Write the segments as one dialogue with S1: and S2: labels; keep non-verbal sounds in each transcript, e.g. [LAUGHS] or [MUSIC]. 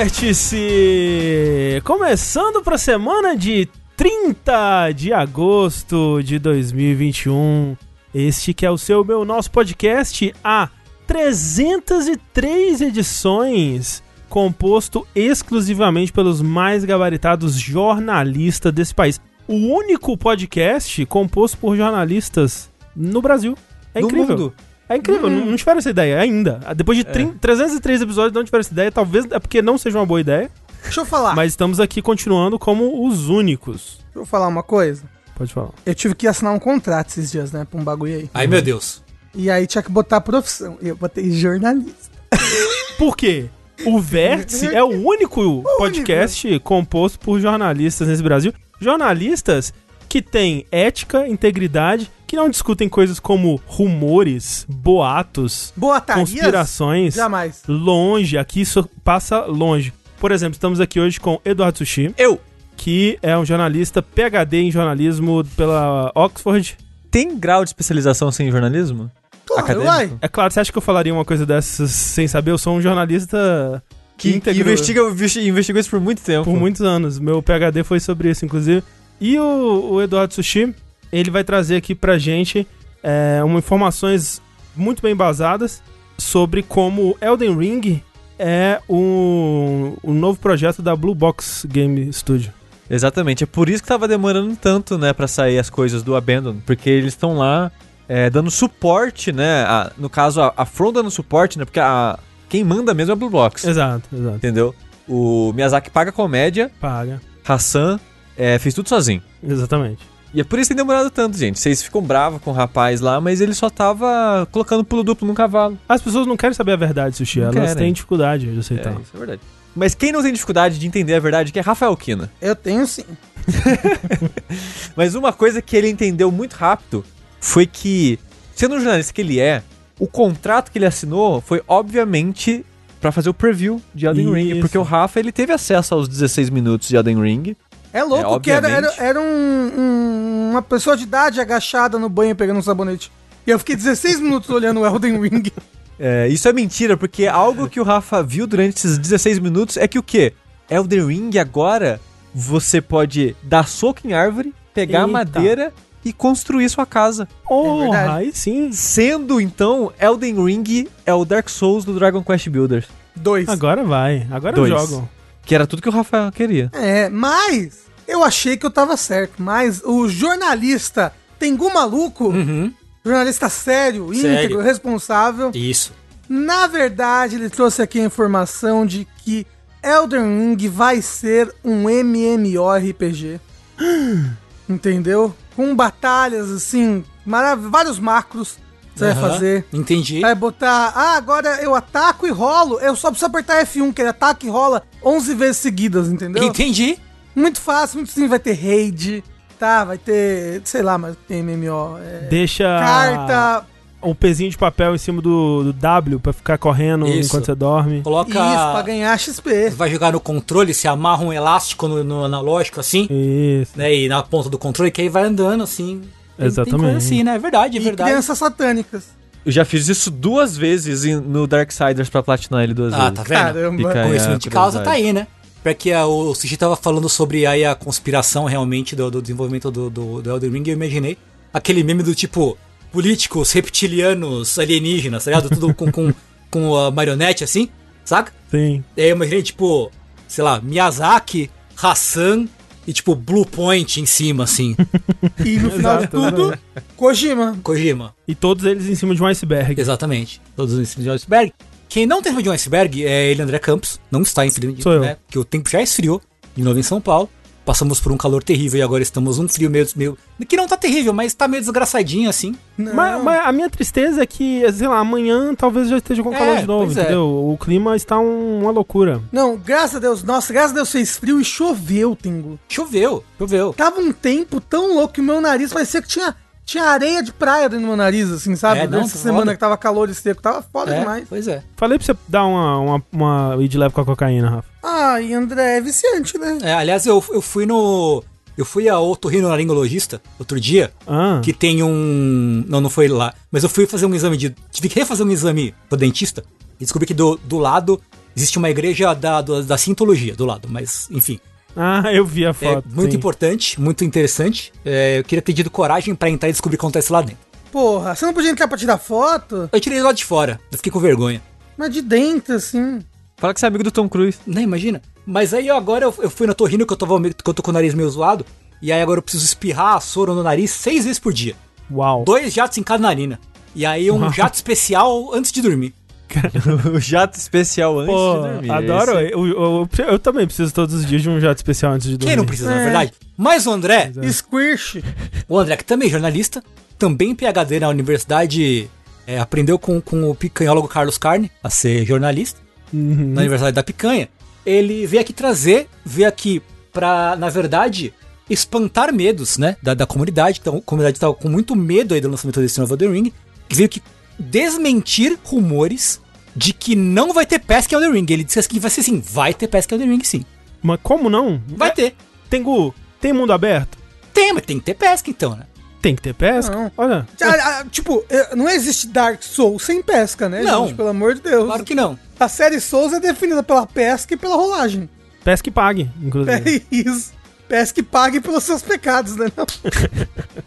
S1: Vértice! Começando para a semana de 30 de agosto de 2021. Este que é o seu, meu, nosso podcast há 303 edições, composto exclusivamente pelos mais gabaritados jornalistas desse país. O único podcast composto por jornalistas no Brasil. É
S2: No
S1: incrível.
S2: mundo.
S1: É incrível, não, não tiveram essa ideia ainda. Depois de 30, 303 episódios, não tiveram essa ideia. Talvez é porque não seja uma boa ideia.
S3: Deixa eu falar.
S1: Mas estamos aqui continuando como os únicos.
S3: Deixa eu falar uma coisa.
S1: Pode falar.
S3: Eu tive que assinar um contrato esses dias, né? Pra um bagulho aí.
S2: Ai, meu Deus.
S3: E aí tinha que botar profissão. E eu botei jornalista. [LAUGHS]
S1: Por quê? O Vértice é [LAUGHS] o único podcast composto por jornalistas nesse Brasil. Jornalistas que têm ética, integridade, que não discutem coisas como rumores, boatos,
S3: Boatarias?
S1: conspirações.
S3: Jamais.
S1: Longe, aqui isso passa longe. Por exemplo, estamos aqui hoje com Eduardo Sushi,
S2: Eu.
S1: que é um jornalista PhD em jornalismo pela Oxford.
S2: Tem grau de especialização sem jornalismo?
S3: Claro,
S2: Acadêmico?
S3: uai.
S1: É claro, você acha que eu falaria uma coisa dessas sem saber? Eu sou um jornalista
S2: Que, que investiga, investi- investigou isso por muito tempo.
S1: por muitos anos. Meu PhD foi sobre isso, inclusive. E o, o Eduardo Sushi, ele vai trazer aqui pra gente é, uma informações muito bem embasadas sobre como Elden Ring é um, um novo projeto da Blue Box Game Studio.
S2: Exatamente. É por isso que tava demorando tanto, né, pra sair as coisas do Abandon. Porque eles estão lá é, dando suporte, né? a- no caso, a, a From dando suporte, né? Porque a, quem manda mesmo é a Blue Box.
S1: Exato, exato.
S2: Entendeu? O Miyazaki paga comédia,
S1: Paga.
S2: Hassan é, fez tudo sozinho.
S1: Exatamente.
S2: E é por isso que tem demorado tanto, gente. Vocês ficam bravos com o rapaz lá, mas ele só tava colocando pulo duplo num cavalo.
S1: As pessoas não querem saber a verdade, Sushi.
S2: Não
S1: Elas
S2: querem.
S1: têm dificuldade de aceitar.
S2: É, isso é verdade. Mas quem não tem dificuldade de entender a verdade que é Rafael Kina.
S3: Eu tenho sim. [LAUGHS] [LAUGHS]
S2: Mas uma coisa que ele entendeu muito rápido foi que, sendo o jornalista que ele é, o contrato que ele assinou foi obviamente pra fazer o preview de Elden Ring,
S1: Isso.
S2: porque o Rafa ele teve acesso aos 16 minutos de Elden Ring.
S3: É louco
S2: É,
S3: que era, era, era um- um- uma pessoa de idade agachada no banho pegando um sabonete. E eu fiquei 16 minutos olhando o Elden Ring. [LAUGHS]
S2: É, isso é mentira, porque algo que o Rafa viu durante esses 16 minutos é que o quê? Elden Ring agora você pode dar soco em árvore, pegar
S1: Eita.
S2: madeira e construir sua casa.
S1: Oh,
S3: verdade.
S1: aí sim.
S2: Sendo então Elden Ring é o Dark Souls do Dragon Quest Builders,
S3: Dois.
S1: Agora vai. Agora
S2: Dois.
S1: eu jogo.
S2: Que era tudo que o Rafa queria.
S3: É, mas eu achei que eu tava certo. Mas o jornalista Tengu Maluco,
S2: Uhum.
S3: jornalista sério,
S4: Sério.
S3: íntegro, responsável,
S4: Isso.
S3: na verdade ele trouxe aqui a informação de que Elden Ring vai ser um MMORPG. [GASPS] Entendeu? Com batalhas assim, vários macros você vai
S4: Aham,
S3: fazer.
S4: Entendi.
S3: Vai botar, ah, agora eu ataco e rolo. Eu só preciso apertar F1, que ele ataca e rola 11 vezes seguidas, entendeu?
S4: Entendi.
S3: Muito fácil, muito simples. Vai ter raid, tá? Vai ter, sei lá, mas tem MMO. é,
S1: Deixa
S3: carta.
S1: um pezinho de papel em cima do, do W pra ficar correndo
S4: Isso.
S1: enquanto você dorme.
S4: Coloca.
S3: Isso, pra ganhar XP.
S4: Vai jogar no controle, você amarra um elástico no, no analógico assim,
S1: Isso.
S4: né? E na ponta do controle, que aí vai andando assim. Tem- Tem
S1: Exatamente.
S4: coisa assim, né? É verdade, é
S3: E
S4: verdade.
S3: crianças satânicas.
S2: Eu já fiz isso duas vezes em- no Darksiders pra platinar ele duas
S4: Ah,
S2: vezes.
S4: tá vendo?
S3: Caramba.
S2: Fica aí a
S4: Conhecimento de causa tá
S2: curiosidade.
S4: aí, né? Porque ah, o Sushi tava falando sobre aí a conspiração realmente do, do desenvolvimento do, do, do Elden Ring e eu imaginei aquele meme do tipo políticos, reptilianos, alienígenas, tá ligado? Tudo com, com, [LAUGHS] com a marionete assim, saca?
S1: Sim.
S4: E aí eu imaginei, tipo, sei lá, Miyazaki, Hassan e tipo Blue Point em cima, assim. [LAUGHS]
S3: E no final de
S1: Exato,
S3: tudo, Kojima.
S4: Kojima.
S1: E todos eles em cima de um iceberg.
S4: Exatamente. Todos em cima de um iceberg. Quem não tem cima de um iceberg é ele, André Campos. Não está em frio,
S1: Sou eu.
S4: né? Porque o tempo já esfriou de novo em São Paulo. Passamos por um calor terrível e agora estamos um frio meio, meio. Que não tá terrível, mas tá meio desgraçadinho assim.
S1: Mas, mas a minha tristeza é que, sei lá, amanhã talvez já esteja com
S4: É,
S1: calor de novo,
S4: é.
S1: entendeu? O clima está um- uma loucura.
S3: Não, graças a Deus, nossa, graças a Deus fez frio e choveu, Tengu.
S4: Choveu, choveu.
S3: Tava um tempo tão louco que o meu nariz parecia que tinha, tinha areia de praia dentro do meu nariz, assim, sabe?
S4: É, não, foda.
S3: semana que tava calor e seco, tava foda
S4: É,
S3: demais.
S4: pois é.
S1: Falei pra você dar uma, uma, uma ir de leve com a cocaína, Rafa.
S3: Ai, André, é viciante, né?
S4: É, aliás, eu, eu fui no. Eu fui a otorrinolaringologista outro dia,
S1: Ah,
S4: que tem um. Não, não foi lá. Mas eu fui fazer um exame de. Tive que refazer um exame pro dentista. E descobri que do, do lado Existe uma igreja da, do- da Sintologia do lado, mas enfim.
S1: Ah, eu vi a
S4: É
S1: foto.
S4: muito
S1: sim.
S4: importante, muito interessante. É, eu queria ter tido coragem pra entrar e descobrir o que acontece lá dentro.
S3: Porra, você não podia entrar pra tirar foto?
S4: Eu tirei do lado de fora, eu fiquei com vergonha.
S3: Mas de dentro, assim.
S2: Fala que você é amigo do Tom Cruise.
S4: Né, imagina. Mas aí eu agora eu, eu fui na Torrino que eu, tô, que eu tô com o nariz meio zoado. E aí agora eu preciso espirrar soro no nariz seis vezes por dia.
S1: Uau.
S4: Dois jatos em cada narina. E aí um jato especial antes de dormir. [LAUGHS]
S2: o jato especial antes
S1: Pô,
S2: de dormir.
S1: adoro.
S2: Esse-
S1: Eu, eu- eu- eu também preciso todos os dias de um jato especial antes de dormir.
S4: Quem não precisa, na
S3: É.
S4: verdade? Mas o André,
S3: Squish.
S4: o André que também é jornalista, também PhD na universidade, é, aprendeu com, com o picanhólogo Carlos Carne a ser jornalista.
S1: Uhum.
S4: na Universidade da Picanha, ele veio aqui trazer, veio aqui pra, na verdade, espantar medos, né, da, da comunidade. Então, a comunidade tava com muito medo aí do lançamento desse novo Elden Ring. Veio aqui desmentir rumores de que não vai ter pesca Elden Ring. Ele disse que vai ser assim, vai ter pesca Elden Ring sim.
S1: Mas como não?
S4: Vai ter.
S1: Tem Gu, tem mundo aberto?
S4: Tem, mas tem que ter pesca então, né?
S1: Tem que ter pesca?
S3: Não.
S1: Olha.
S3: Ah, ah, tipo, não existe Dark Souls sem pesca, né,
S4: Não.
S3: gente? Pelo amor de Deus.
S4: Claro que não.
S3: A série Souls é definida pela pesca e pela rolagem.
S1: Pesca e pague, inclusive.
S3: É isso. Pesca e pague pelos seus pecados, né? Não?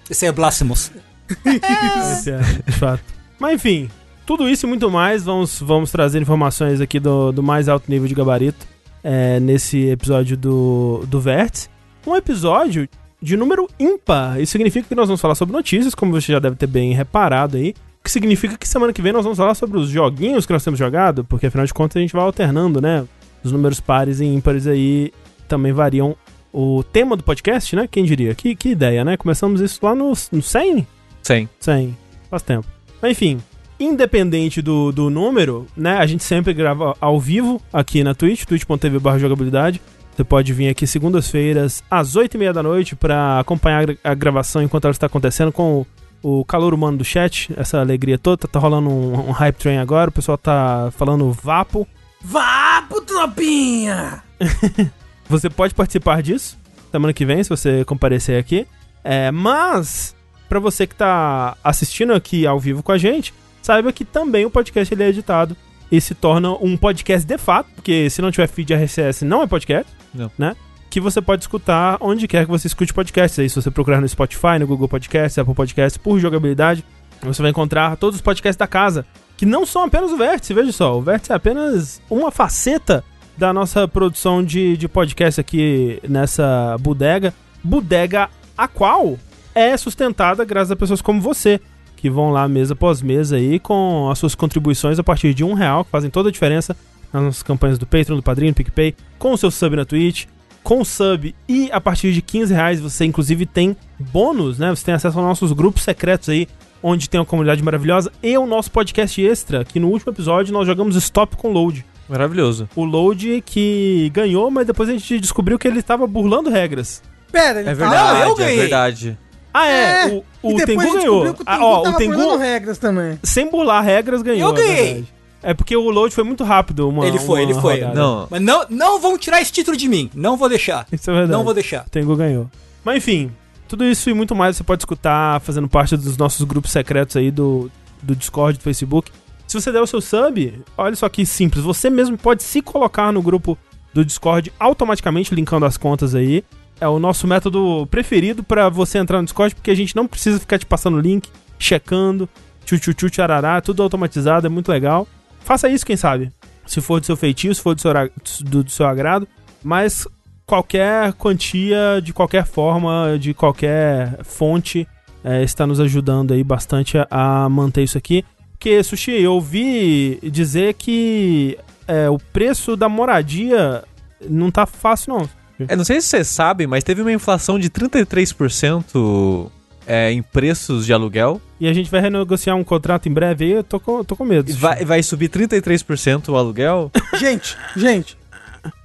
S4: Esse é Blasphemous. [LAUGHS]
S1: Esse é, de fato. Mas enfim, tudo isso e muito mais, vamos, vamos trazer informações aqui do, do mais alto nível de gabarito é, nesse episódio do, do Vértice. Um episódio de número ímpar. Isso significa que nós vamos falar sobre notícias, como você já deve ter bem reparado aí. O que significa que semana que vem nós vamos falar sobre os joguinhos que nós temos jogado, porque afinal de contas a gente vai alternando, né? Os números pares e ímpares aí também variam o tema do podcast, né? Quem diria? Que, que ideia, né? Começamos isso lá no, no 100?
S2: Sim.
S1: 100. Faz tempo. Mas enfim, independente do, do número, né? A gente sempre grava ao vivo aqui na Twitch, twitch.tv barra jogabilidade. Você pode vir aqui segundas-feiras às 8h30 da noite pra acompanhar a gravação enquanto ela está acontecendo com o, o calor humano do chat, essa alegria toda. Tá rolando um, um hype train agora, o pessoal tá falando vapo.
S3: Vapo, tropinha! [LAUGHS]
S1: Você pode participar disso semana que vem, se você comparecer aqui. É, mas, pra você que tá assistindo aqui ao vivo com a gente, saiba que também o podcast ele é editado e se torna um podcast de fato, porque se não tiver feed RSS não é podcast,
S2: Não.
S1: né? Que você pode escutar onde quer que você escute podcasts. Aí, se você procurar no Spotify, no Google Podcasts, Apple Podcasts, por jogabilidade, você vai encontrar todos os podcasts da casa, que não são apenas o Vértice, veja só, o Vértice é apenas uma faceta da nossa produção de, de podcast aqui nessa bodega. Bodega a qual é sustentada graças a pessoas como você, que vão lá mesa após mesa aí com as suas contribuições a partir de um real, que fazem toda a diferença nas nossas campanhas do Patreon, do Padrinho, do PicPay, com o seu sub na Twitch, com o sub e a partir de 15 reais você inclusive tem bônus, né? Você tem acesso aos nossos grupos secretos aí, onde tem uma comunidade maravilhosa e o nosso podcast extra, que no último episódio nós jogamos Stop com Load.
S2: Maravilhoso.
S1: O Load que ganhou, mas depois a gente descobriu que ele estava burlando regras.
S3: Pera, ele
S2: É verdade,
S4: eu
S2: é
S4: ganhei.
S2: verdade.
S1: Ah, é,
S3: É,
S1: o, o
S3: e
S1: Tengu ganhou.
S3: o
S1: Ah,
S3: Tengu
S1: ó, o Tengu,
S3: regras também.
S1: sem burlar regras, ganhou.
S4: Eu ganhei.
S1: é verdade. É porque o load foi muito rápido. Uma,
S4: Ele foi,
S1: uma
S4: ele foi.
S1: rodada.
S2: Não,
S4: Mas não, não vão tirar esse título de mim. Não vou deixar.
S1: Isso é verdade.
S4: Não vou deixar.
S1: O Tengu ganhou. Mas enfim, tudo isso e muito mais você pode escutar fazendo parte dos nossos grupos secretos aí do, do Discord, do Facebook. Se você der o seu sub, olha só que simples. Você mesmo pode se colocar no grupo do Discord automaticamente linkando as contas aí. É o nosso método preferido pra você entrar no Discord, porque a gente não precisa ficar te passando link, checando, tchu-tchu-tchu, tcharará, tudo automatizado, é muito legal. Faça isso, quem sabe. Se for do seu feitio, se for do seu, do, do seu agrado. Mas qualquer quantia, de qualquer forma, de qualquer fonte, é, está nos ajudando aí bastante a, a manter isso aqui. Porque, Sushi, eu ouvi dizer que é, o preço da moradia não tá fácil, não.
S2: É, não sei se vocês sabem, mas teve uma inflação de 33% é, em preços de aluguel.
S1: E a gente vai renegociar um contrato em breve aí, eu tô com, tô com medo.
S2: E vai, vai subir 33% o aluguel. [LAUGHS]
S3: Gente, gente,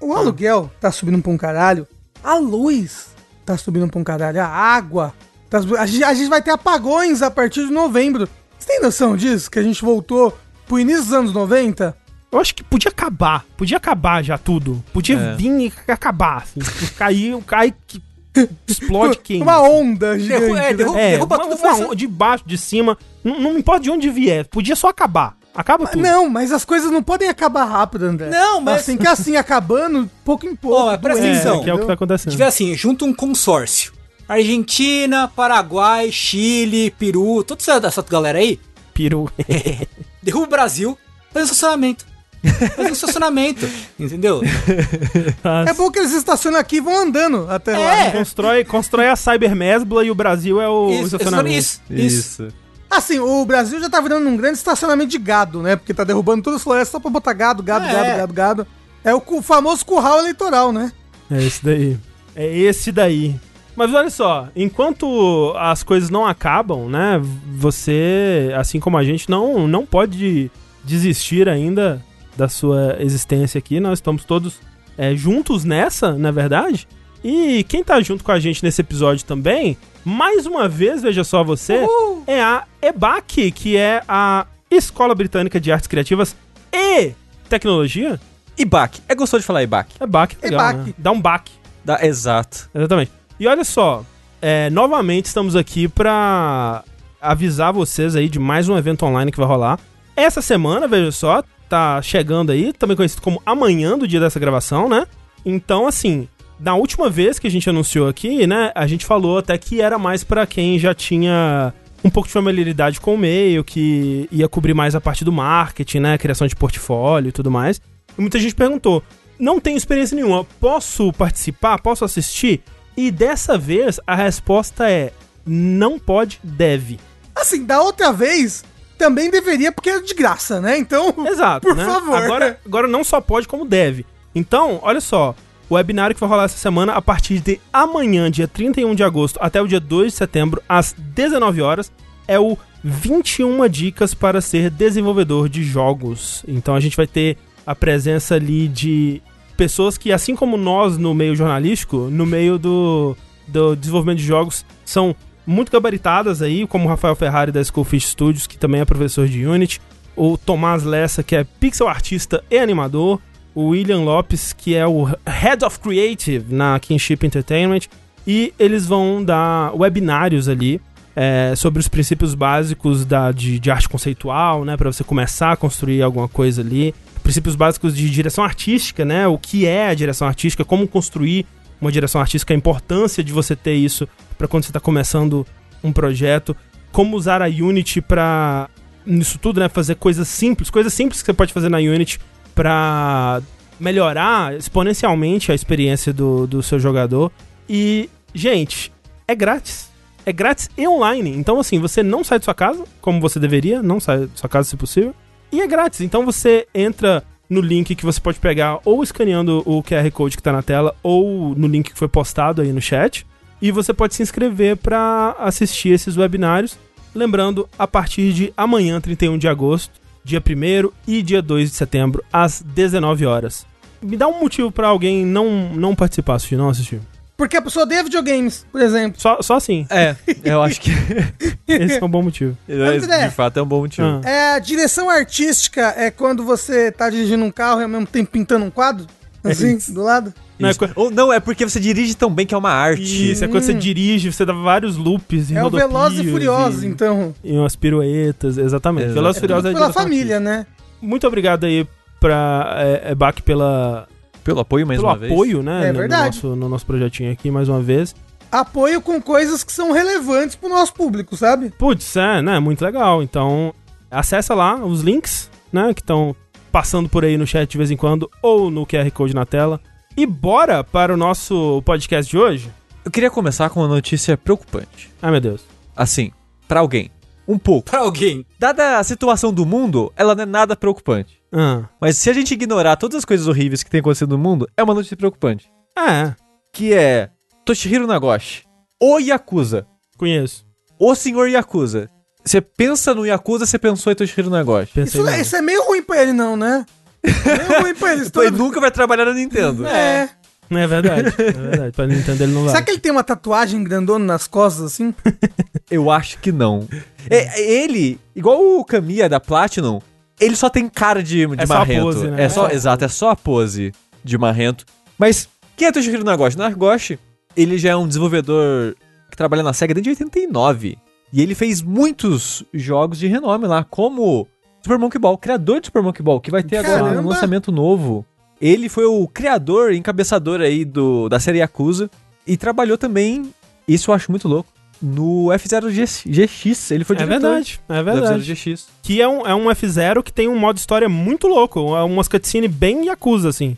S3: o aluguel tá subindo pra um caralho, a luz tá subindo pra um caralho, a água. tá subindo- a, gente, a gente vai ter apagões a partir de novembro. Você tem noção disso? Que a gente voltou pro início dos anos 90?
S1: Eu acho que podia acabar. Podia acabar já tudo. Podia
S2: É.
S1: vir e acabar, assim. Cair, cai, que explode quem.
S3: Uma onda gigante.
S4: Derru- é,
S3: né?
S4: derru-
S1: É,
S4: derruba
S1: uma-
S4: tudo,
S1: uma-
S4: força-
S1: de baixo, de cima. Não, não importa de onde vier. Podia só acabar. Acaba tudo.
S3: Não, mas as coisas não podem acabar rápido, André.
S4: Não, mas-
S3: Assim que assim, acabando pouco em pouco.
S4: Ó, mas presta atenção.
S1: que é o que tá acontecendo.
S4: Se tiver assim, junta um consórcio. Argentina, Paraguai, Chile, Peru, toda essa, essa galera aí,
S1: Piru. [LAUGHS]
S4: derruba o Brasil, faz um estacionamento. [LAUGHS] Faz um estacionamento, entendeu?
S3: É bom que eles estacionam aqui e vão andando até lá.
S4: É.
S3: né?
S1: Constrói, constrói a Cybermesbla e o Brasil é o
S4: Isso,
S1: estacionamento.
S4: isso, isso.
S3: Assim, o Brasil já tá virando um grande estacionamento de gado, né? Porque tá derrubando todas as florestas só pra botar gado, gado,
S4: É.
S3: gado, gado, gado. É o famoso curral eleitoral, né?
S1: É esse daí. É esse daí. Mas olha só, enquanto as coisas não acabam, né? Você, assim como a gente, não, não pode desistir ainda da sua existência aqui. Nós estamos todos é, juntos nessa, na verdade. E quem tá junto com a gente nesse episódio também, mais uma vez, veja só você, é a EBAC, que é a Escola Britânica de Artes Criativas e Tecnologia.
S2: IBAC. É gostoso de falar IBAC.
S1: EBAC, legal,
S3: EBAC.
S1: né? Dá um baque.
S2: Dá, exato.
S1: Exatamente. E olha só, é, novamente estamos aqui pra avisar vocês aí de mais um evento online que vai rolar. Essa semana, veja só, tá chegando aí, também conhecido como amanhã do dia dessa gravação, né? Então, assim, na última vez que a gente anunciou aqui, né, a gente falou até que era mais pra quem já tinha um pouco de familiaridade com o meio, que ia cobrir mais a parte do marketing, né, criação de portfólio e tudo mais. E muita gente perguntou: não tenho experiência nenhuma, posso participar? Posso assistir? E dessa vez a resposta é: não pode, deve.
S3: Assim, da outra vez, também deveria, porque é de graça, né? Então,
S1: Exato.
S3: por
S1: né?
S3: favor.
S1: Agora, agora não só pode, como deve. Então, olha só. O webinário que vai rolar essa semana, a partir de amanhã, dia 31 de agosto, até o dia 2 de setembro, às 19 horas, é o 21 dicas para ser desenvolvedor de jogos. Então a gente vai ter a presença ali de pessoas que, assim como nós no meio jornalístico, no meio do, do desenvolvimento de jogos, são muito gabaritadas aí, como o Rafael Ferrari da Schoolfish Studios, que também é professor de Unity, o Tomás Lessa, que é pixel artista e animador, o William Lopes, que é o Head of Creative na Kinship Entertainment, e eles vão dar webinários ali é, sobre os princípios básicos da, de, de arte conceitual, né, para você começar a construir alguma coisa ali, princípios básicos de direção artística, né, o que é a direção artística, como construir uma direção artística, a importância de você ter isso para quando você está começando um projeto, como usar a Unity para nisso tudo, né, fazer coisas simples, coisas simples que você pode fazer na Unity para melhorar exponencialmente a experiência do, do seu jogador. E, gente, é grátis. É grátis e online. Então, assim, você não sai de sua casa, como você deveria, não sai de sua casa se possível. E é grátis. Então você entra no link que você pode pegar ou escaneando o QR Code que tá na tela, ou no link que foi postado aí no chat. E você pode se inscrever para assistir esses webinários. Lembrando, a partir de amanhã, 31 de agosto, dia 1 e dia 2 de setembro, às 19 horas. Me dá um motivo para alguém não, não participar, assistir, não assistir.
S3: porque a pessoa odeia videogames, por exemplo.
S1: Só, só assim.
S2: É, eu acho que [LAUGHS]
S1: Esse é um bom motivo. [LAUGHS]
S3: André.
S2: de fato é um bom motivo.
S1: Ah.
S3: É, a direção artística é quando você tá dirigindo um carro e ao mesmo tempo pintando um quadro? Assim, do lado?
S1: Não, é
S2: Ou não, é porque você dirige tão bem que é uma arte.
S1: Isso, é quando você dirige, você dá vários loops
S3: É o Velozes e Furiosos,
S1: e,
S3: então.
S1: e umas piruetas, exatamente.
S2: Exato.
S1: Velozes e Furiosos é
S3: Pela
S1: direção
S3: família, né?
S1: Muito obrigado aí pra é, Bach pela,
S2: Pelo apoio mais
S1: pelo
S2: uma vez.
S1: apoio, né?
S3: É
S1: no-
S3: verdade.
S1: No nosso, no nosso projetinho aqui, mais uma vez.
S3: Apoio com coisas que são relevantes pro nosso público, sabe?
S1: Putz, é, né? Muito legal. Então, acessa lá os links, né? Que estão passando por aí no chat de vez em quando, ou no QR Code na tela. E bora para o nosso podcast de hoje?
S2: Eu queria começar com uma notícia preocupante.
S1: Ai, meu Deus.
S2: Assim, pra alguém. Um pouco.
S4: Pra alguém.
S2: Dada a situação do mundo, ela não é nada preocupante.
S1: Ah,
S2: Mas se a gente ignorar todas as coisas horríveis que tem acontecido no mundo, é uma notícia preocupante.
S1: é,
S2: Que é Toshihiro Nagoshi, o Yakuza,
S1: conheço.
S2: o senhor Yakuza. Você pensa no Yakuza, você pensou em Toshihiro Nagoshi.
S1: Pensei
S3: Isso, é-
S1: nele.
S3: isso é meio ruim pra ele, não, né? Meio ruim pra ele.
S2: Então ele nunca vai trabalhar na Nintendo.
S3: É.
S1: Não é verdade. É verdade. Pra Nintendo ele não vai.
S3: Será que ele tem uma tatuagem grandona nas costas, assim? [LAUGHS]
S2: Eu acho que não. É, ele, igual o Kamiya da Platinum, ele só tem cara de, de
S1: É só a
S2: marrento.
S1: pose, né?
S2: É só,
S1: É.
S2: exato, é só a pose de marrento. Mas quem é Toshihiro Nagoshi? Nagoshi, ele já é um desenvolvedor que trabalha na SEGA desde 89. E ele fez muitos jogos de renome lá, como Super Monkey Ball, criador de Super Monkey Ball, que vai ter agora um
S3: Caramba!
S2: lançamento novo. Ele foi o criador, encabeçador aí do, da série Yakuza e trabalhou também, isso eu acho muito louco, no F0GX. Ele foi
S1: É
S2: diretor
S1: verdade, é verdade.
S2: F0GX.
S1: Que é um, é um F0 que tem um modo história muito louco. É umas cutscenes bem Yakuza, assim.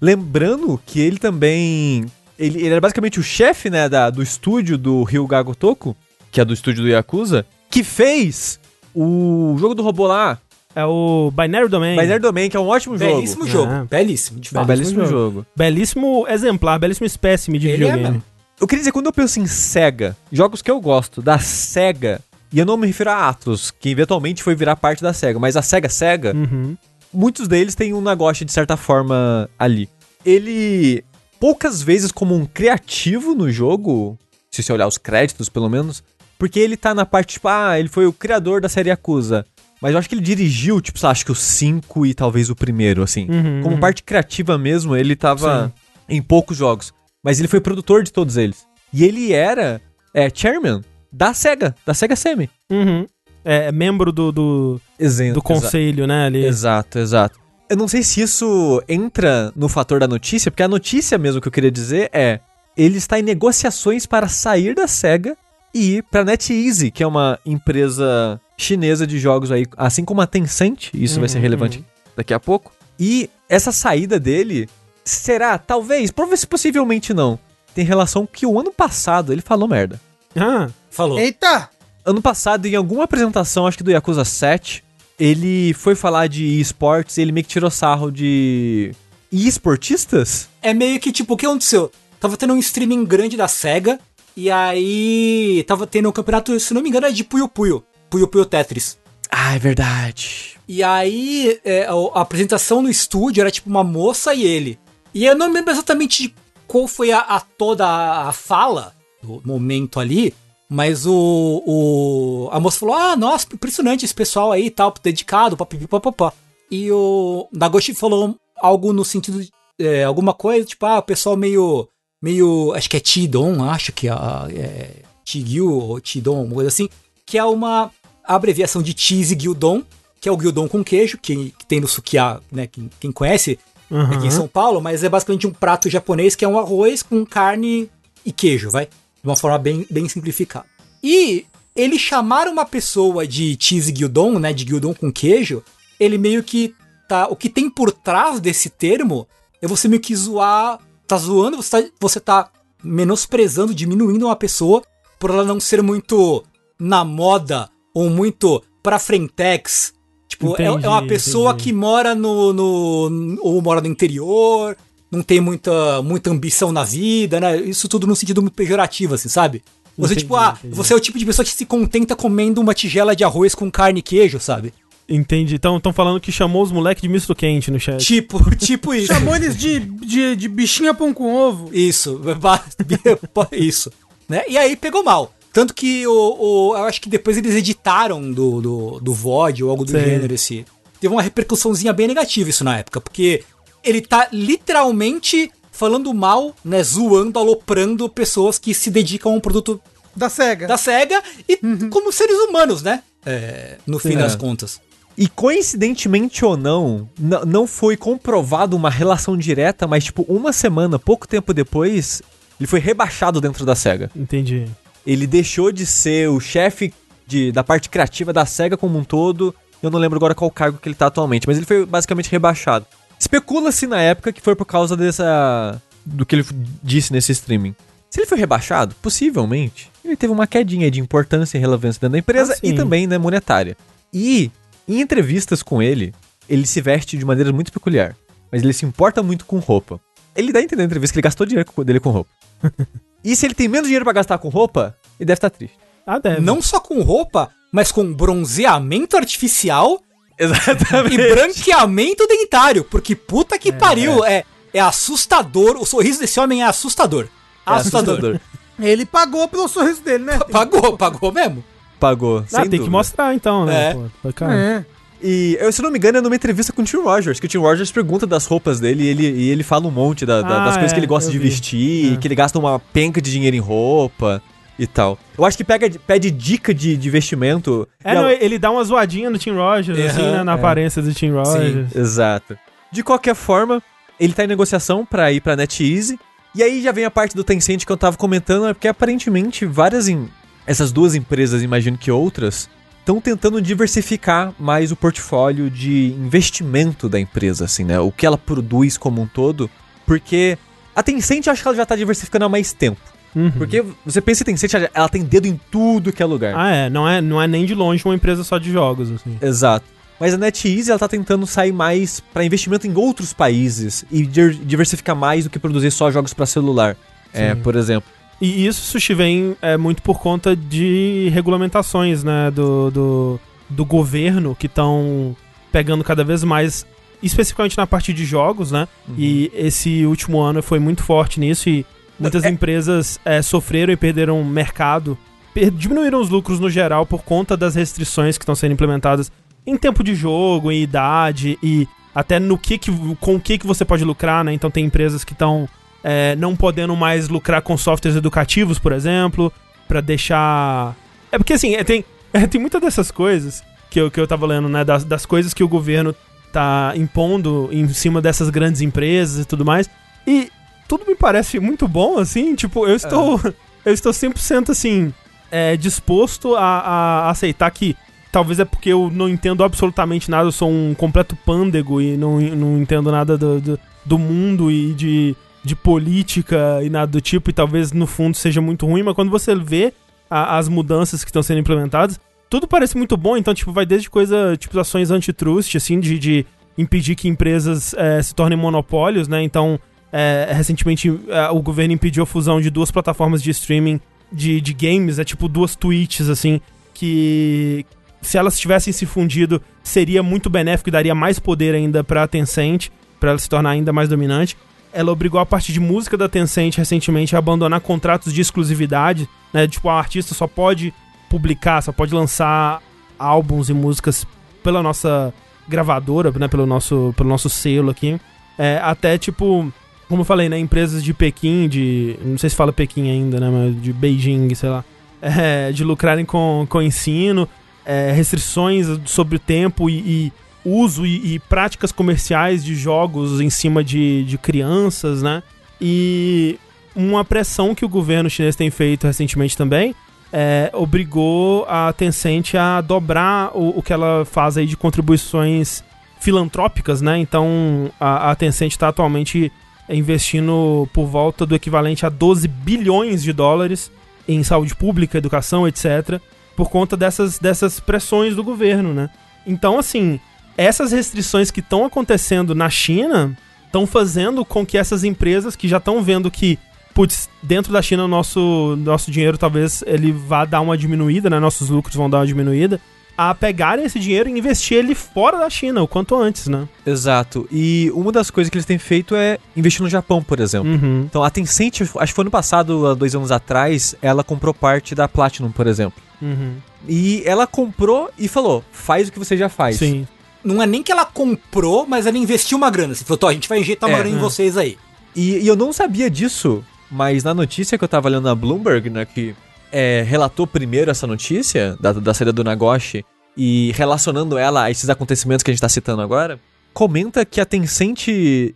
S2: Lembrando que ele também. Ele, ele era basicamente o chefe, né, da, do estúdio do Ryuga Gotoku, que é do estúdio do Yakuza, que fez o jogo do robô lá,
S1: É o Binary Domain.
S2: Binary Domain, que é um ótimo jogo.
S4: Belíssimo jogo.
S1: Ah.
S4: Belíssimo, de
S2: É um
S4: fato.
S2: belíssimo
S1: jogo.
S2: jogo.
S1: Belíssimo exemplar, belíssimo espécime de
S4: Ele é
S1: videogame.
S4: mesmo.
S2: Eu queria dizer, quando eu penso em SEGA, jogos que eu gosto, da SEGA, e eu não me refiro a Atlus, que eventualmente foi virar parte da SEGA, mas a SEGA SEGA,
S1: Uhum.
S2: muitos deles têm um negócio de certa forma ali. Ele, poucas vezes como um criativo no jogo, se você olhar os créditos pelo menos, porque ele tá na parte tipo, ah, ele foi o criador da série Yakuza. Mas eu acho que ele dirigiu, tipo, acho que o 5 e talvez o primeiro, assim.
S1: Uhum,
S2: Como
S1: uhum.
S2: parte criativa mesmo, ele tava em poucos jogos. Mas ele foi produtor de todos eles. E ele era é, chairman da SEGA, da SEGA Semi.
S1: Uhum. É, é membro do, do,
S2: Exemplo.
S1: do conselho, né? Ali.
S2: Exato, exato. Eu não sei se isso entra no fator da notícia, porque a notícia mesmo que eu queria dizer é: ele está em negociações para sair da SEGA e ir para NetEase, que é uma empresa chinesa de jogos aí, assim como a Tencent, isso vai ser
S1: Uhum,
S2: relevante daqui a pouco. E essa saída dele será, talvez, provavelmente possivelmente não, tem relação que o ano passado ele falou merda.
S1: Ah,
S4: Falou.
S3: Eita!
S2: Ano passado, em alguma apresentação, acho que do Yakuza 7, ele foi falar de esportes e ele meio que tirou sarro de esportistas?
S4: É meio que tipo, o que aconteceu? Tava tendo um streaming grande da SEGA, e aí tava tendo um campeonato, se não me engano, é de Puyo Puyo. Puyo Puyo Tetris.
S2: Ah, é verdade.
S4: E aí, é, a, apresentação no estúdio era tipo uma moça e ele. E eu não me lembro exatamente de qual foi a, a toda a, fala do momento ali, mas o, o a moça falou: "Ah, nossa, impressionante esse pessoal aí, e tal, dedicado, papapá". E o Nagoshi falou algo no sentido de é, alguma coisa, tipo, ah, o pessoal meio meio, acho que é Tidon, acho que é, é Tigyu ou Tidon, uma coisa assim, que é uma abreviação de cheese gyudon, que é o gyudon com queijo, que, que tem no sukiá, né, quem, quem conhece,
S1: Aham.
S4: aqui em São Paulo, mas é basicamente um prato japonês que é um arroz com carne e queijo, vai? De uma forma bem, bem simplificada. E ele chamar uma pessoa de cheese gyudon, né, de gyudon com queijo, ele meio que tá, o que tem por trás desse termo é você meio que zoar, tá zoando, você tá, você tá menosprezando, diminuindo uma pessoa por ela não ser muito na moda ou muito pra frentex. Tipo, é-
S1: Entendi,
S4: é, uma pessoa
S1: entendi.
S4: que mora no, no. ou mora no interior, não tem muita, muita ambição na vida, né? Isso tudo num sentido muito pejorativo, assim, sabe? Você,
S1: Entendi,
S4: tipo, ah,
S1: entendi.
S4: você é o tipo de pessoa que se contenta comendo uma tigela de arroz com carne e queijo, sabe?
S1: Entendi. Então, estão falando que chamou os moleques de misto quente no chat.
S4: Tipo, [LAUGHS] tipo isso.
S3: Chamou eles de, de, de bichinha pão com ovo.
S4: Isso, [LAUGHS] [LAUGHS] isso. Né? E aí pegou mal. Tanto que o, o- eu acho que depois eles editaram do, do, do VOD ou algo do
S1: Sei.
S4: gênero esse. Teve uma repercussãozinha bem negativa isso na época, porque ele tá literalmente falando mal, né, zoando, aloprando pessoas que se dedicam a um produto
S3: Da SEGA.
S4: da SEGA e como seres humanos, né? É, no fim
S2: Sim.
S4: das
S2: É.
S4: contas.
S2: E coincidentemente ou não, não foi comprovado uma relação direta, mas tipo, uma semana, pouco tempo depois, ele foi rebaixado dentro da SEGA.
S1: Entendi.
S2: Ele deixou de ser o chefe de- da parte criativa da SEGA como um todo. Eu não lembro agora qual cargo que ele tá atualmente, mas ele foi basicamente rebaixado. Especula-se na época que foi por causa dessa. do que ele disse nesse streaming. Se ele foi rebaixado, possivelmente, ele teve uma quedinha de importância e relevância dentro da empresa
S1: Ah,
S2: e também né, monetária. E em entrevistas com ele, ele se veste de maneira muito peculiar, mas ele se importa muito com roupa. Ele dá a entender na entrevista que ele gastou dinheiro dele com roupa. [LAUGHS] e se ele tem menos dinheiro pra gastar com roupa, ele deve estar triste.
S1: Ah, deve.
S4: Não só com roupa, mas com bronzeamento artificial [LAUGHS]
S2: Exatamente.
S4: e branqueamento dentário, porque puta que pariu, é, é assustador. O sorriso desse homem é assustador.
S2: É
S4: assustador.
S3: Ele pagou pelo sorriso dele, né?
S4: Pagou, pagou mesmo.
S2: Pagou.
S1: Ah,
S2: sem
S1: tem que
S2: dúvida.
S1: mostrar então, né?
S4: É.
S1: Pô, Pô, cara.
S3: É.
S2: E, eu, se não me engano, é numa entrevista com o Tim Rogers, que o Tim Rogers pergunta das roupas dele e ele, e ele fala um monte da- da-
S1: Ah,
S2: das coisas
S1: é,
S2: que ele gosta
S1: eu
S2: de
S1: vi.
S2: vestir,
S1: É.
S2: que ele gasta uma penca de dinheiro em roupa. e tal. Eu acho que pega, pede dica de, de investimento.
S1: É, não,
S2: a-
S1: ele dá uma zoadinha no Tim Rogers,
S4: Aham,
S1: assim, né, na
S2: é.
S1: aparência do Tim Rogers.
S2: Exato. De qualquer forma, ele tá em negociação pra ir pra NetEase. E aí já vem a parte do Tencent que eu tava comentando, é porque aparentemente várias em essas duas empresas, imagino que outras, estão tentando diversificar mais o portfólio de investimento da empresa, assim, né? O que ela produz como um todo, porque a Tencent eu acho que ela já tá diversificando há mais tempo.
S1: Uhum.
S2: Porque você pensa em Tencent, ela tem dedo em tudo que é lugar.
S1: Ah, é. Não, é. não é nem de longe uma empresa só de jogos, assim.
S2: Exato. Mas a NetEase ela tá tentando sair mais pra investimento em outros países e diversificar mais do que produzir só jogos pra celular. É, por exemplo.
S1: E isso, Sushi, vem é, muito por conta de regulamentações, né, do, do, do governo que estão pegando cada vez mais, especificamente na parte de jogos, né? E esse último ano foi muito forte nisso e muitas
S2: É-
S1: empresas é, sofreram e perderam mercado, per- diminuíram os lucros no geral por conta das restrições que estão sendo implementadas em tempo de jogo, em idade e até no que, que com o que, que você pode lucrar, né? Então tem empresas que estão é, não podendo mais lucrar com softwares educativos, por exemplo, pra deixar. É porque assim, é, tem, [LAUGHS] é, tem muitas dessas coisas que eu, que eu tava lendo, né? Das, das coisas que o governo tá impondo em cima dessas grandes empresas e tudo mais. E tudo me parece muito bom, assim. Tipo, eu estou. [LAUGHS] Eu estou 100% assim. É, disposto a, a aceitar que. Talvez é porque eu não entendo absolutamente nada, eu sou um completo pândego e não, não entendo nada do, do, do mundo e de, de política e nada do tipo, e talvez no fundo seja muito ruim, mas quando você vê a- as mudanças que estão sendo implementadas, tudo parece muito bom, então, tipo, vai desde coisa, tipo, ações antitrust, assim, de, de impedir que empresas eh, se tornem monopólios, né? Então, eh, recentemente eh, o governo impediu a fusão de duas plataformas de streaming de, de games, é tipo duas tweets, assim, que se elas tivessem se fundido seria muito benéfico e daria mais poder ainda pra Tencent, pra ela se tornar ainda mais dominante. Ela obrigou a parte de música da Tencent recentemente a abandonar contratos de exclusividade, né? Tipo, a artista só pode publicar, só pode lançar álbuns e músicas pela nossa gravadora, né? Pelo nosso, pelo nosso selo aqui. É, até, tipo, como eu falei, né? Empresas de Pequim, de. Não sei se fala Pequim ainda, né? Mas de Beijing, sei lá. é, de lucrarem com, com ensino, é, restrições sobre o tempo e, e uso e, e práticas comerciais de jogos em cima de, de crianças, né? E uma pressão que o governo chinês tem feito recentemente também é, obrigou a Tencent a dobrar o, o que ela faz aí de contribuições filantrópicas, né? Então a, a Tencent está atualmente investindo por volta do equivalente a 12 bilhões de dólares em saúde pública, educação, etc., por conta dessas, dessas pressões do governo, né? Então, assim, essas restrições que estão acontecendo na China estão fazendo com que essas empresas que já estão vendo que, putz, dentro da China o nosso, nosso dinheiro talvez ele vá dar uma diminuída, né? Nossos lucros vão dar uma diminuída, a pegarem esse dinheiro e investir ele fora da China, o quanto antes, né?
S2: Exato. E uma das coisas que eles têm feito é investir no Japão, por exemplo.
S1: Uhum.
S2: Então a Tencent, acho que foi ano passado, há dois anos atrás, ela comprou parte da Platinum, por exemplo.
S1: Uhum.
S2: E ela comprou e falou: faz o que você já faz.
S1: Sim.
S4: Não é nem que ela comprou, mas ela investiu uma grana. Você falou, "Tó, a gente vai injetar uma
S2: É.
S4: grana em
S1: É.
S4: vocês aí.
S2: E, e eu não sabia disso, mas na notícia que eu tava lendo na Bloomberg, né, que é, relatou primeiro essa notícia da, da saída do Nagoshi e relacionando ela a esses acontecimentos que a gente tá citando agora, comenta que a Tencent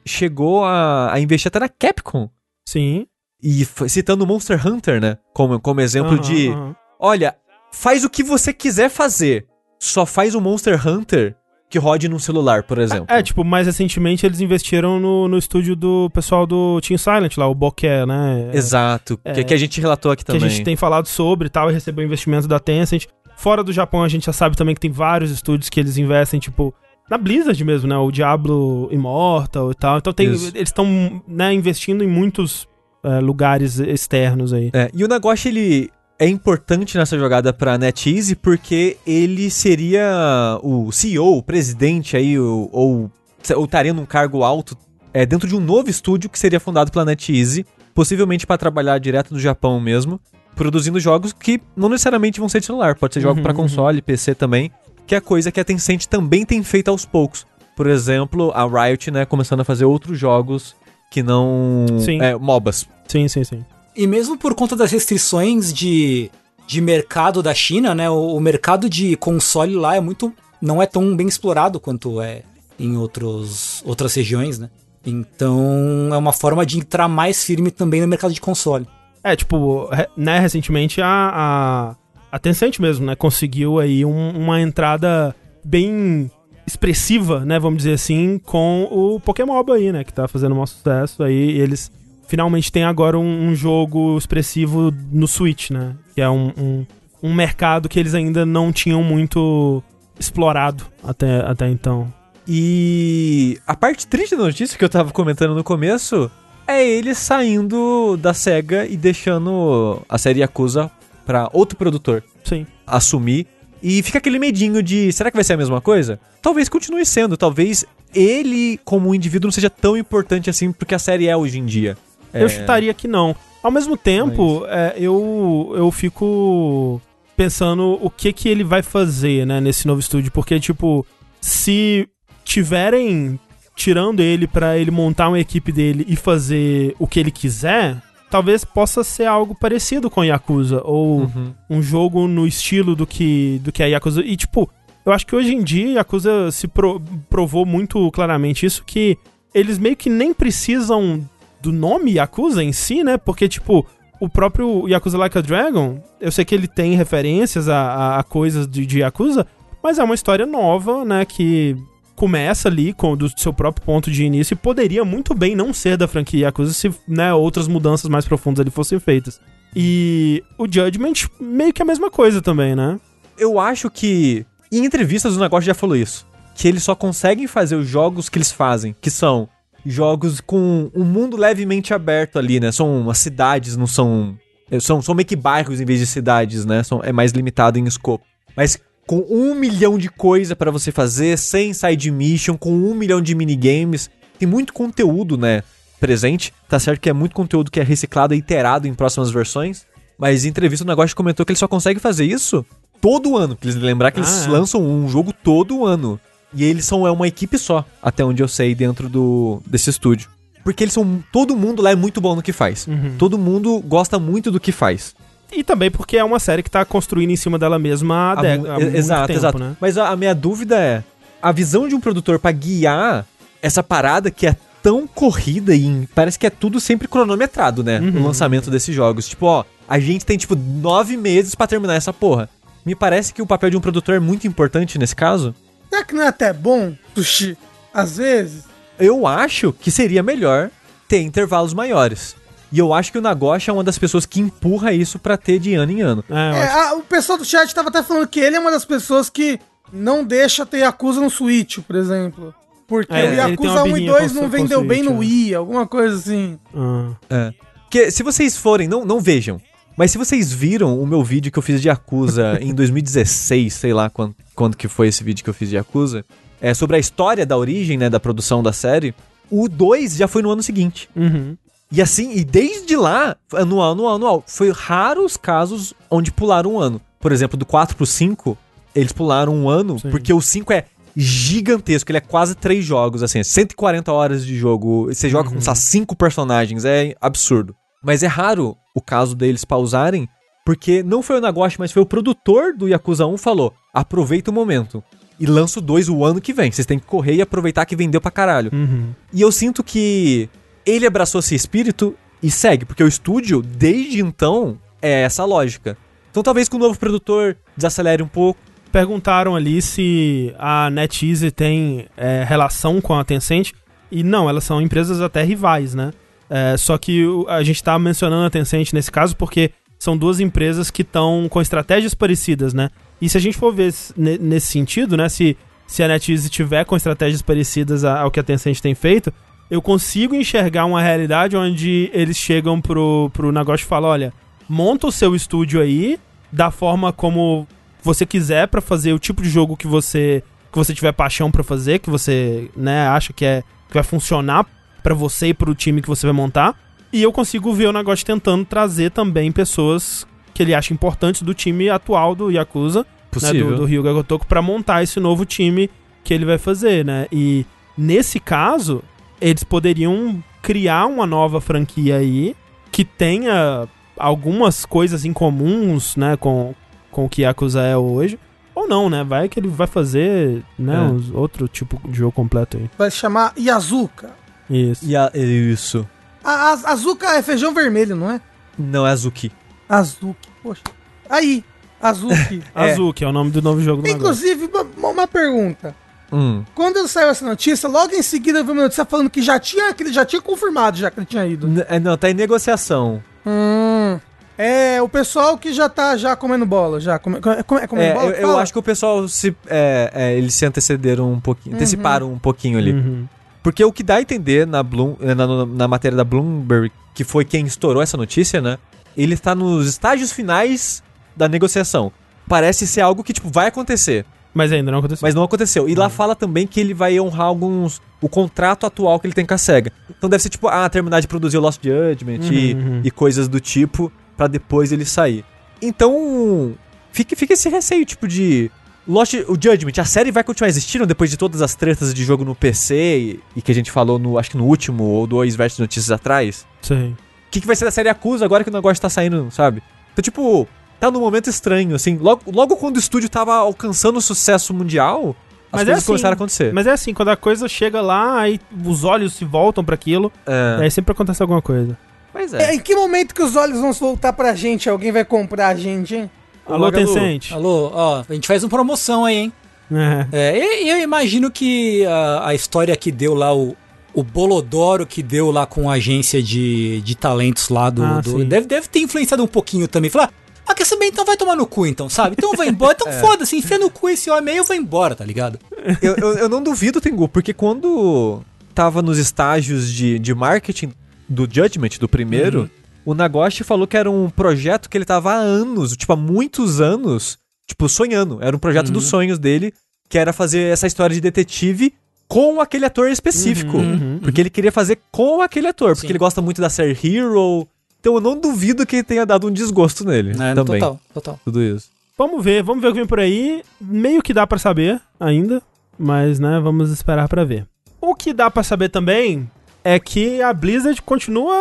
S2: chegou a, a investir até na Capcom.
S1: Sim.
S2: E citando o Monster Hunter, né? Como, como exemplo
S1: Aham,
S2: de:
S1: aham.
S2: olha, faz o que você quiser fazer, só faz o Monster Hunter que rode num celular, por exemplo.
S1: É, tipo, mais recentemente eles investiram no, no estúdio do pessoal do Team Silent lá, o Bokeh, né?
S2: Exato, que, que a gente relatou aqui
S1: que
S2: também.
S1: a gente tem falado sobre e tal, e recebeu investimento da Tencent. Fora do Japão, a gente já sabe também que tem vários estúdios que eles investem, tipo, na Blizzard mesmo, né? O Diablo Immortal e tal. Então tem, eles estão né, investindo em muitos é, lugares externos aí.
S2: É, e o Nagoshi, ele é importante nessa jogada pra NetEase porque ele seria o CEO, o presidente aí, ou, ou estaria num cargo alto é, dentro de um novo estúdio que seria fundado pela NetEase, possivelmente pra trabalhar direto do Japão mesmo, produzindo jogos que não necessariamente vão ser de celular, pode ser jogo
S1: Uhum,
S2: pra
S1: uhum.
S2: console, PC também, que é coisa que a Tencent também tem feito aos poucos. Por exemplo, a Riot, né, começando a fazer outros jogos que não...
S1: Sim.
S2: É, MOBAs.
S1: Sim, sim, sim.
S4: E mesmo por conta das restrições de, de mercado da China, né? O, o mercado de console lá é muito. não é tão bem explorado quanto é em outros, outras regiões, né? Então é uma forma de entrar mais firme também no mercado de console.
S1: É, tipo, né, recentemente a, a, a Tencent mesmo, né, conseguiu aí um- uma entrada bem expressiva, né, vamos dizer assim, com o Pokémon aí, né, que tá fazendo um sucesso aí, eles finalmente têm agora um, um jogo expressivo no Switch, né, que é um, um, um mercado que eles ainda não tinham muito explorado até, até então.
S2: E a parte triste da notícia que eu tava comentando no começo é ele saindo da SEGA e deixando a série Yakuza pra outro produtor
S1: Sim.
S2: assumir. E fica aquele medinho de, será que vai ser a mesma coisa? Talvez continue sendo, talvez ele como indivíduo não seja tão importante assim porque a série é hoje em dia.
S1: Eu
S2: É,
S1: chutaria que não. Ao mesmo tempo, é, eu, eu fico pensando o que que ele vai fazer, né, nesse novo estúdio. Porque, tipo, se tiverem tirando ele pra ele montar uma equipe dele e fazer o que ele quiser, talvez possa ser algo parecido com Yakuza. Ou
S2: Uhum.
S1: um jogo no estilo do que, do que é Yakuza. E, tipo, eu acho que hoje em dia Yakuza se pro- provou muito claramente isso, que eles meio que nem precisam do nome Yakuza em si, né? Porque, tipo, o próprio Yakuza Like a Dragon, eu sei que ele tem referências a, a- a coisas de, de Yakuza, mas é uma história nova, né? Que começa ali com do seu próprio ponto de início e poderia muito bem não ser da franquia Yakuza se né, outras mudanças mais profundas ali fossem feitas. E o Judgment meio que a mesma coisa também, né?
S2: Eu acho que em entrevistas o negócio já falou isso, que eles só conseguem fazer os jogos que eles fazem, que são jogos com um mundo levemente aberto ali, né? São as cidades, não são são, são meio que bairros em vez de cidades, né? São, é mais limitado em escopo. Mas com um milhão de coisa pra você fazer, sem side mission, com um milhão de minigames, tem muito conteúdo, né? Presente. Tá certo que é muito conteúdo que é reciclado e iterado em próximas versões. Mas em entrevista o negócio comentou que ele só consegue fazer isso todo ano. Pra eles lembrar que eles
S1: Ah, é.
S2: lançam um jogo todo ano. E eles são é uma equipe só, até onde eu sei, dentro do desse estúdio. Porque eles são. Todo mundo lá é muito bom no que faz.
S1: Uhum.
S2: Todo mundo gosta muito do que faz.
S1: E também porque é uma série que tá construindo em cima dela mesma há,
S2: Há
S1: de- há muito
S2: exato,
S1: tempo,
S2: exato.
S1: né?
S2: Mas a, a minha dúvida é: a visão de um produtor pra guiar essa parada que é tão corrida e parece que é tudo sempre cronometrado, né?
S1: Uhum.
S2: O lançamento desses jogos. Tipo, ó, a gente tem tipo nove meses pra terminar essa porra. Me parece que o papel de um produtor é muito importante nesse caso.
S3: Será que não é até bom, Sushi? Às vezes.
S2: Eu acho que seria melhor ter intervalos maiores. E eu acho que o Nagoshi é uma das pessoas que empurra isso pra ter de ano em ano.
S1: É,
S3: É, a- o pessoal do chat tava até falando que ele é uma das pessoas que não deixa ter Yakuza no Switch, por exemplo. Porque
S1: É,
S3: o Yakuza
S1: uma
S3: 1 e
S1: birrinha
S3: 2
S1: com
S3: não vendeu bem
S1: Switch,
S3: no
S1: é.
S3: Wii, alguma coisa assim.
S1: Ah.
S2: É. Porque se vocês forem, não, não vejam. Mas se vocês viram o meu vídeo que eu fiz de Yakuza [LAUGHS] em 2016, sei lá quando, quando que foi esse vídeo que eu fiz de Yakuza, é sobre a história da origem, né, da produção da série, o 2 já foi no ano seguinte.
S1: Uhum.
S2: E assim, e desde lá, anual, anual, anual, foi raros casos onde pularam um ano. Por exemplo, do 4 pro 5, eles pularam um ano,
S1: Sim.
S2: porque o 5 é gigantesco, ele é quase três jogos, assim, 140 horas de jogo, você joga com, sei lá, cinco personagens, é absurdo. Mas é raro o caso deles pausarem, porque não foi o Nagoshi, mas foi o produtor do Yakuza 1 falou, aproveita o momento. E lança o 2 o ano que vem, vocês têm que correr e aproveitar que vendeu pra caralho.
S1: Uhum.
S2: E eu sinto que ele abraçou esse espírito e segue, porque o estúdio, desde então, é essa lógica. Então talvez com o novo produtor desacelere um pouco.
S1: Perguntaram ali se a NetEase tem é, relação com a Tencent. E não, elas são empresas até rivais, né? É, só que a gente tá mencionando a Tencent nesse caso porque são duas empresas que estão com estratégias parecidas, né? E se a gente for ver nesse sentido, né? Se, se a NetEase tiver com estratégias parecidas ao que a Tencent tem feito, eu consigo enxergar uma realidade onde eles chegam pro, pro negócio e falam, olha, monta o seu estúdio aí da forma como você quiser pra fazer o tipo de jogo que você que você tiver paixão pra fazer, que você, né, acha que é que vai funcionar pra você e pro time que você vai montar. E eu consigo ver o negócio tentando trazer também pessoas que ele acha importantes do time atual do Yakuza, né, do, do Ryuga Gotoku, pra montar esse novo time que ele vai fazer, né? E nesse caso, eles poderiam criar uma nova franquia aí que tenha algumas coisas em comuns, né, com, com o que Yakuza é hoje. Ou não, né? Vai que ele vai fazer, né,
S2: É.
S1: outro tipo de jogo completo aí.
S3: Vai se chamar Yazuka.
S1: Isso.
S2: E a, isso.
S3: A, a- Azuka é feijão vermelho, não é?
S2: Não é Azuki.
S3: Azuki, poxa. Aí, Azuki. [LAUGHS]
S2: É.
S1: Que é o nome do novo jogo do.
S3: Inclusive, uma, uma pergunta.
S2: Hum.
S3: Quando saiu essa notícia, logo em seguida eu vi uma notícia falando que já tinha, que ele já tinha confirmado já que ele tinha ido.
S2: N- é, não, tá em negociação.
S3: Hum. É, o pessoal que já tá já comendo bola, já. Come, come, come- é comendo
S2: É,
S3: bola?
S2: eu, eu acho que o pessoal se. É, é, eles se antecederam um pouquinho. Anteciparam um pouquinho ali.
S1: Uhum.
S2: Porque o que dá a entender na, Bloom, eh, na, na- matéria da Bloomberg, que foi quem estourou essa notícia, né? Ele está nos estágios finais da negociação. Parece ser algo que, tipo, vai acontecer.
S1: Mas ainda não aconteceu.
S2: Mas não aconteceu. E lá fala também que ele vai honrar alguns. o contrato atual que ele tem com a SEGA. Então deve ser tipo, ah, terminar de produzir o Lost Judgment e,
S1: Uhum, uhum.
S2: e coisas do tipo, pra depois ele sair. Então. Fica, fica esse receio, tipo, de. Lost, o Judgment, a série vai continuar existindo depois de todas as tretas de jogo no PC e, e que a gente falou no, acho que no último ou dois versos de notícias atrás.
S1: Sei.
S2: O que, que vai ser da série Acusa agora que o negócio tá saindo, sabe? Então, tipo, tá num momento estranho, assim. Logo, logo quando o estúdio tava alcançando o sucesso mundial, as
S1: Mas é
S2: coisas
S1: assim,
S2: começaram a acontecer.
S1: Mas é assim, quando a coisa chega lá, aí os olhos se voltam pra aquilo,
S2: É.
S1: aí sempre acontece alguma coisa.
S2: Mas
S3: É,
S2: é.
S3: em que momento que os olhos vão se voltar pra gente? Alguém vai comprar a gente, hein?
S1: Alô,
S2: Magalu.
S1: Tencent.
S4: Alô, ó, a gente faz uma promoção aí, hein?
S1: É.
S4: É, eu imagino que a, a história que deu lá, o, o Bolodoro que deu lá com a agência de, de talentos lá do.
S1: Ah,
S4: do- deve, deve ter influenciado um pouquinho também. Falar, ah, quer saber? Então vai tomar no cu, então, sabe? Então vai embora. [LAUGHS] Então foda-se, enfia no cu esse homem aí, eu vou embora, tá ligado?
S2: eu, eu, eu não duvido, Tengu, porque quando tava nos estágios de, de marketing do Judgment, do primeiro, o Nagoshi falou que era um projeto que ele tava há anos, tipo, há muitos anos, tipo, sonhando. Era um projeto dos sonhos dele, que era fazer essa história de detetive com aquele ator específico.
S1: Uhum,
S2: Porque ele queria fazer com aquele ator, porque
S4: Sim.
S2: ele gosta muito da série Hero. Então eu não duvido que tenha dado um desgosto nele
S4: É,
S2: também.
S4: Total, total.
S2: Tudo isso.
S1: Vamos ver, vamos ver o que vem por aí. Meio que dá pra saber ainda, mas né, vamos esperar pra ver. O que dá pra saber também é que a Blizzard continua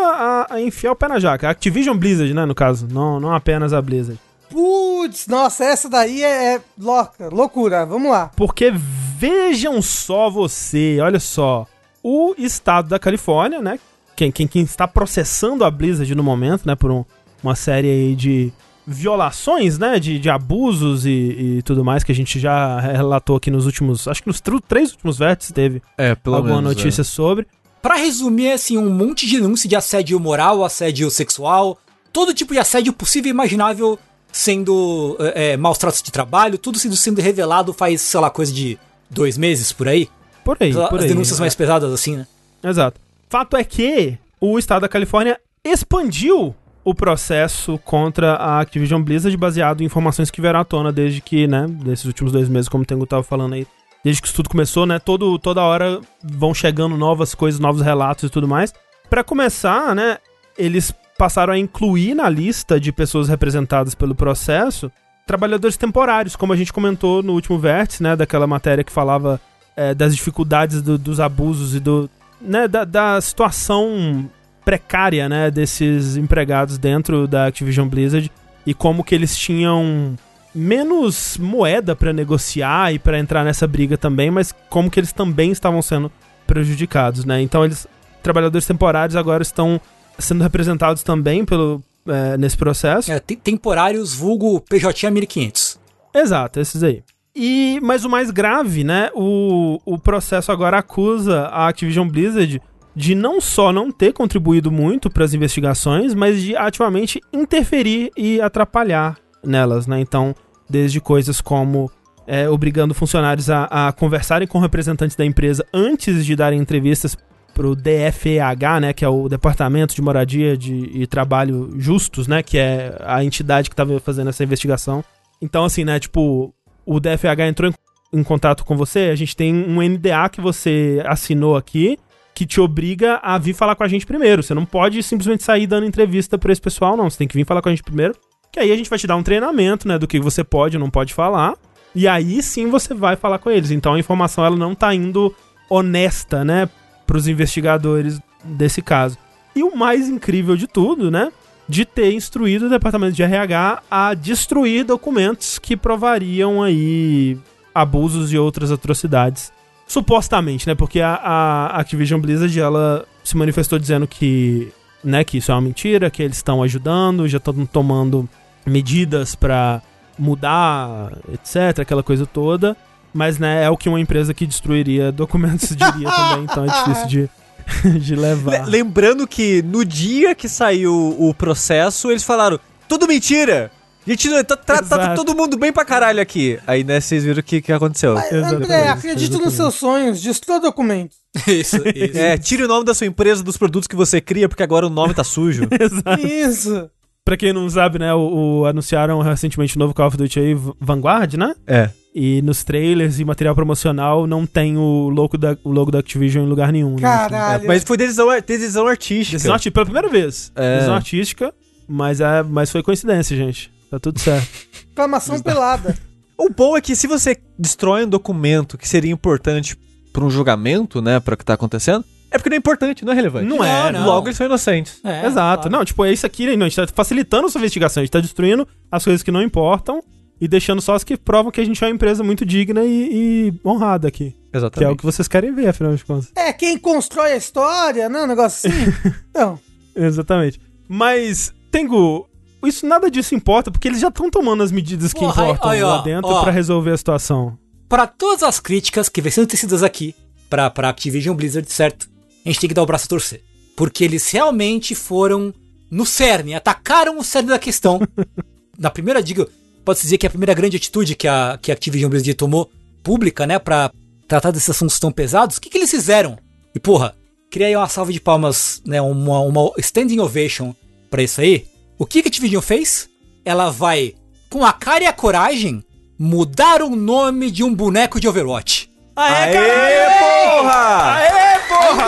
S1: a, a enfiar o pé na jaca. A Activision Blizzard, né, no caso, não, não apenas a Blizzard.
S3: Putz, nossa, essa daí é, é louca, loucura. Vamos lá.
S1: Porque vejam só você, olha só. O estado da Califórnia, né? Quem, quem, quem está processando a Blizzard no momento, né? Por um- uma série aí de violações, né? De, de abusos e, e tudo mais que a gente já relatou aqui nos últimos. Acho que nos tr- três últimos vértices teve
S2: É, pelo
S1: alguma
S2: menos.
S1: notícia sobre.
S4: Pra resumir, assim, um monte de denúncia de assédio moral, assédio sexual, todo tipo de assédio possível e imaginável sendo é, é, maus tratos de trabalho, tudo sendo, sendo revelado faz, sei lá, coisa de dois meses por aí.
S1: Por aí,
S4: As
S1: por aí.
S4: denúncias mais pesadas, assim, né?
S1: Exato. Fato é que o estado da Califórnia expandiu o processo contra a Activision Blizzard baseado em informações que vieram à tona desde que, né, desses últimos dois meses, como o Tengu tava falando aí, desde que isso tudo começou, né, todo, toda hora vão chegando novas coisas, novos relatos e tudo mais. Pra começar, né, eles passaram a incluir na lista de pessoas representadas pelo processo trabalhadores temporários, como a gente comentou no último vértice, né, daquela matéria que falava é, das dificuldades do- dos abusos e do, né, da, da situação precária, né, desses empregados dentro da Activision Blizzard e como que eles tinham menos moeda pra negociar e pra entrar nessa briga também, mas como que eles também estavam sendo prejudicados, né? Então eles trabalhadores temporários agora estão sendo representados também pelo é, nesse processo.
S4: É, tem- temporários vulgo PJ 1500.
S1: Exato, esses aí. E, mas o mais grave, né? O, o processo agora acusa a Activision Blizzard de não só não ter contribuído muito para as investigações, mas de ativamente interferir e atrapalhar nelas, né? Então, desde coisas como é, obrigando funcionários a, a conversarem com representantes da empresa antes de darem entrevistas pro DFEH, né, que é o Departamento de Moradia de, e Trabalho Justos, né, que é a entidade que estava fazendo essa investigação. Então, assim, né, tipo, o DFH entrou em, em contato com você, a gente tem um NDA que você assinou aqui que te obriga a vir falar com a gente primeiro. Você não pode simplesmente sair dando entrevista pra esse pessoal, não. Você tem que vir falar com a gente primeiro, que aí a gente vai te dar um treinamento, né, do que você pode ou não pode falar. E aí sim você vai falar com eles. Então a informação ela não tá indo honesta, né, pros investigadores desse caso. E o mais incrível de tudo, né? De ter instruído o departamento de RH a destruir documentos que provariam aí abusos e outras atrocidades. Supostamente, né? Porque a, a Activision Blizzard, ela se manifestou dizendo que, né, que isso é uma mentira, que eles estão ajudando, já estão tomando medidas pra mudar, etc, aquela coisa toda. Mas, né, é o que uma empresa que destruiria [LAUGHS] documentos diria também, então é difícil de, [LAUGHS] de levar.
S2: Le- lembrando que no dia que saiu o processo, eles falaram: tudo mentira! A gente tá, tá- tá todo mundo bem pra caralho aqui. Aí, né, vocês viram o que, que aconteceu.
S1: Exatamente,
S3: André, acredito nos seus sonhos, destrua documentos. [LAUGHS]
S4: Isso, isso.
S2: É, tire o nome da sua empresa dos produtos que você cria, porque agora o nome tá sujo.
S1: Exato.
S3: Isso.
S1: Pra quem não sabe, né, o, o- anunciaram recentemente o novo Call of Duty aí, Vanguard, né?
S2: é.
S1: E nos trailers e material promocional não tem o logo da, o logo da Activision em lugar nenhum. né?
S3: Caralho.
S2: Mas foi decisão, ar- decisão artística.
S1: Decisão artística, pela primeira vez.
S2: É.
S1: Decisão artística, mas, é, mas foi coincidência, gente. Tá tudo certo. [LAUGHS]
S3: Reclamação pelada.
S2: O bom é que se você destrói um documento que seria importante pra um julgamento, né, para o que tá acontecendo, é porque não é importante, não é relevante.
S1: Não é,
S4: não.
S2: Logo eles são inocentes.
S4: É,
S1: Exato.
S4: claro.
S1: Não, tipo, é isso aqui, né? Não, a gente tá facilitando a sua investigação. A gente tá destruindo as coisas que não importam e deixando só as que provam que a gente é uma empresa muito digna e, e honrada aqui. Que é
S2: Exatamente.
S1: o que vocês querem ver, afinal de contas.
S3: É, quem constrói a história, né? Um negócio assim. [LAUGHS] Então,
S1: Exatamente. Mas, Tengu, isso nada disso importa, porque eles já estão tomando as medidas que
S4: aí-
S1: importam
S4: aí, ó,
S1: lá dentro
S4: ó.
S1: pra resolver a situação.
S4: Para todas as críticas que vêm sendo tecidas aqui pra, pra Activision Blizzard, certo? A gente tem que dar o braço a torcer. Porque eles realmente foram no cerne, atacaram o cerne da questão. [LAUGHS] Na primeira, digo, pode-se dizer que a primeira grande atitude que a, que a Activision Blizzard tomou pública, né, pra tratar desses assuntos tão pesados. O que, que eles fizeram? E porra, queria aí uma salva de palmas, né, uma, uma standing ovation pra isso aí. O que, que a Activision fez? Ela vai, com a cara e a coragem, mudar o nome de um boneco de Overwatch.
S2: Aê, porra!
S1: Aê, porra!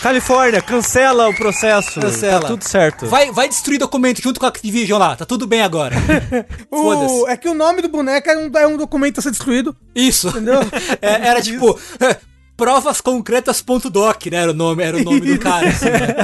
S2: Califórnia, cancela o processo.
S4: Cancela.
S2: Tá tudo certo.
S4: Vai, vai destruir documento junto com a Activision lá, tá tudo bem agora. [LAUGHS]
S3: o,
S4: Foda-se.
S3: é que o nome do boneco é um, é um documento a ser destruído.
S4: Isso.
S3: Entendeu? [LAUGHS]
S4: É, era tipo. Provasconcretas.doc, né? Era o nome, era o nome do cara. assim, né?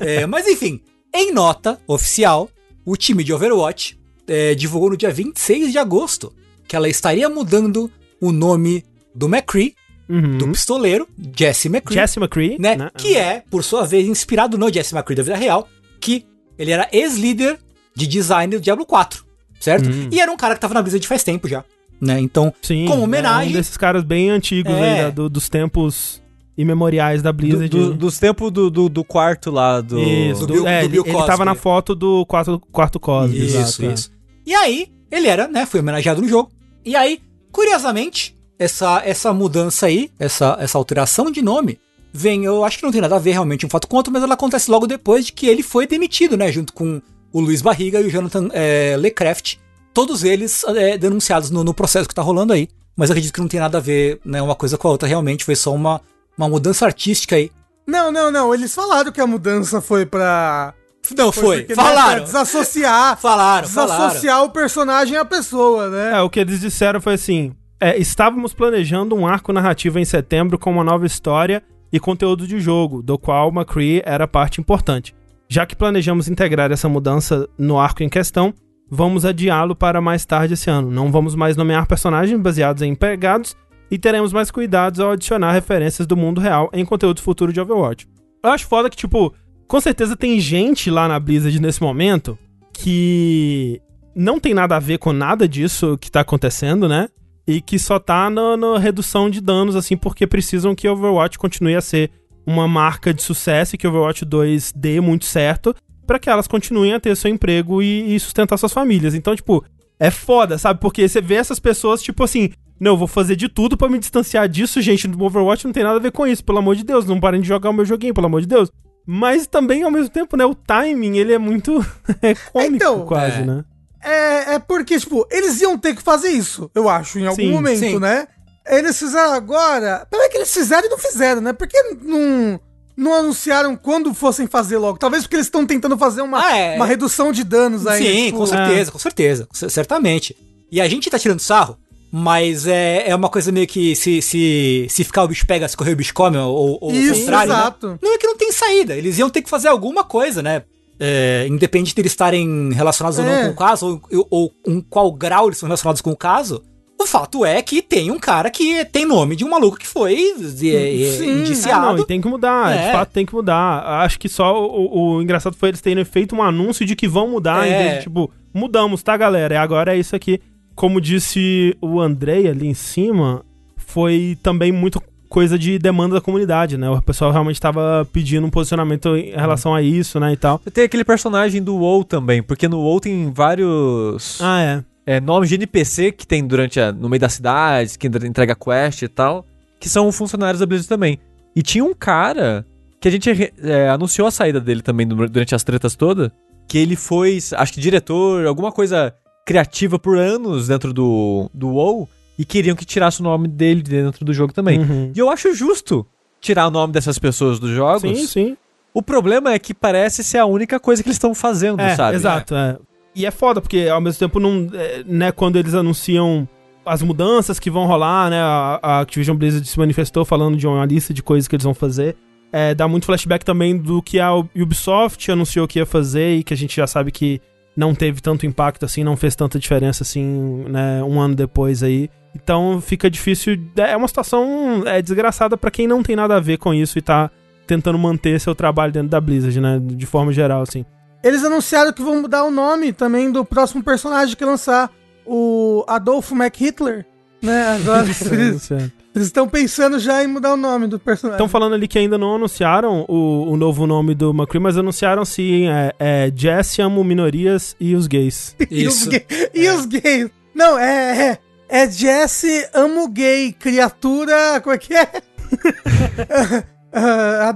S4: [LAUGHS] É, mas enfim, em nota oficial, o time de Overwatch é, divulgou no dia 26 de agosto que ela estaria mudando o nome do McCree,
S1: Uhum.
S4: do pistoleiro, Jesse McCree.
S1: Jesse McCree,
S4: né? Que é, por sua vez, inspirado no Jesse McCree da vida real, que ele era ex-líder de design do Diablo 4, certo?
S1: Hum.
S4: E era um cara que tava na Blizzard faz tempo já, né? Então,
S1: Sim,
S4: como
S1: É
S4: homenagem,
S1: um desses caras bem antigos
S4: É.
S1: aí, da- do- dos tempos imemoriais da
S2: Do-
S1: Blizzard.
S2: do- dos tempos do, do, do quarto lá do.
S1: Isso,
S4: do
S1: do-
S4: Bill-
S1: é,
S4: do
S1: ele,
S4: Bill
S1: ele
S4: Cosby.
S1: tava na foto do quarto, quarto Cosby.
S4: Isso,
S1: exato, é.
S4: isso. E aí, ele era, né? Foi homenageado no jogo. E aí, curiosamente, essa, essa mudança aí, essa, essa alteração de nome, vem, eu acho que não tem nada a ver realmente um fato com outro, mas ela acontece logo depois de que ele foi demitido, né? Junto com o Luiz Barriga e o Jonathan é, Lecraft. Todos eles é, denunciados no, no processo que tá rolando aí. Mas eu acredito que não tem nada a ver, né? Uma coisa com a outra. Realmente foi só uma, uma mudança artística aí.
S3: Não, não, não. Eles falaram que a mudança foi pra.
S4: Não, foi.
S3: né, pra
S4: Falaram.
S3: desassociar.
S4: Falaram, falaram.
S3: desassociar o personagem à pessoa, né?
S1: É, o que eles disseram foi assim: é, estávamos planejando um arco narrativo em setembro com uma nova história e conteúdo de jogo, do qual McCree era parte importante. Já que planejamos integrar essa mudança no arco em questão, vamos adiá-lo para mais tarde esse ano. Não vamos mais nomear personagens baseados em empregados e teremos mais cuidados ao adicionar referências do mundo real em conteúdo futuro de Overwatch. Eu acho foda que, tipo, com certeza tem gente lá na Blizzard nesse momento que não tem nada a ver com nada disso que tá acontecendo, né? E que só tá na, na redução de danos, assim, porque precisam que Overwatch continue a ser uma marca de sucesso e que Overwatch 2 dê muito certo pra que elas continuem a ter seu emprego e, e sustentar suas famílias. Então, tipo, é foda, sabe? Porque você vê essas pessoas, tipo assim, não, eu vou fazer de tudo pra me distanciar disso, gente. No Overwatch não tem nada a ver com isso, pelo amor de Deus. Não parem de jogar o meu joguinho, pelo amor de Deus. Mas também, ao mesmo tempo, né, o timing, ele é muito [LAUGHS] é cômico,
S3: Então,
S1: quase,
S4: é.
S1: né?
S3: É, é porque, tipo, eles iam ter que fazer isso, eu acho, em algum
S1: Sim,
S3: momento,
S4: sim.
S3: né? Eles fizeram agora. Peraí que eles fizeram e não fizeram, né? Por que não, não anunciaram quando fossem fazer logo? Talvez porque eles estão tentando fazer uma,
S4: Ah, é.
S3: uma redução de danos aí.
S4: Sim,
S3: tipo,
S4: com certeza, com certeza, certamente. E a gente tá tirando sarro, Mas é, é uma coisa meio que se, se, se ficar o bicho pega, se correr o bicho come, ou, ou o
S3: Isso,
S4: contrário, né?
S3: exato.
S4: Não é que não tem saída, eles iam ter que fazer alguma coisa, né? É, independente de eles estarem relacionados ou não
S3: É.
S4: com o caso, ou, ou em qual grau eles são relacionados com o caso, o fato é que tem um cara que tem nome de um maluco que foi é, é,
S3: Sim.
S1: Ah,
S4: indiciado.
S1: não, e tem que mudar,
S4: É.
S1: de fato tem que mudar. Acho que só o, o- o engraçado foi eles terem feito um anúncio de que vão mudar,
S4: É.
S1: em vez de tipo, mudamos, tá, galera? E agora é isso aqui. Como disse o Andrei ali em cima, foi também muito coisa de demanda da comunidade, né? O pessoal realmente tava pedindo um posicionamento em relação a isso, né, e tal.
S2: Tem aquele personagem do WoW também, porque no WoW tem vários
S1: Ah, é.
S2: é, nomes de NPC que tem durante a, no meio das cidades, que entrega quest e tal, que são funcionários da Blizzard também. E tinha um cara que a gente é, anunciou a saída dele também du- durante as tretas todas, que ele foi, acho que diretor, alguma coisa criativa por anos dentro do, do WoW, e queriam que tirasse o nome dele dentro do jogo também.
S1: Uhum.
S2: E eu acho justo tirar o nome dessas pessoas dos jogos.
S1: Sim, sim.
S2: O problema é que parece ser a única coisa que eles estão fazendo,
S1: É,
S2: sabe?
S1: exato. é. E é foda, porque ao mesmo tempo, não, é, né, quando eles anunciam as mudanças que vão rolar, né, a, a Activision Blizzard se manifestou falando de uma lista de coisas que eles vão fazer. É, dá muito flashback também do que a Ubisoft anunciou que ia fazer e que a gente já sabe que não teve tanto impacto assim, não fez tanta diferença assim, né, um ano depois aí. Então fica difícil. É uma situação é, desgraçada pra quem não tem nada a ver com isso e tá tentando manter seu trabalho dentro da Blizzard, né, de forma geral, assim.
S3: Eles anunciaram que vão mudar o nome também do próximo personagem que lançar, o Adolfo McHitler, né? Agora [LAUGHS] [LAUGHS] eles eles estão pensando já em mudar o nome do personagem.
S1: Estão falando ali que ainda não anunciaram o, o novo nome do McCree, mas anunciaram sim, é, é Jesse, amo minorias e os gays. [LAUGHS]
S3: E os,
S4: Isso.
S3: gay- e os gays? Não, é, é, é Jesse, amo gay, criatura, como é que é? [LAUGHS] Ah,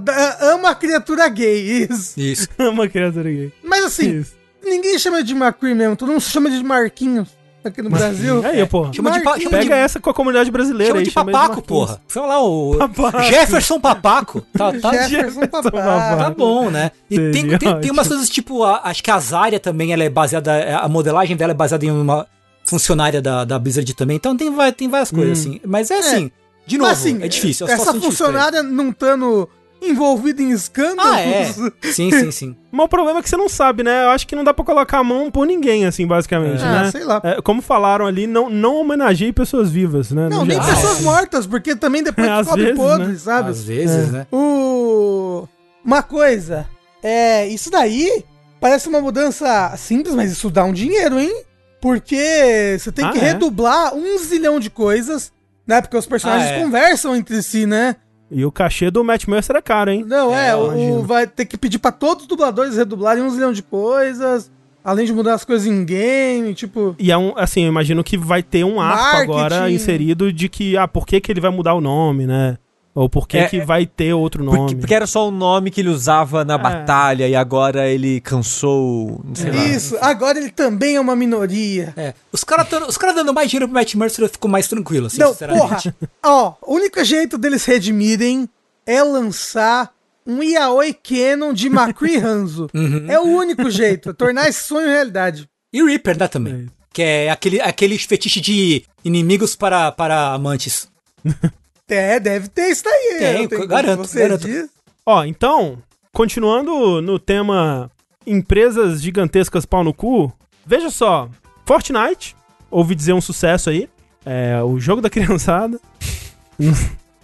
S3: ama a criatura gay, isso.
S4: Isso. [LAUGHS]
S1: Uma criatura gay.
S3: Mas assim,
S1: Isso.
S3: ninguém chama de McCree mesmo, todo mundo chama de Marquinhos aqui no Brasil.
S1: Aí, porra.
S4: Chama de, chama de,
S1: Pega essa com a comunidade brasileira
S4: chama
S1: aí.
S4: de
S1: chama
S4: papaco,
S1: Marquinhos.
S4: porra. Foi lá o [LAUGHS]
S1: Papaco.
S4: Jefferson Papaco. Tá, tá,
S3: Jefferson
S1: Jefferson
S3: Papai.
S4: Tá bom, né? E
S1: Seria
S4: tem, tem, tem umas coisas tipo, a- acho que a Zarya também, ela é baseada, a modelagem dela é baseada em uma funcionária da, da Blizzard também, então tem, vai- tem várias coisas assim. Mas é assim, de novo,
S3: assim,
S4: é difícil. a
S3: Essa
S4: é difícil
S3: funcionária não estando envolvida em escândalos.
S4: Ah, é. Sim, sim, sim. [LAUGHS]
S1: Mas o problema é que você não sabe, né? Eu acho que não dá pra colocar a mão por ninguém, assim, basicamente,
S3: Ah,
S1: né?
S3: sei lá.
S1: É, como falaram ali, não, não homenageie pessoas vivas, né?
S3: Não,
S1: no
S3: nem
S1: geral.
S3: pessoas mortas, porque também depois
S1: É, [LAUGHS] às
S3: descobre
S1: vezes,
S3: podre,
S1: né?
S3: sabe?
S4: Às vezes, né?
S3: O... Uma coisa, é, isso daí parece uma mudança simples, mas isso dá um dinheiro, hein? Porque você tem
S1: Ah,
S3: que
S1: é?
S3: redublar um zilhão de coisas, né? Porque os personagens
S4: Ah, é.
S3: conversam entre si, né?
S1: E o cachê do Matt Mercer é caro, hein?
S3: Não, é,
S4: É,
S3: o, vai ter que pedir pra todos os dubladores redublarem um zilhão de coisas, além de mudar as coisas em game, tipo...
S1: E é um, assim, eu imagino que vai ter um arco
S3: Marketing.
S1: agora inserido de que, ah, por que, que ele vai mudar o nome, né? Ou por que,
S2: É,
S1: que
S2: é-
S1: vai ter outro nome.
S2: Porque, porque era só o nome que ele usava na
S1: É.
S2: batalha e agora ele cansou. Sei lá.
S3: Isso, agora ele também é uma minoria.
S4: É. Os caras os cara dando mais dinheiro pro Matt Mercer eu fico mais tranquilo, assim,
S3: Não,
S4: sinceramente.
S3: porra. Ó, o único jeito deles redimirem é lançar um yaoi canon de Macri Hanzo. [LAUGHS]
S4: Uhum.
S3: É o único jeito, é tornar esse sonho realidade.
S4: E Reaper, né, também. Que é aquele, aquele fetiche de inimigos para, para amantes. [LAUGHS]
S3: É, deve ter isso daí.
S4: Tem,
S3: eu tenho-
S4: garanto,
S3: você
S4: garanto.
S3: diz.
S1: Ó, então, continuando no tema empresas gigantescas pau no cu, veja só, Fortnite, ouvi dizer um sucesso aí, é o jogo da [LAUGHS] criançada.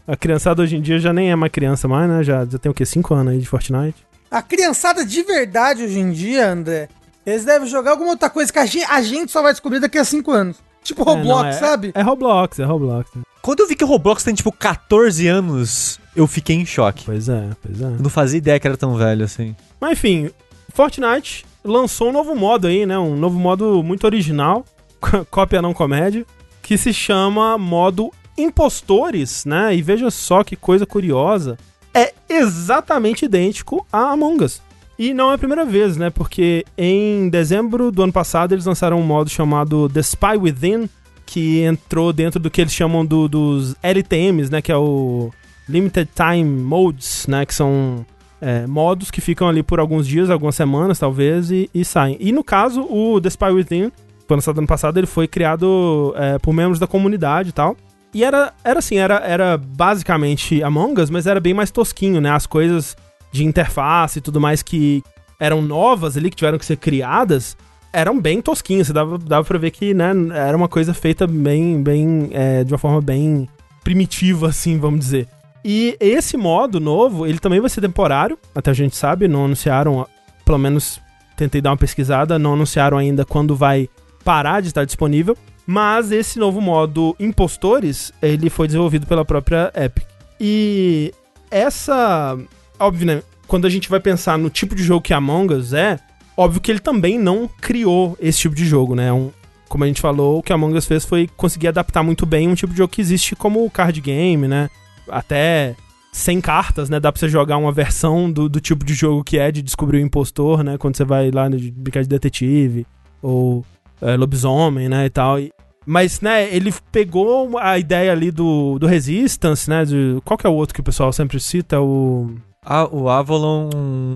S1: A criançada hoje em dia já nem é mais criança mais, né? Já, já tem o quê? 5 anos aí de Fortnite.
S3: A criançada de verdade hoje em dia, André, eles devem jogar alguma outra coisa que a gente, a gente só vai descobrir daqui a 5 anos. Tipo
S1: É, não,
S3: Roblox,
S1: é-
S3: sabe?
S1: É Roblox, é Roblox.
S2: Quando eu vi que o Roblox tem tipo 14 anos, eu fiquei em choque.
S1: Pois é, pois é.
S2: Eu não fazia ideia que era tão velho assim.
S1: Mas enfim, Fortnite lançou um novo modo aí, né? Um novo modo muito original, [LAUGHS] cópia não comédia, que se chama modo Impostores, né? E veja só que coisa curiosa. É exatamente idêntico a Among Us. E não é a primeira vez, né? Porque em dezembro do ano passado eles lançaram um modo chamado The Spy Within, que entrou dentro do que eles chamam do- dos LTMs, né? Que é o Limited Time Modes, né? Que são é, modos que ficam ali por alguns dias, algumas semanas talvez, e, e saem. E no caso, o The Spy Within foi lançado ano passado, ele foi criado é, por membros da comunidade e tal. E era, era assim, era, era basicamente Among Us, mas era bem mais tosquinho, né? As coisas de interface e tudo mais que eram novas ali, que tiveram que ser criadas, eram bem tosquinhas. Dava, dava pra ver que, né, era uma coisa feita bem, bem, é, de uma forma bem primitiva, assim, vamos dizer. E esse modo novo, ele também vai ser temporário, até a gente sabe, não anunciaram, pelo menos tentei dar uma pesquisada, não anunciaram ainda quando vai parar de estar disponível. Mas esse novo modo Impostores, ele foi desenvolvido pela própria Epic. E essa. Óbvio, né? Quando a gente vai pensar no tipo de jogo que Among Us é, óbvio que ele também não criou esse tipo de jogo, né? Um, como a gente falou, o que Among Us fez foi conseguir adaptar muito bem um tipo de jogo que existe como card game, né? Até sem cartas, né? Dá pra você jogar uma versão do, do tipo de jogo que é de descobrir o impostor, né? Quando você vai lá de brincar de detetive ou é, lobisomem, né? E tal. Mas, né, ele pegou a ideia ali do, do Resistance, né? De, qual que é o outro que o pessoal sempre cita? O.
S2: Ah, o Avalon.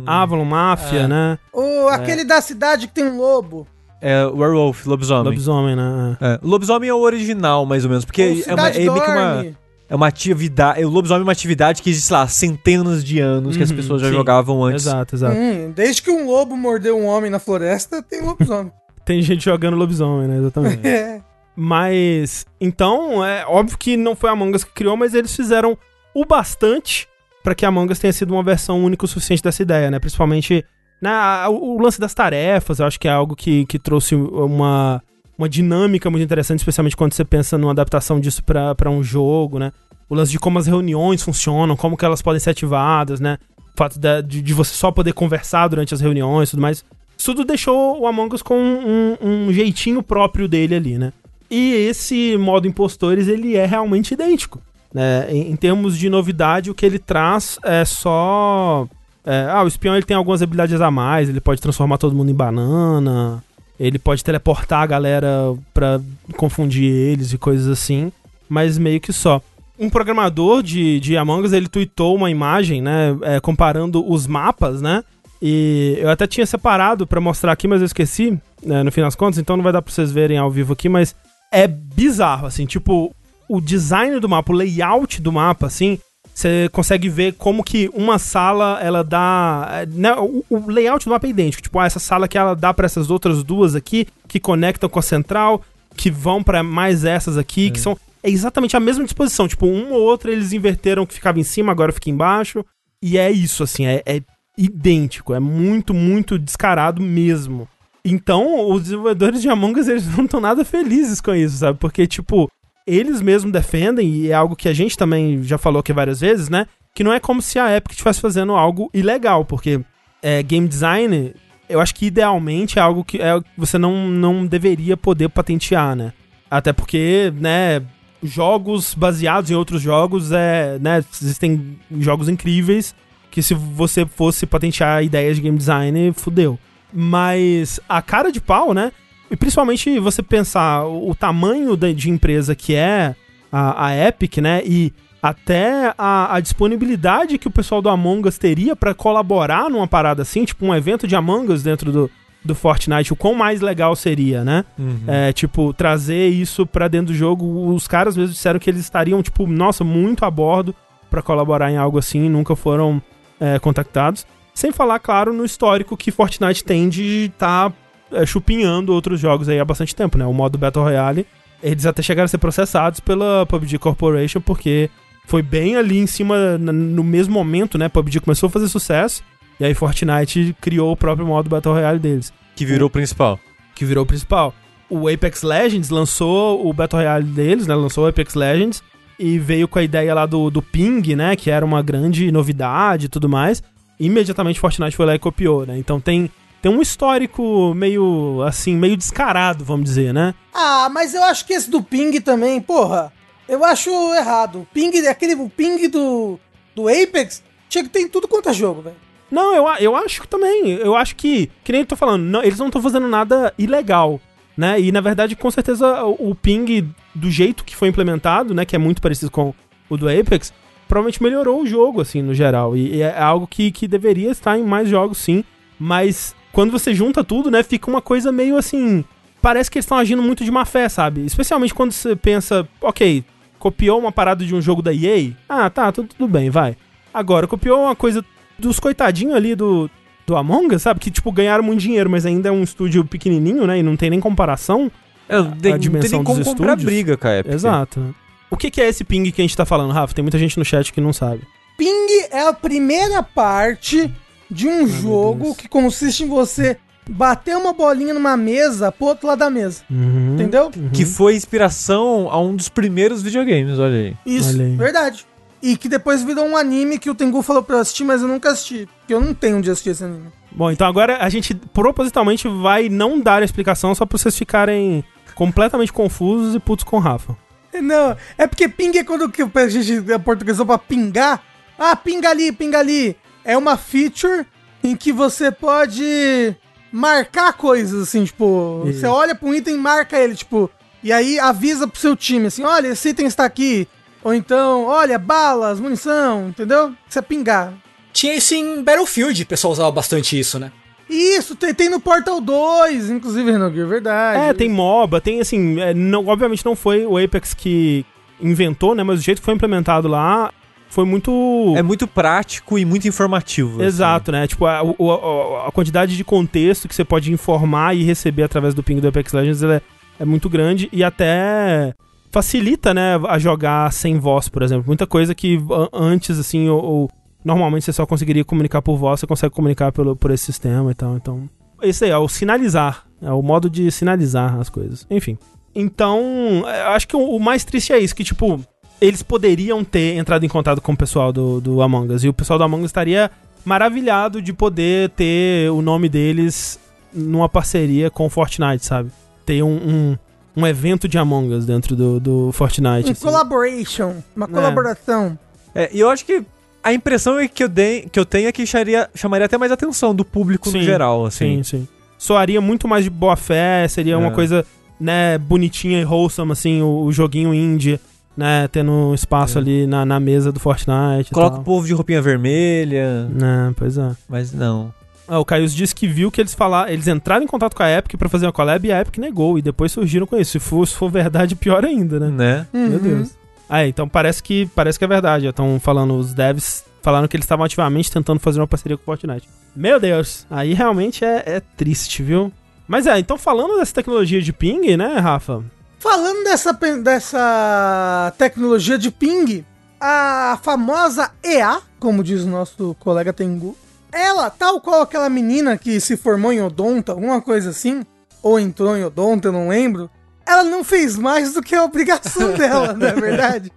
S1: Avalon Mafia,
S2: É.
S1: né?
S3: O, aquele da cidade que tem um lobo.
S2: É, Werewolf, lobisomem.
S1: Lobisomem, né?
S2: É, o lobisomem é o original, mais ou menos, porque
S3: Ou
S2: é, uma, é meio que uma, é uma atividade. O lobisomem é uma atividade que existe lá há centenas de anos que as
S1: Uhum,
S2: pessoas já
S1: sim.
S2: jogavam antes.
S1: Exato, exato.
S3: Hum, desde que um lobo mordeu um homem na floresta, tem lobisomem. [LAUGHS]
S1: Tem gente jogando lobisomem, né? Exatamente.
S3: é.
S1: Mas, então, é óbvio que não foi a Among Us que criou, mas eles fizeram o bastante pra que Among Us tenha sido uma versão única o suficiente dessa ideia, né? Principalmente na, o, o lance das tarefas, eu acho que é algo que, que trouxe uma, uma dinâmica muito interessante, especialmente quando você pensa numa adaptação disso pra um jogo, né? O lance de como as reuniões funcionam, como que elas podem ser ativadas, né? O fato de, de você só poder conversar durante as reuniões e tudo mais. Isso tudo deixou o Among Us com um, um jeitinho próprio dele ali, né? E esse modo impostores, ele é realmente idêntico. Né? Em, em termos de novidade, o que ele traz é só... é, ah, o espião ele tem algumas habilidades a mais, ele pode transformar todo mundo em banana, ele pode teleportar a galera pra confundir eles e coisas assim, mas meio que só. Um programador de, de Among Us, ele tweetou uma imagem, né, é, comparando os mapas, né, e eu até tinha separado pra mostrar aqui, mas eu esqueci, né, no fim das contas, então não vai dar pra vocês verem ao vivo aqui, mas é bizarro, assim, tipo, o design do mapa, o layout do mapa, assim, você consegue ver como que uma sala, ela dá... é, Né, o, o layout do mapa é idêntico, tipo, ah, essa sala que ela dá pra essas outras duas aqui, que conectam com a central, que vão pra mais essas aqui, que são... É exatamente a mesma disposição, tipo, um ou outro eles inverteram que ficava em cima, agora fica embaixo, e é isso, assim, é, é idêntico, é muito, muito descarado mesmo. Então, os desenvolvedores de Among Us, eles não estão nada felizes com isso, sabe? Porque, tipo, eles mesmos defendem, e é algo que a gente também já falou aqui várias vezes, né? Que não é como se a Epic estivesse fazendo algo ilegal, porque é, game design, eu acho que idealmente é algo que é, você não, não deveria poder patentear, né? Até porque, né, jogos baseados em outros jogos, é, né, existem jogos incríveis que se você fosse patentear ideias de game design, fudeu. Mas a cara de pau, né? E principalmente você pensar o, o tamanho da- de empresa que é a, a Epic, né? E até a, a disponibilidade que o pessoal do Among Us teria pra colaborar numa parada assim, tipo um evento de Among Us dentro do, do Fortnite, o quão mais legal seria, né?
S2: Uhum.
S1: É, tipo, trazer isso pra dentro do jogo. Os caras mesmo disseram que eles estariam, tipo, nossa, muito a bordo pra colaborar em algo assim, nunca foram é, contactados. Sem falar, claro, no histórico que Fortnite tem de estar é, chupinhando outros jogos aí há bastante tempo, né? O modo Battle Royale, eles até chegaram a ser processados pela PUBG Corporation, porque foi bem ali em cima, no mesmo momento, né? PUBG começou a fazer sucesso, e aí Fortnite criou o próprio modo Battle Royale deles
S2: Que virou o principal.
S1: que virou o principal. O Apex Legends lançou o Battle Royale deles, né? Lançou o Apex Legends e veio com a ideia lá do, do ping, né? Que era uma grande novidade e tudo mais. Imediatamente Fortnite foi lá e copiou, né? Então tem, tem um histórico meio, assim, meio descarado, vamos dizer, né?
S3: Ah, mas eu acho que esse do ping também, porra, eu acho errado. O ping, aquele o ping do, do Apex, tinha que ter em tudo quanto é jogo, velho.
S1: Não, eu, eu acho que também. Eu acho que, que nem eu tô falando, não, eles não estão fazendo nada ilegal, né? E na verdade, com certeza, o, o ping do jeito que foi implementado, né? Que é muito parecido com o do Apex, provavelmente melhorou o jogo, assim, no geral. E, e é algo que, que deveria estar em mais jogos, sim. Mas quando você junta tudo, né? Fica uma coisa meio assim. parece que eles estão agindo muito de má fé, sabe? Especialmente quando você pensa, ok, copiou uma parada de um jogo da EA, ah, tá, tudo, tudo bem, vai. Agora, copiou uma coisa dos coitadinhos ali do, do Among Us, sabe? Que, tipo, ganharam muito dinheiro, mas ainda é um estúdio pequenininho, né? E não tem nem comparação.
S2: Eu não tem, não tem
S1: dimensão
S2: nem como
S1: dos
S2: comprar
S1: estúdios.
S2: briga com a Epic.
S1: Exato. O que, que é esse ping que a gente tá falando, Rafa? Tem muita gente no chat que não sabe.
S3: Ping é a primeira parte de um jogo que consiste em você bater uma bolinha numa mesa pro outro lado da mesa.
S1: Uhum.
S3: Entendeu?
S2: Que foi inspiração a um dos primeiros videogames, olha aí.
S3: Isso,
S1: Olha aí.
S3: verdade. E que depois virou um anime que o Tengu falou pra eu assistir, mas eu nunca assisti. Porque eu não tenho onde assistir esse anime.
S1: Bom, então agora a gente propositalmente vai não dar a explicação só pra vocês ficarem completamente confusos e putos com o Rafa.
S3: Não, é porque ping é quando que a gente a portuguesou pra pingar. Ah, pinga ali, pinga ali. É uma feature em que você pode marcar coisas, assim, tipo,
S1: Isso.
S3: você olha pra um item e marca ele, tipo, e aí avisa pro seu time, assim, olha, esse item está aqui. Ou então, olha, balas, munição, entendeu? Você pingar.
S4: Tinha isso em Battlefield, o pessoal usava bastante isso, né?
S3: Isso, tem, tem no Portal 2, inclusive, Renogir, verdade.
S1: É, tem MOBA, tem assim. é, não, obviamente não foi o Apex que inventou, né? Mas o jeito que foi implementado lá foi muito.
S2: É muito prático e muito informativo. assim.
S1: Exato, né? Tipo, a, a- a quantidade de contexto que você pode informar e receber através do ping do Apex Legends é, é muito grande e até facilita, né, a jogar sem voz, por exemplo. Muita coisa que antes, assim, ou, ou normalmente você só conseguiria comunicar por voz, você consegue comunicar pelo, por esse sistema e tal. Então, esse aí é o sinalizar, é o modo de sinalizar as coisas. Enfim. Então, é, eu acho que o mais triste é isso, que, tipo, eles poderiam ter entrado em contato com o pessoal do, do Among Us. E o pessoal do Among Us estaria maravilhado de poder ter o nome deles numa parceria com o Fortnite, sabe? Ter um, um, um evento de Among Us dentro do, do Fortnite.
S3: Um
S1: assim.
S3: collaboration, uma colaboração.
S2: É, e eu acho que a impressão é que eu, dei, que eu tenho é que chamaria, chamaria até mais atenção do público
S1: Sim,
S2: no geral, assim.
S1: Sim, sim. Soaria muito mais de boa fé, seria uma
S2: É.
S1: coisa, né, bonitinha e wholesome, assim, o, o joguinho indie, né, tendo espaço
S2: É.
S1: ali na, na mesa do Fortnite. e
S2: Coloca o povo de roupinha vermelha,
S1: Né, pois é.
S2: mas não.
S1: Ah, o Caius disse que viu que eles falaram, eles entraram em contato com a Epic pra fazer uma collab e a Epic negou, e depois surgiram com isso. Se for, se for verdade, [LAUGHS] pior ainda, né?
S2: Né?
S1: Meu
S3: Uhum.
S1: Deus. Ah, é, então parece que, parece que é verdade. Estão falando, os devs falaram que eles estavam ativamente tentando fazer uma parceria com o Fortnite. Meu Deus, aí realmente é, é triste, viu? Mas é, então falando dessa tecnologia de ping, né, Rafa?
S3: Falando dessa, dessa tecnologia de ping, a famosa EA, como diz o nosso colega Tengu, ela, tal qual aquela menina que se formou em odonto, alguma coisa assim, ou entrou em odonto, eu não lembro, ela não fez mais do que a obrigação [LAUGHS] dela, não é verdade?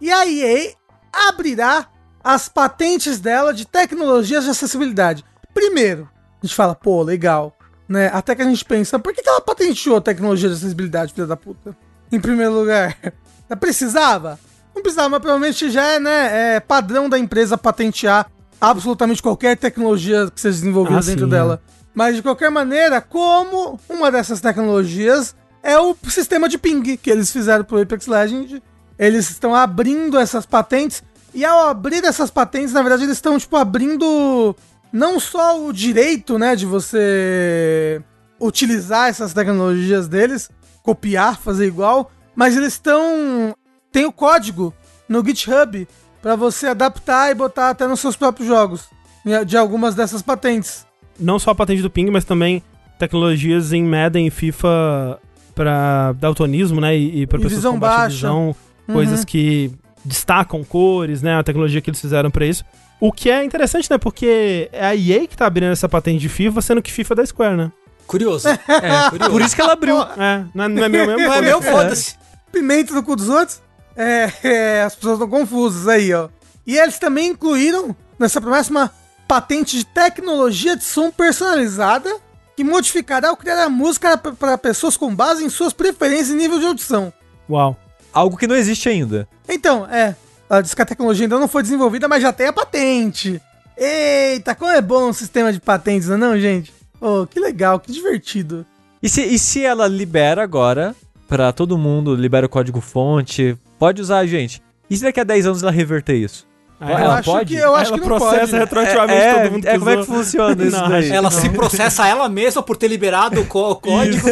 S3: E a EA abrirá as patentes dela de tecnologias de acessibilidade. Primeiro, a gente fala, pô, legal, né? Até que a gente pensa, por que, que ela patenteou a tecnologia de acessibilidade, filha da puta? Em primeiro lugar, [LAUGHS] ela precisava? Não precisava, mas provavelmente já é, né, é padrão da empresa patentear absolutamente qualquer tecnologia que seja desenvolvida
S1: Ah,
S3: dentro
S1: sim,
S3: dela. Mas de qualquer maneira, como uma dessas tecnologias é o sistema de ping que eles fizeram pro Apex Legends, eles estão abrindo essas patentes e ao abrir essas patentes, na verdade, eles estão tipo abrindo não só o direito, né, de você utilizar essas tecnologias deles, copiar, fazer igual, mas eles estão tem o código no GitHub para você adaptar e botar até nos seus próprios jogos de algumas dessas patentes.
S1: Não só a patente do ping, mas também tecnologias em Madden e FIFA pra daltonismo, né? E, e pra
S3: E
S1: pessoas
S3: visão
S1: com baixa
S3: baixa.
S1: visão,
S3: Uhum.
S1: coisas que destacam cores, né? A tecnologia que eles fizeram pra isso. O que é interessante, né? Porque é a EA que tá abrindo essa patente de FIFA, sendo que FIFA é da Square, né?
S4: Curioso.
S2: É,
S4: curioso.
S2: por isso que ela abriu. [LAUGHS]
S1: É, não é, não é meu mesmo?
S4: Não é meu,
S1: Foda-se.
S4: foda-se.
S3: Pimenta no cu dos outros. É, é, as pessoas estão confusas aí, ó. E eles também incluíram nessa próxima patente de tecnologia de som personalizada que modificará ou criará música para pessoas com base em suas preferências e nível de audição.
S1: Uau.
S2: Algo que não existe ainda.
S3: Então, é, ela diz que a tecnologia ainda não foi desenvolvida, mas já tem a patente. Eita, como é bom o sistema de patentes, não é não, gente? Oh, que legal, que divertido.
S2: E se, e se ela libera agora pra todo mundo, libera o código fonte, pode usar, gente. E se daqui a 10 anos ela reverter isso?
S3: Eu
S2: Ela
S3: acho
S2: pode?
S3: que, eu acho
S1: ela
S3: que não
S1: processa
S3: pode.
S1: retroativamente
S2: é,
S1: todo mundo
S2: é, como é que funciona isso [LAUGHS]
S1: Não,
S2: daí?
S4: Ela se [LAUGHS] processa ela mesma por ter liberado o có- o código.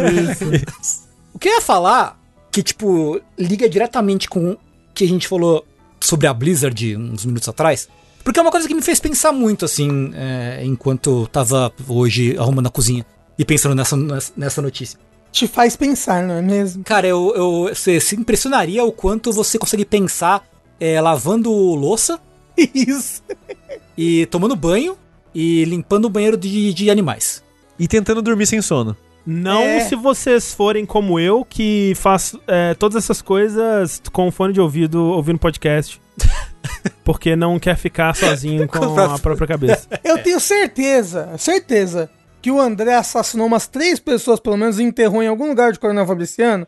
S4: O que eu ia falar, que, tipo, liga diretamente com o que a gente falou sobre a Blizzard uns minutos atrás. Porque é uma coisa que me fez pensar muito, assim, é, enquanto eu tava hoje arrumando a cozinha e pensando nessa, nessa notícia.
S3: Te faz pensar, não é mesmo?
S4: Cara, eu, eu, você se impressionaria o quanto você consegue pensar é, lavando louça [LAUGHS]
S3: Isso.
S4: e tomando banho e limpando o banheiro de, de animais.
S2: E tentando dormir sem sono.
S1: Não
S3: É.
S1: se vocês forem como eu, que faz é, todas essas coisas com fone de ouvido, ouvindo podcast. [LAUGHS] Porque não quer ficar sozinho [LAUGHS] com a própria cabeça. [LAUGHS]
S3: Eu tenho certeza, certeza, que o André assassinou umas três pessoas, pelo menos, e enterrou em algum lugar de Coronel Fabriciano.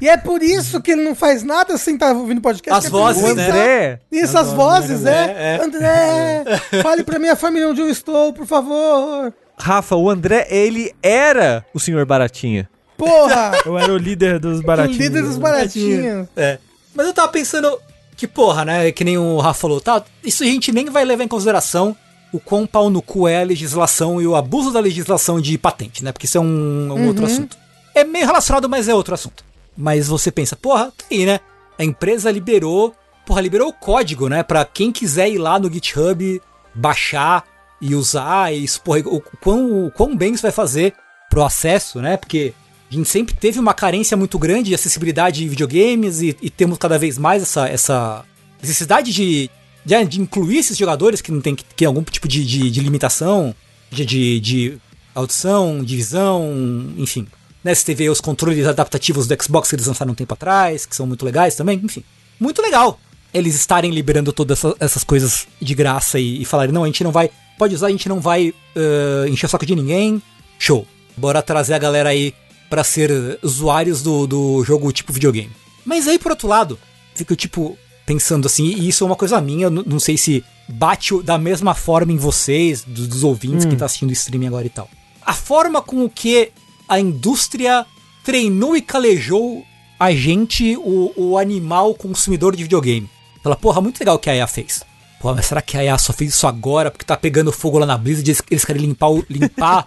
S3: E é por isso que ele não faz nada sem estar ouvindo podcast.
S4: As
S3: que é
S4: vozes, né?
S2: André,
S3: Isso, as vozes, é.
S4: É, é.
S3: André, fale pra minha família onde eu estou, por favor.
S2: Rafa, o André, ele era o senhor Baratinha.
S3: Porra! [LAUGHS]
S1: Eu era o líder dos
S3: o
S1: baratinhos.
S3: líder dos baratinhos.
S4: É. Mas eu tava pensando que, porra, né? Que nem o Rafa falou, tá? Isso a gente nem vai levar em consideração o quão pau no cu é a legislação e o abuso da legislação de patente, né? Porque isso é um, um outro assunto. É meio relacionado, mas é outro assunto. Mas você pensa, porra, tá aí, né? A empresa liberou, porra, liberou o código, né? Pra quem quiser ir lá no GitHub, baixar e usar. E porra, o quão, o quão bem isso vai fazer pro acesso, né? Porque a gente sempre teve uma carência muito grande de acessibilidade de videogames e, e temos cada vez mais essa, essa necessidade de, de, de incluir esses jogadores que não tem que, que algum tipo de, de, de limitação, de, de, audição, de visão, enfim. Né, você teve os controles adaptativos do Xbox que eles lançaram um tempo atrás, que são muito legais também, enfim. Muito legal eles estarem liberando todas essa- essas coisas de graça e, e falarem, não, a gente não vai, pode usar, a gente não vai eh, encher o saco de ninguém. Show. Bora trazer a galera aí pra ser usuários do, do jogo tipo videogame. Mas aí, por outro lado, fico tipo pensando assim, e isso é uma coisa minha, não sei se bate da mesma forma em vocês, do- dos ouvintes que tá assistindo o streaming agora e tal. A forma com o que a indústria treinou e calejou a gente, o, o animal consumidor de videogame. Fala, porra, muito legal o que a EA fez. Pô, mas será que a EA só fez isso agora porque tá pegando fogo lá na Blizzard e eles, querem limpar, o- limpar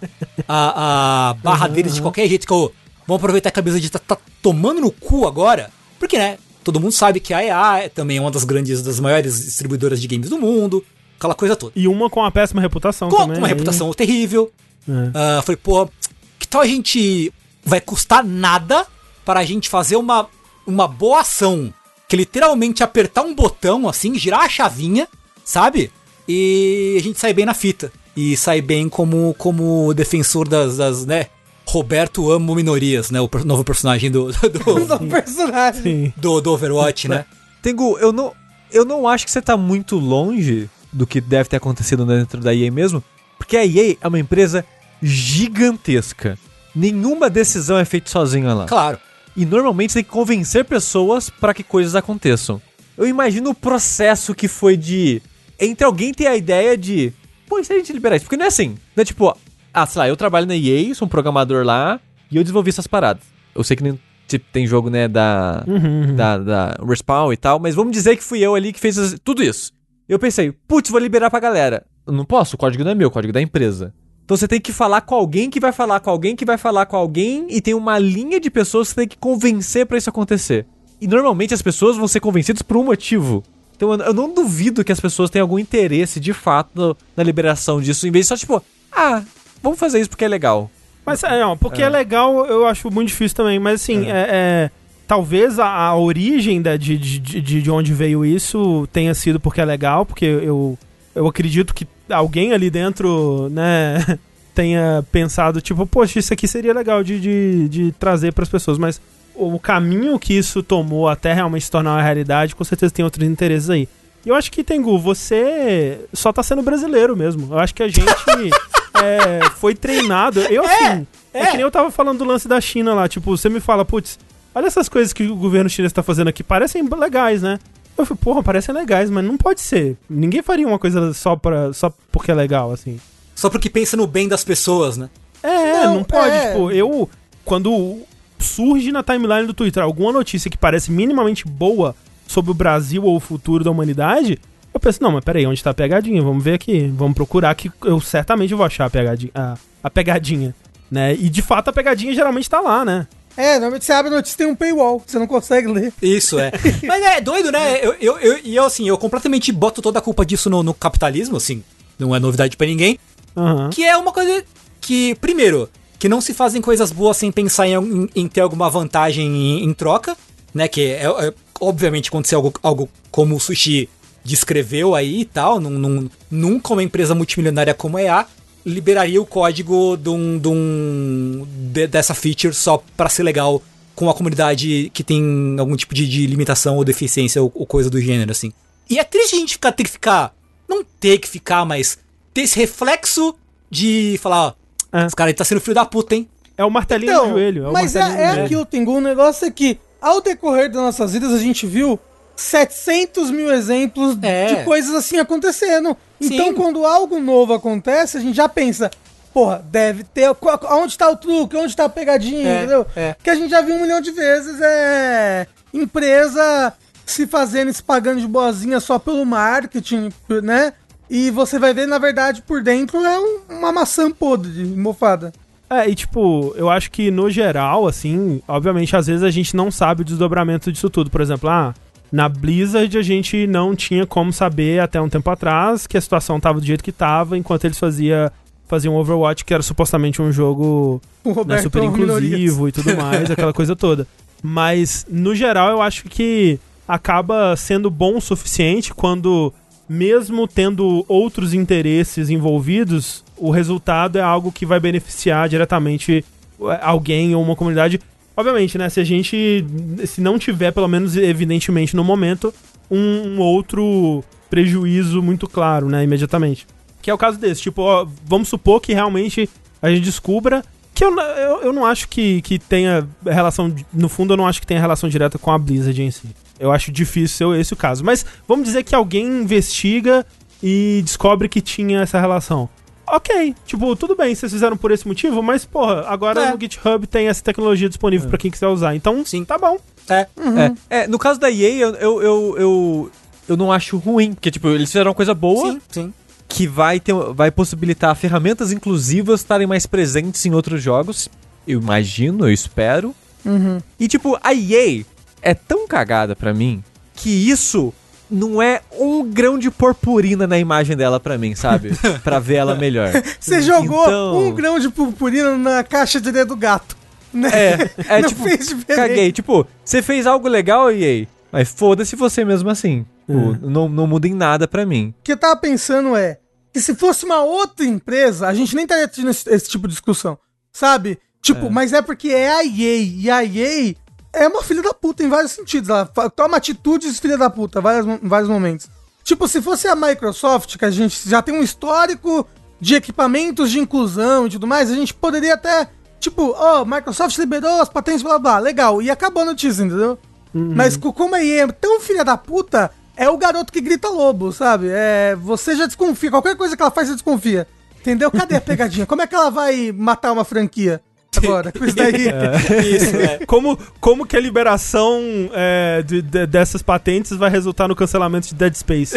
S4: a, a barra deles de qualquer jeito? Que eu, vamos aproveitar que a Blizzard tá, tá tomando no cu agora? Porque, né, todo mundo sabe que a EA é também uma das grandes, das maiores distribuidoras de games do mundo, aquela coisa toda.
S1: E uma com uma péssima reputação
S4: Com,
S1: também.
S4: com uma
S1: aí-
S4: reputação terrível.
S1: É.
S4: Ah, falei, pô, que tal a gente. Vai custar nada para a gente fazer uma, uma boa ação. Que literalmente apertar um botão assim, girar a chavinha, sabe? E a gente sai bem na fita. E sai bem como, como defensor das, das, né? Roberto amo minorias, né? O novo personagem do, [LAUGHS] do, [LAUGHS]
S3: Do personagem.
S1: Sim.
S4: do, do Overwatch, né?
S2: Tengu, eu não, eu não acho que você tá muito longe do que deve ter acontecido dentro da EA mesmo, porque a EA é uma empresa gigantesca. Nenhuma decisão é feita sozinha lá.
S4: Claro.
S2: E normalmente você tem que convencer pessoas para que coisas aconteçam. Eu imagino o processo que foi de. Entre alguém ter a ideia de. Pô, e se a gente liberar isso? Porque não é assim. Não é tipo, ah, sei lá, eu trabalho na EA, sou um programador lá, e eu desenvolvi essas paradas. Eu sei que nem, tipo, tem jogo, né, da, da, da Respawn e tal, mas vamos dizer que fui eu ali que fez as- tudo isso. Eu pensei, putz, vou liberar pra galera. Eu não posso, o código não é meu, o código é da empresa. Então você tem que falar com alguém que vai falar com alguém que vai falar com alguém e tem uma linha de pessoas que você tem que convencer pra isso acontecer. E normalmente as pessoas vão ser convencidas por um motivo. Então eu não duvido que as pessoas tenham algum interesse de fato na liberação disso, em vez de só tipo, ah, vamos fazer isso porque é legal.
S1: Mas é, não, porque é. legal, eu acho muito difícil também. Mas assim, é. é- talvez a, a origem da, de, de, de, de onde veio isso tenha sido porque é legal, porque eu, eu acredito que alguém ali dentro, né, [LAUGHS] tenha pensado, tipo, poxa, isso aqui seria legal de, de, de trazer para as pessoas. Mas o caminho que isso tomou até realmente se tornar uma realidade, com certeza tem outros interesses aí. E eu acho que, Tengu, você só tá sendo brasileiro mesmo. Eu acho que a gente [LAUGHS] é, foi treinado. Eu, assim, é. que nem eu tava falando do lance da China lá. Tipo, você me fala, putz, olha essas coisas que o governo chinês tá fazendo aqui, parecem legais, né? Eu falei, porra, parecem legais, mas não pode ser. Ninguém faria uma coisa só, pra, só porque é legal, assim.
S4: Só porque pensa no bem das pessoas, né?
S1: É, não,
S3: Não,
S1: pode.
S3: é.
S1: Tipo, eu. Quando surge na timeline do Twitter alguma notícia que parece minimamente boa sobre o Brasil ou o futuro da humanidade, Eu penso, não, mas peraí, onde tá a pegadinha? Vamos ver aqui, vamos procurar que eu certamente vou achar a pegadinha, a, a pegadinha, né? E de fato a pegadinha geralmente tá lá, né?
S3: É, normalmente você abre a notícia e tem um paywall, você não consegue ler.
S4: Isso, é. [LAUGHS] Mas é doido, né? Eu, eu, eu, e eu, assim, eu completamente boto toda a culpa disso no, no capitalismo, assim, não é novidade pra ninguém.
S1: Aham.
S4: Que é uma coisa que, primeiro, que não se fazem coisas boas sem pensar em, em- em ter alguma vantagem em, em troca, né? Que é, é- obviamente acontecer algo, algo como o Sushi descreveu aí e tal, num, num- nunca uma empresa multimilionária como a EA liberaria o código de de de- dessa feature só pra ser legal com a comunidade que tem algum tipo de, de limitação ou deficiência ou, ou coisa do gênero, assim. E é triste a gente ficar, ter que ficar, não ter que ficar, mas ter esse reflexo de falar,
S1: É.
S4: esse cara aí tá sendo filho da puta, hein?
S1: É o martelinho
S3: Então,
S1: no joelho. É o
S3: mas é, é aquilo, Tengu, o negócio é que, ao decorrer das nossas vidas, a gente viu 700 mil exemplos
S4: É.
S3: de coisas assim acontecendo. Então,
S4: Sim.
S3: quando algo novo acontece, a gente já pensa, porra, deve ter. Onde tá o truque? Onde tá a pegadinha?
S4: É,
S3: entendeu?
S4: é.
S3: Que a gente já viu um milhão de vezes é. Empresa se fazendo, se pagando de boazinha só pelo marketing, né? E você vai ver, na verdade, por dentro é um- uma maçã podre, mofada.
S1: É, e tipo, eu acho que no geral, assim, obviamente, às vezes a gente não sabe o desdobramento disso tudo. Por exemplo, ah, na Blizzard a gente não tinha como saber até um tempo atrás que a situação tava do jeito que tava, enquanto eles fazia, faziam Overwatch, que era supostamente um jogo né, super inclusivo e tudo mais, [LAUGHS] aquela coisa toda. Mas, no geral, eu acho que acaba sendo bom o suficiente quando, mesmo tendo outros interesses envolvidos, o resultado é algo que vai beneficiar diretamente eh, alguém ou uma comunidade. Obviamente, né? Se a gente. Se não tiver, pelo menos evidentemente no momento, um, um outro prejuízo muito claro, né? Imediatamente. Que é o caso desse. Tipo, ó, vamos supor que realmente a gente descubra. Que eu, eu, eu não acho que, que tenha relação. No fundo, eu não acho que tenha relação direta com a Blizzard em si. Eu acho difícil ser esse o caso. Mas vamos dizer que alguém investiga e descobre que tinha essa relação. Ok, tipo, tudo bem, vocês fizeram por esse motivo, mas, porra, agora
S4: É.
S1: no GitHub tem essa tecnologia disponível pra quem quiser usar. Então,
S4: Sim.
S1: tá bom.
S4: É.
S2: É, é, no caso da EA, eu, eu, eu, eu, eu não acho ruim, porque, tipo, eles fizeram uma coisa boa
S4: Sim, sim.
S2: que vai, ter, vai possibilitar ferramentas inclusivas estarem mais presentes em outros jogos. Eu imagino, eu espero. E, tipo, a EA é tão cagada pra mim que isso não é um grão de purpurina na imagem dela pra mim, sabe? [LAUGHS] pra ver ela melhor.
S3: Você jogou
S2: Então-
S3: um grão de purpurina na caixa de dedo do gato. Né?
S2: É, é [LAUGHS]
S3: Não
S2: tipo,
S3: fez
S2: caguei. Tipo, você fez algo legal, EA, mas foda-se você mesmo assim. Tipo, não, não muda em nada pra mim.
S3: O que eu tava pensando é que se fosse uma outra empresa, a gente nem estaria tendo esse, esse tipo de discussão. Sabe? Tipo, mas é porque é a EA. E a EA é uma filha da puta em vários sentidos. Ela toma atitudes filha da puta em vários, momentos. Tipo, se fosse a Microsoft, que a gente já tem um histórico de equipamentos de inclusão e tudo mais, a gente poderia até, tipo, ó, Microsoft liberou as patentes, blá blá, legal. E acabou a notícia, entendeu? Mas co- como a EA é tão filha da puta, é o garoto que grita lobo, sabe? É, você já desconfia. Qualquer coisa que ela faz, você desconfia. Entendeu? Cadê a pegadinha? Como é que ela vai matar uma franquia agora? Com isso daí. [LAUGHS]
S4: Isso, é. [LAUGHS]
S1: Como, como que a liberação é, de- de- dessas patentes vai resultar no cancelamento de Dead Space?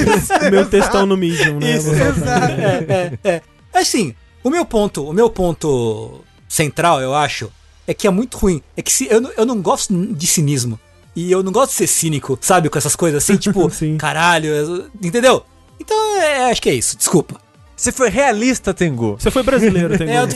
S1: [LAUGHS] Meu textão no Medium, né?
S4: Isso,
S3: Exato.
S4: é, é, é. Assim, o meu ponto, o meu ponto central, eu acho, é que é muito ruim. É que se, eu, não- eu não gosto de cinismo. E eu não gosto de ser cínico, sabe? Com essas coisas assim, tipo,
S1: Sim.
S4: caralho, eu- entendeu? Então, é, acho que é isso, desculpa.
S2: Você foi realista, Tengu.
S1: Você foi brasileiro, [LAUGHS] tem
S4: É, eu-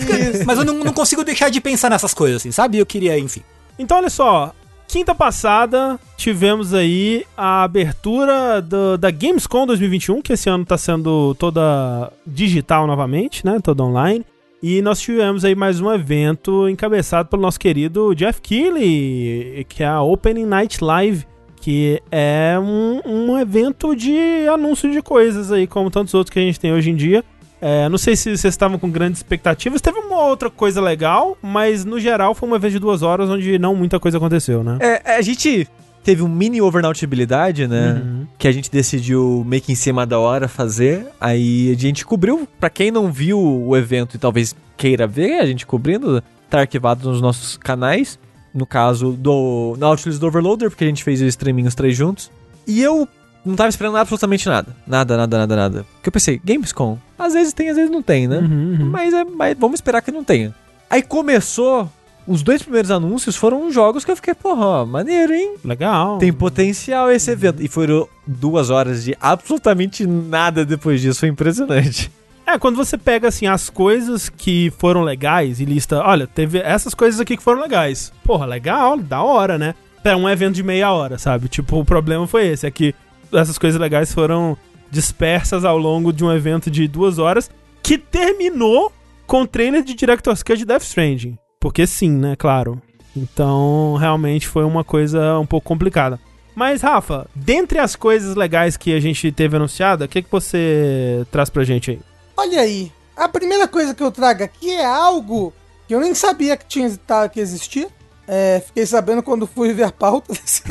S4: mas eu não, não consigo deixar de pensar nessas coisas, assim, sabe? Eu queria, enfim.
S1: Então, olha só. Quinta passada, tivemos aí a abertura do- da Gamescom 2021, que esse ano tá sendo toda digital novamente, né? Toda online. E nós tivemos aí mais um evento encabeçado pelo nosso querido Jeff Keighley, que é a Opening Night Live, que é um, um evento de anúncio de coisas aí, como tantos outros que a gente tem hoje em dia. É, não sei se vocês estavam com grandes expectativas. Teve uma outra coisa legal, mas no geral foi um evento de duas horas onde não muita coisa aconteceu, né?
S2: É, a gente teve um mini overnautibilidade, né?
S1: Uhum.
S2: Que a gente decidiu meio que em cima da hora fazer. Aí a gente cobriu. Pra quem não viu o evento e talvez queira ver, a gente cobrindo, tá arquivado nos nossos canais. No caso do Nautilus do Overloader, porque a gente fez o streaming os três juntos. E eu não tava esperando absolutamente nada. Nada, nada, nada, nada. Porque eu pensei, Gamescom, às vezes tem, às vezes não tem, né?
S1: Uhum, uhum.
S2: Mas, é, mas vamos esperar que não tenha. Aí começou, os dois primeiros anúncios foram jogos que eu fiquei, porra, maneiro, hein?
S1: Legal.
S2: Tem potencial esse evento. E foram duas horas de absolutamente nada depois disso. Foi impressionante.
S1: É, quando você pega, assim, as coisas que foram legais e lista, olha, teve essas coisas aqui que foram legais. Porra, legal, da hora, né? É um evento de meia hora, sabe? Tipo, o problema foi esse, é que essas coisas legais foram dispersas ao longo de um evento de duas horas, que terminou com trailer de Director's Cut de Death Stranding. Porque sim, né? Claro. Então, realmente foi uma coisa um pouco complicada. Mas, Rafa, dentre as coisas legais que a gente teve anunciada, o que, que você traz pra gente aí?
S3: Olha aí, a primeira coisa que eu trago aqui é algo que eu nem sabia que tinha que existia. É, fiquei sabendo quando fui ver a pauta [LAUGHS] desse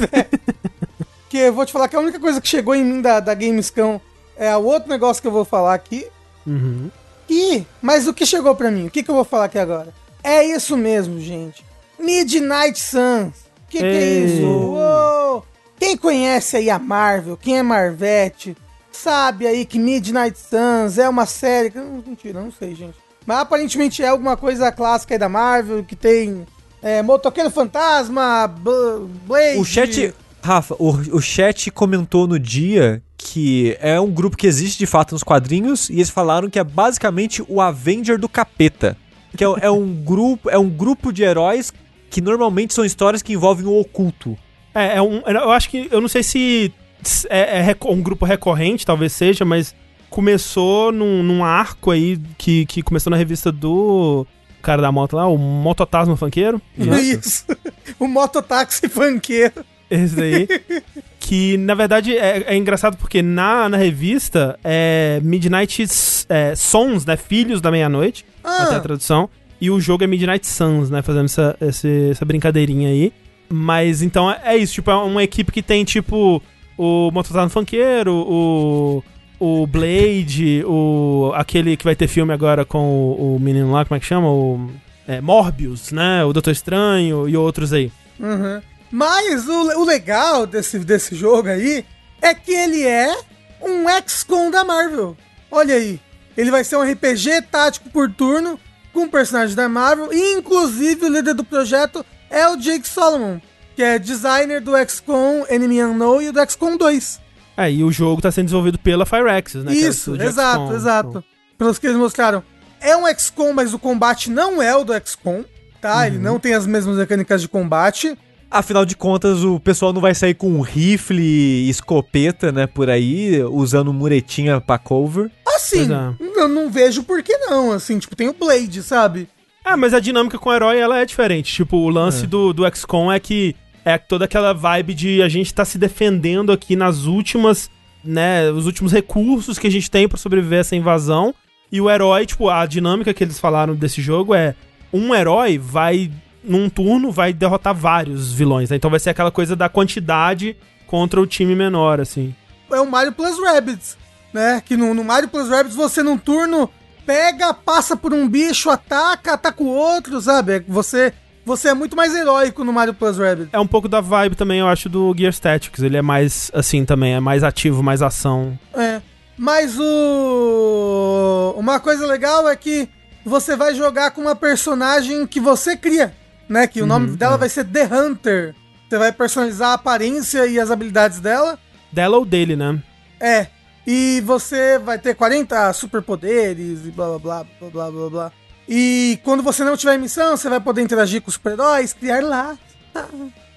S3: [LAUGHS] Que eu vou te falar que a única coisa que chegou em mim da, da Gamescom é o outro negócio que eu vou falar aqui.
S1: Uhum.
S3: E, mas o que chegou pra mim? O que, que eu vou falar aqui agora? É isso mesmo, gente. Midnight Suns. O que, que é isso? Uou! Quem conhece aí a Marvel, quem é Marvete, sabe aí que Midnight Suns é uma série. que- Mentira, não sei, gente. Mas aparentemente é alguma coisa clássica aí da Marvel, que tem é, Motoqueiro Fantasma, Blade.
S2: O chat. Rafa, o, o chat comentou no dia que é um grupo que existe de fato nos quadrinhos e eles falaram que é basicamente o Avenger do capeta. Que é, é um grupo, é um grupo de heróis que normalmente são histórias que envolvem o oculto.
S1: É, é um. Eu acho que. Eu não sei se é, é um grupo recorrente, talvez seja, mas começou num, num arco aí que, que começou na revista do cara da moto lá, o Mototasma Funkeiro. né? [LAUGHS]
S3: Isso. o mototáxi funkeiro.
S1: Esse daí. [LAUGHS] que, na verdade, é, é engraçado porque na, na revista é Midnight é, Sons, né? Filhos da Meia-Noite, até a
S3: Ah,
S1: tradução. E o jogo é Midnight Suns, né? Fazendo essa, esse- essa brincadeirinha aí. Mas então é, é isso, tipo, é uma equipe que tem, tipo, o Mototano Funkeiro, o. O Blade, o. aquele que vai ter filme agora com o, o menino lá, como é que chama? O. é, Morbius, né? O Doutor Estranho e outros aí.
S3: Uhum. Mas o, o legal desse, desse jogo aí é que ele é um XCOM da Marvel. Olha aí. Ele vai ser um RPG tático por turno com personagens da Marvel. E inclusive o líder do projeto é o Jake Solomon, que é designer do XCOM Enemy Unknown e do XCOM 2.
S1: É, e o jogo tá sendo desenvolvido pela Firaxis, né? é o
S3: Isso,
S1: estúdio
S3: exato,
S1: XCOM.
S3: exato. Pelos que eles mostraram. É um XCOM, mas o combate não é o do XCOM, tá? Ele não tem as mesmas mecânicas de combate.
S2: Afinal de contas, o pessoal não vai sair com um rifle e escopeta, né, por aí, usando muretinha pra cover.
S3: Assim,
S1: Pois
S3: eu não vejo por que não, assim, tipo, tem o Blade, sabe?
S1: Ah, mas a dinâmica com o herói, ela é diferente. Tipo, o lance do, do XCOM é que é toda aquela vibe de a gente tá se defendendo aqui nas últimas, né, os últimos recursos que a gente tem pra sobreviver a essa invasão. E o herói, tipo, a dinâmica que eles falaram desse jogo é um herói vai, num turno, vai derrotar vários vilões, né? Então vai ser aquela coisa da quantidade contra o time menor, assim.
S3: É o Mario Plus Rabbids, né? Que no, no Mario Plus Rabbids você num turno pega, passa por um bicho, ataca, ataca o outro, sabe? É- Você, você é muito mais heróico no Mario Plus Rabbids.
S1: É um pouco da vibe também, eu acho, do Gear Statics. Ele é mais, assim, também, é mais ativo, mais ação.
S3: É. Mas o. Uma coisa legal é que você vai jogar com uma personagem que você cria, né? Que o nome dela vai ser The Hunter. Você vai personalizar a aparência e as habilidades dela.
S1: Dela ou dele, né?
S3: É. E você vai ter 40 superpoderes e blá blá blá blá blá blá blá. E quando você não tiver missão, você vai poder interagir com os super-heróis, criar laços. Ah,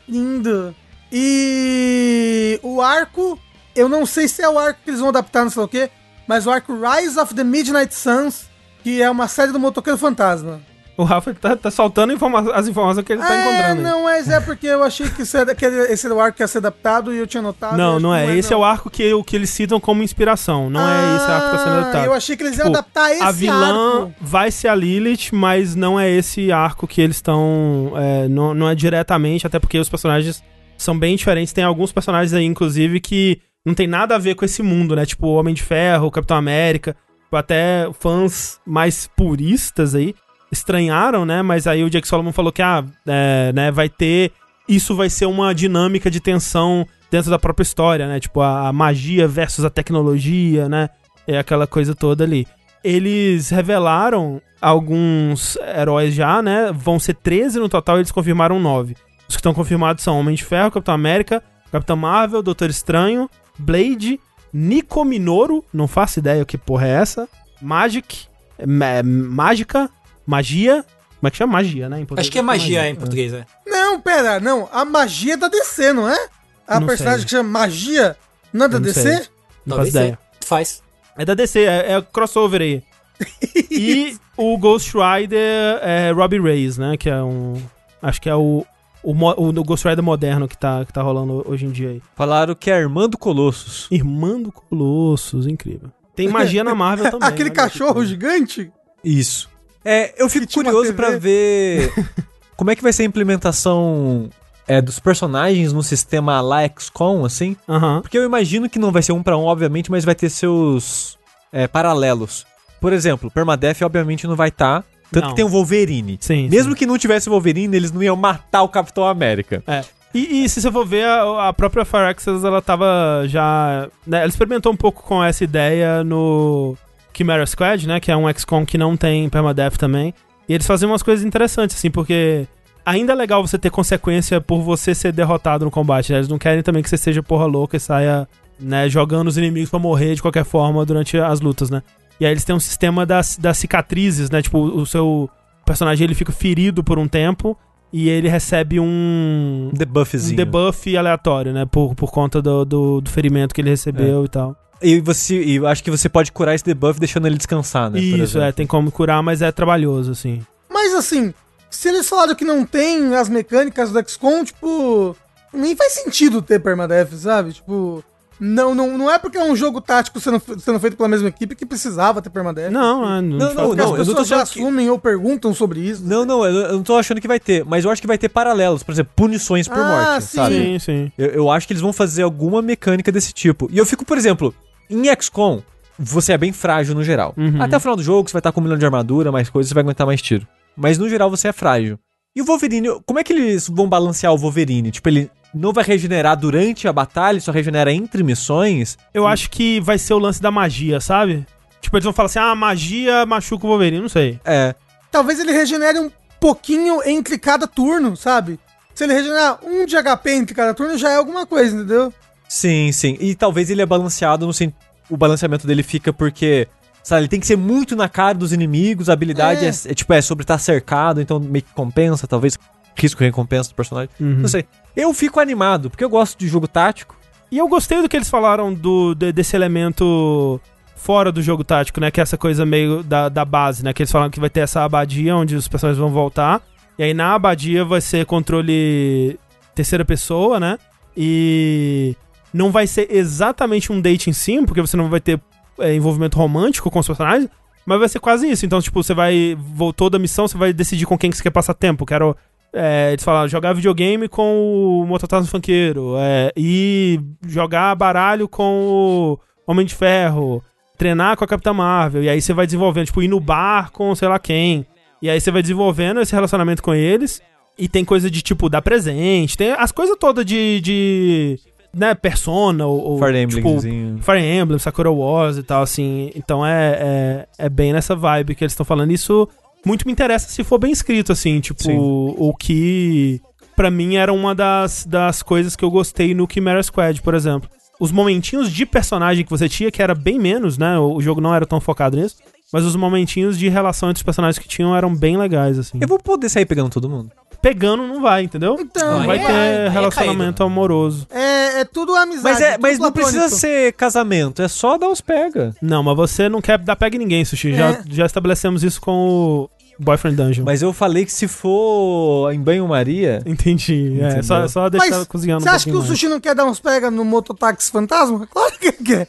S3: lindo. E o arco, eu não sei se é o arco que eles vão adaptar, não sei o quê, mas o arco Rise of the Midnight Suns, que é uma série do Motoqueiro Fantasma.
S1: O Rafa tá, tá soltando informa as informações que ele tá
S3: é,
S1: encontrando.
S3: não, mas é porque eu achei que, era- que esse era o arco que ia ser adaptado e eu tinha notado.
S1: Não,
S3: e
S1: não
S3: acho
S1: é.
S3: que
S1: Esse é o arco que, o que eles citam como inspiração. Não é esse arco que tá sendo
S3: Ah,
S1: adaptado.
S3: Eu achei que eles iam
S1: Tipo,
S3: adaptar esse
S1: a vilã
S3: arco.
S1: vai ser a Lilith, mas não é esse arco que eles estão. é, não, não é diretamente, até porque os personagens são bem diferentes. Tem alguns personagens aí, inclusive, que não tem nada a ver com esse mundo, né? Tipo o Homem de Ferro, o Capitão América. Tipo, Até fãs mais puristas aí estranharam, né? Mas aí o Jake Solomon falou que, ah, é, né, vai ter. Isso vai ser uma dinâmica de tensão dentro da própria história, né? Tipo, a, a magia versus a tecnologia, né? É aquela coisa toda ali. Eles revelaram alguns heróis já, né? Vão ser 13 no total, eles confirmaram 9. Os que estão confirmados são Homem de Ferro, Capitão América, Capitão Marvel, Doutor Estranho, Blade, Nico Minoru, não faço ideia o que porra é essa, Magic, Ma- Mágica, Magia, como é que chama? Magia, né? Em português
S4: Acho que é magia em português, é.
S3: Não, pera, não. A magia é da DC, não é? A
S1: Não
S3: personagem
S1: sei.
S3: que chama Magia não é da
S1: não
S3: DC?
S1: sei. Não faço ideia.
S4: Faz.
S1: É da DC, é, é crossover aí. [LAUGHS] e o Ghost Rider é Robbie Reyes, né? Que é um. Acho que é o. O, o Ghost Rider moderno que tá, que tá rolando hoje em dia aí.
S2: Falaram que é Armando Colossus.
S1: Irmando Colossus, incrível. Tem magia na Marvel [LAUGHS] também.
S3: Aquele cachorro gigante?
S2: Isso. É, eu fico curioso pra ver [LAUGHS] como é que vai ser a implementação é, dos personagens no sistema lá XCOM, assim.
S1: Aham.
S2: Porque eu imagino que não vai ser um pra um, obviamente, mas vai ter seus é, paralelos. Por exemplo, Permadeath obviamente não vai estar. tanto
S1: Não.
S2: que tem o Wolverine.
S1: Sim.
S2: Mesmo que não tivesse o Wolverine, eles não iam matar o Capitão América.
S1: É. E, e se você for ver, a, a própria Firaxis, ela tava já. Né, ela experimentou um pouco com essa ideia no Chimera Squad, né? Que é um XCOM que não tem permadeath também. E eles fazem umas coisas interessantes, assim, porque ainda é legal você ter consequência por você ser derrotado no combate. né? Eles não querem também que você seja porra louca e saia, né, jogando os inimigos pra morrer de qualquer forma durante as lutas, né? E aí eles têm um sistema das, das cicatrizes, né? Tipo, o seu personagem ele fica ferido por um tempo e ele recebe um
S2: debuffzinho.
S1: um debuff aleatório, né? Por, por conta do, do, do ferimento que ele recebeu e tal.
S2: E você, e eu acho que você pode curar esse debuff deixando ele descansar, né?
S1: Isso, é, tem como curar, mas é trabalhoso, assim.
S3: Mas assim, se eles falaram que não tem as mecânicas do XCOM, tipo. Nem faz sentido ter permadeath, sabe? Tipo. Não, não, não é porque é um jogo tático sendo, sendo feito pela mesma equipe que precisava ter permadeath.
S1: Não, é, não,
S2: Não,
S1: faz-
S2: não,
S3: as
S2: não tô
S3: pessoas já assumem ou perguntam sobre isso.
S2: Não, não, eu, eu não tô achando que vai ter, mas eu acho que vai ter paralelos, por exemplo, punições por
S3: Ah,
S2: morte,
S3: sim.
S2: sabe?
S1: Sim, sim.
S2: Eu, eu acho que eles vão fazer alguma mecânica desse tipo. E eu fico, por exemplo, em XCOM, você é bem frágil no geral.
S1: Uhum.
S2: Até o final do jogo, você vai estar com um milhão de armadura, mais coisas, você vai aguentar mais tiro. Mas no geral, você é frágil. E o Wolverine, como é que eles vão balancear o Wolverine? Tipo, ele não vai regenerar durante a batalha, ele só regenera entre missões?
S1: Eu acho que vai ser o lance da magia, sabe? Tipo, eles vão falar assim, ah, magia machuca o Wolverine, não sei.
S2: É.
S3: Talvez ele regenere um pouquinho entre cada turno, sabe? Se ele regenerar um de HP entre cada turno, já é alguma coisa, entendeu?
S2: Sim, sim. E talvez ele é balanceado no sen- O balanceamento dele fica porque. Sabe, ele tem que ser muito na cara dos inimigos, a habilidade
S3: É.
S2: é, é, tipo, é sobre estar cercado, então meio que compensa, talvez. Risco e recompensa do personagem.
S1: Uhum.
S2: Não sei. Eu fico animado, porque eu gosto de jogo tático.
S1: E eu gostei do que eles falaram do, de- desse elemento fora do jogo tático, né? Que é essa coisa meio da, da base, né? Que eles falaram que vai ter essa abadia onde os personagens vão voltar. E aí na abadia vai ser controle terceira pessoa, né? E não vai ser exatamente um dating sim, porque você não vai ter é, envolvimento romântico com os personagens. Mas vai ser quase isso. Então, tipo, você vai. Voltou da missão, você vai decidir com quem que você quer passar tempo. Quero. É, eles falaram, jogar videogame com o Mototazo Funkeiro. É, e jogar baralho com o Homem de Ferro. Treinar com a Capitã Marvel. E aí você vai desenvolvendo, tipo, ir no bar com sei lá quem. E aí você vai desenvolvendo esse relacionamento com eles. E tem coisa de, tipo, dar presente. Tem as coisas todas de. de né, Persona ou. ou,
S2: Fire
S1: tipo. Fire Emblem, Sakura Wars e tal, assim. Então é, é, é bem nessa vibe que eles estão falando. Isso muito me interessa se for bem escrito, assim. Tipo,
S2: Sim.
S1: o que pra mim era uma das, das coisas que eu gostei no Chimera Squad, por exemplo. Os momentinhos de personagem que você tinha, que era bem menos, né? O o jogo não era tão focado nisso. Mas os momentinhos de relação entre os personagens que tinham eram bem legais, assim.
S2: Eu vou poder sair pegando todo mundo.
S1: Pegando não vai, entendeu?
S3: Então,
S1: não vai
S4: é-
S1: ter
S4: é
S1: relacionamento
S4: caído.
S1: amoroso.
S3: É, é tudo amizade.
S2: Mas, é,
S3: tudo
S2: mas não precisa ser casamento, é só dar os pega.
S1: Não, mas você não quer dar pega em ninguém, Sushi. Já,
S3: É.
S1: já estabelecemos isso com o Boyfriend Dungeon.
S2: Mas eu falei que se for em banho-maria,
S1: Entendi. É,
S2: Entendeu?
S1: só, só deixar
S3: Mas
S1: cozinhando
S3: Você
S1: um
S3: acha que o sushi não quer dar uns pega no mototáxi fantasma? [LAUGHS] Claro que quer.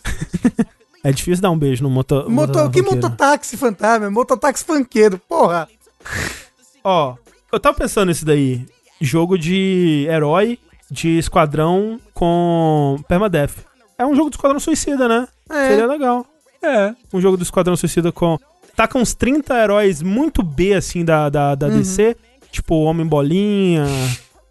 S1: É difícil dar um beijo no moto...
S3: Moto, que
S1: funkeiro.
S3: mototáxi fantasma? É mototáxi funkeiro, porra.
S1: Ó, eu tava pensando nisso daí. Jogo de herói de esquadrão com permadeath. É um jogo do Esquadrão Suicida, né?
S3: É.
S1: Seria legal.
S2: é.
S1: Um jogo do Esquadrão Suicida com... Tá com uns 30 heróis muito B, assim, da, da, da
S3: Uhum.
S1: DC. Tipo Homem-Bolinha,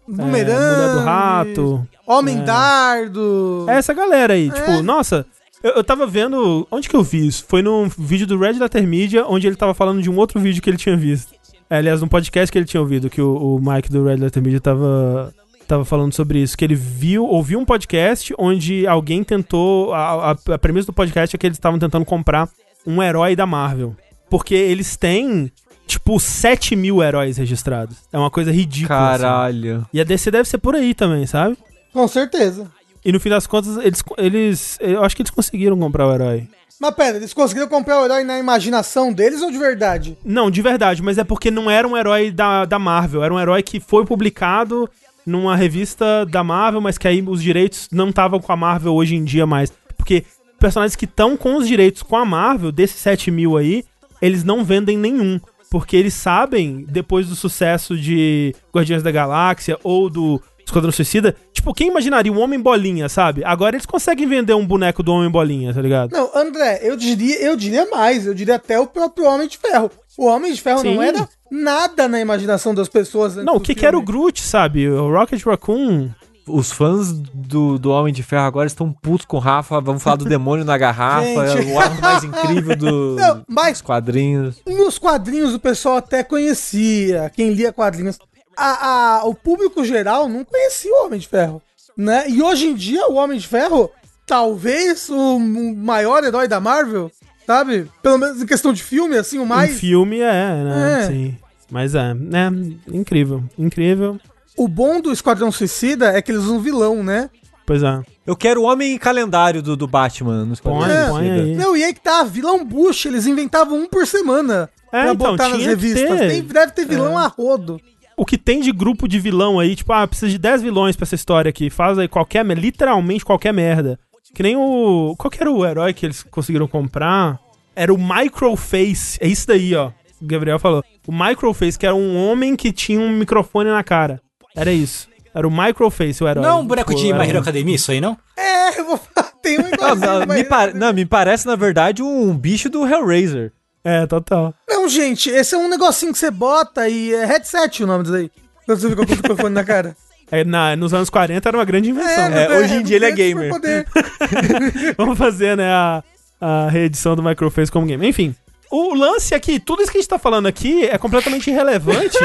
S3: Bumerangue,
S1: Mulher do Rato.
S3: Homem
S1: É.
S3: Dardo.
S1: É essa galera aí,
S3: É.
S1: tipo, nossa, eu, eu tava vendo. Onde que eu vi isso? Foi num vídeo do Red Letter Media, onde ele tava falando de um outro vídeo que ele tinha visto. É, aliás, num podcast que ele tinha ouvido, que o, o Mike do Red Letter Media tava, tava falando sobre isso. Que ele viu, ouviu um podcast onde alguém tentou. A, a, a premissa do podcast é que eles estavam tentando comprar um herói da Marvel. Porque eles têm, tipo, 7 mil heróis registrados. É uma coisa ridícula. assim.
S2: Caralho.
S1: E a DC deve ser por aí também, sabe?
S3: Com certeza.
S1: E no fim das contas, eles, eles. Eu acho que eles conseguiram comprar o herói.
S3: Mas pera, eles conseguiram comprar o herói na imaginação deles ou de verdade?
S1: Não, de verdade, mas é porque não era um herói da, da Marvel. Era um herói que foi publicado numa revista da Marvel, mas que aí os direitos não estavam com a Marvel hoje em dia mais. Porque personagens que estão com os direitos com a Marvel, desses 7 mil aí, eles não vendem nenhum. Porque eles sabem, depois do sucesso de Guardiões da Galáxia ou do Esquadrão Suicida, tipo, quem imaginaria um Homem Bolinha, sabe? Agora eles conseguem vender um boneco do Homem Bolinha, tá ligado?
S3: Não, André, eu diria, eu diria mais, eu diria até o próprio Homem de Ferro. O Homem de Ferro não
S1: Sim.
S3: era nada na imaginação das pessoas. antes
S1: Não, o que, que era o. Groot, sabe? O Rocket Raccoon.
S2: Os fãs do, do Homem de Ferro agora estão putos com o Rafa. Vamos falar do [LAUGHS] demônio na garrafa.
S3: Gente.
S2: É o arco mais incrível do, [LAUGHS]
S3: Não, mas-
S2: dos quadrinhos.
S3: Nos quadrinhos o pessoal até conhecia, quem lia quadrinhos. A, a- o público geral não conhecia o Homem de Ferro, né? E hoje em dia o Homem de Ferro, talvez o maior herói da Marvel, sabe? Pelo menos em questão de filme, assim, o
S1: Em
S3: mais...
S1: filme é, né?
S3: É.
S1: Sim. Mas é, né? Incrível. Incrível.
S3: O bom do Esquadrão Suicida é que eles usam vilão, né?
S1: Pois é.
S2: Eu quero o homem calendário do, do Batman nos
S1: Põe,
S2: quadrinhos.
S1: põe aí.
S3: Não, e aí que tá, vilão Bush, eles inventavam um por semana
S1: É,
S3: pra
S1: então,
S3: botar nas revistas.
S1: ter.
S3: Tem, deve ter vilão a rodo.
S1: O que tem de grupo de vilão aí, tipo, ah, precisa de 10 vilões pra essa história aqui. Faz aí qualquer, literalmente qualquer merda. Que nem o. Qual que era o herói que eles conseguiram comprar? Era o Microface. É isso daí, ó. O Gabriel falou. O Microface, que era um homem que tinha um microfone na cara. Era isso. Era o Microface, o herói.
S4: Não é um boneco
S1: Tipo,
S4: de
S1: era
S4: My Hero Academia, isso aí, não?
S3: É, eu vou falar, tem um
S2: Não, [LAUGHS]
S3: igualzinho.
S2: não,
S3: mas-
S2: me pare- não, me parece, na verdade, um bicho do Hellraiser.
S1: É, total.
S3: Não, gente, esse é um negocinho que você bota e é headset o nome disso aí. Quando você fica com o microfone na cara. [LAUGHS]
S1: É, na- nos anos 40 era uma grande invenção. né?
S2: É, hoje em dia ele é gamer. [LAUGHS]
S1: Vamos fazer, né, a, a reedição do Microface como game. Enfim, o lance é que tudo isso que a gente tá falando aqui é completamente irrelevante,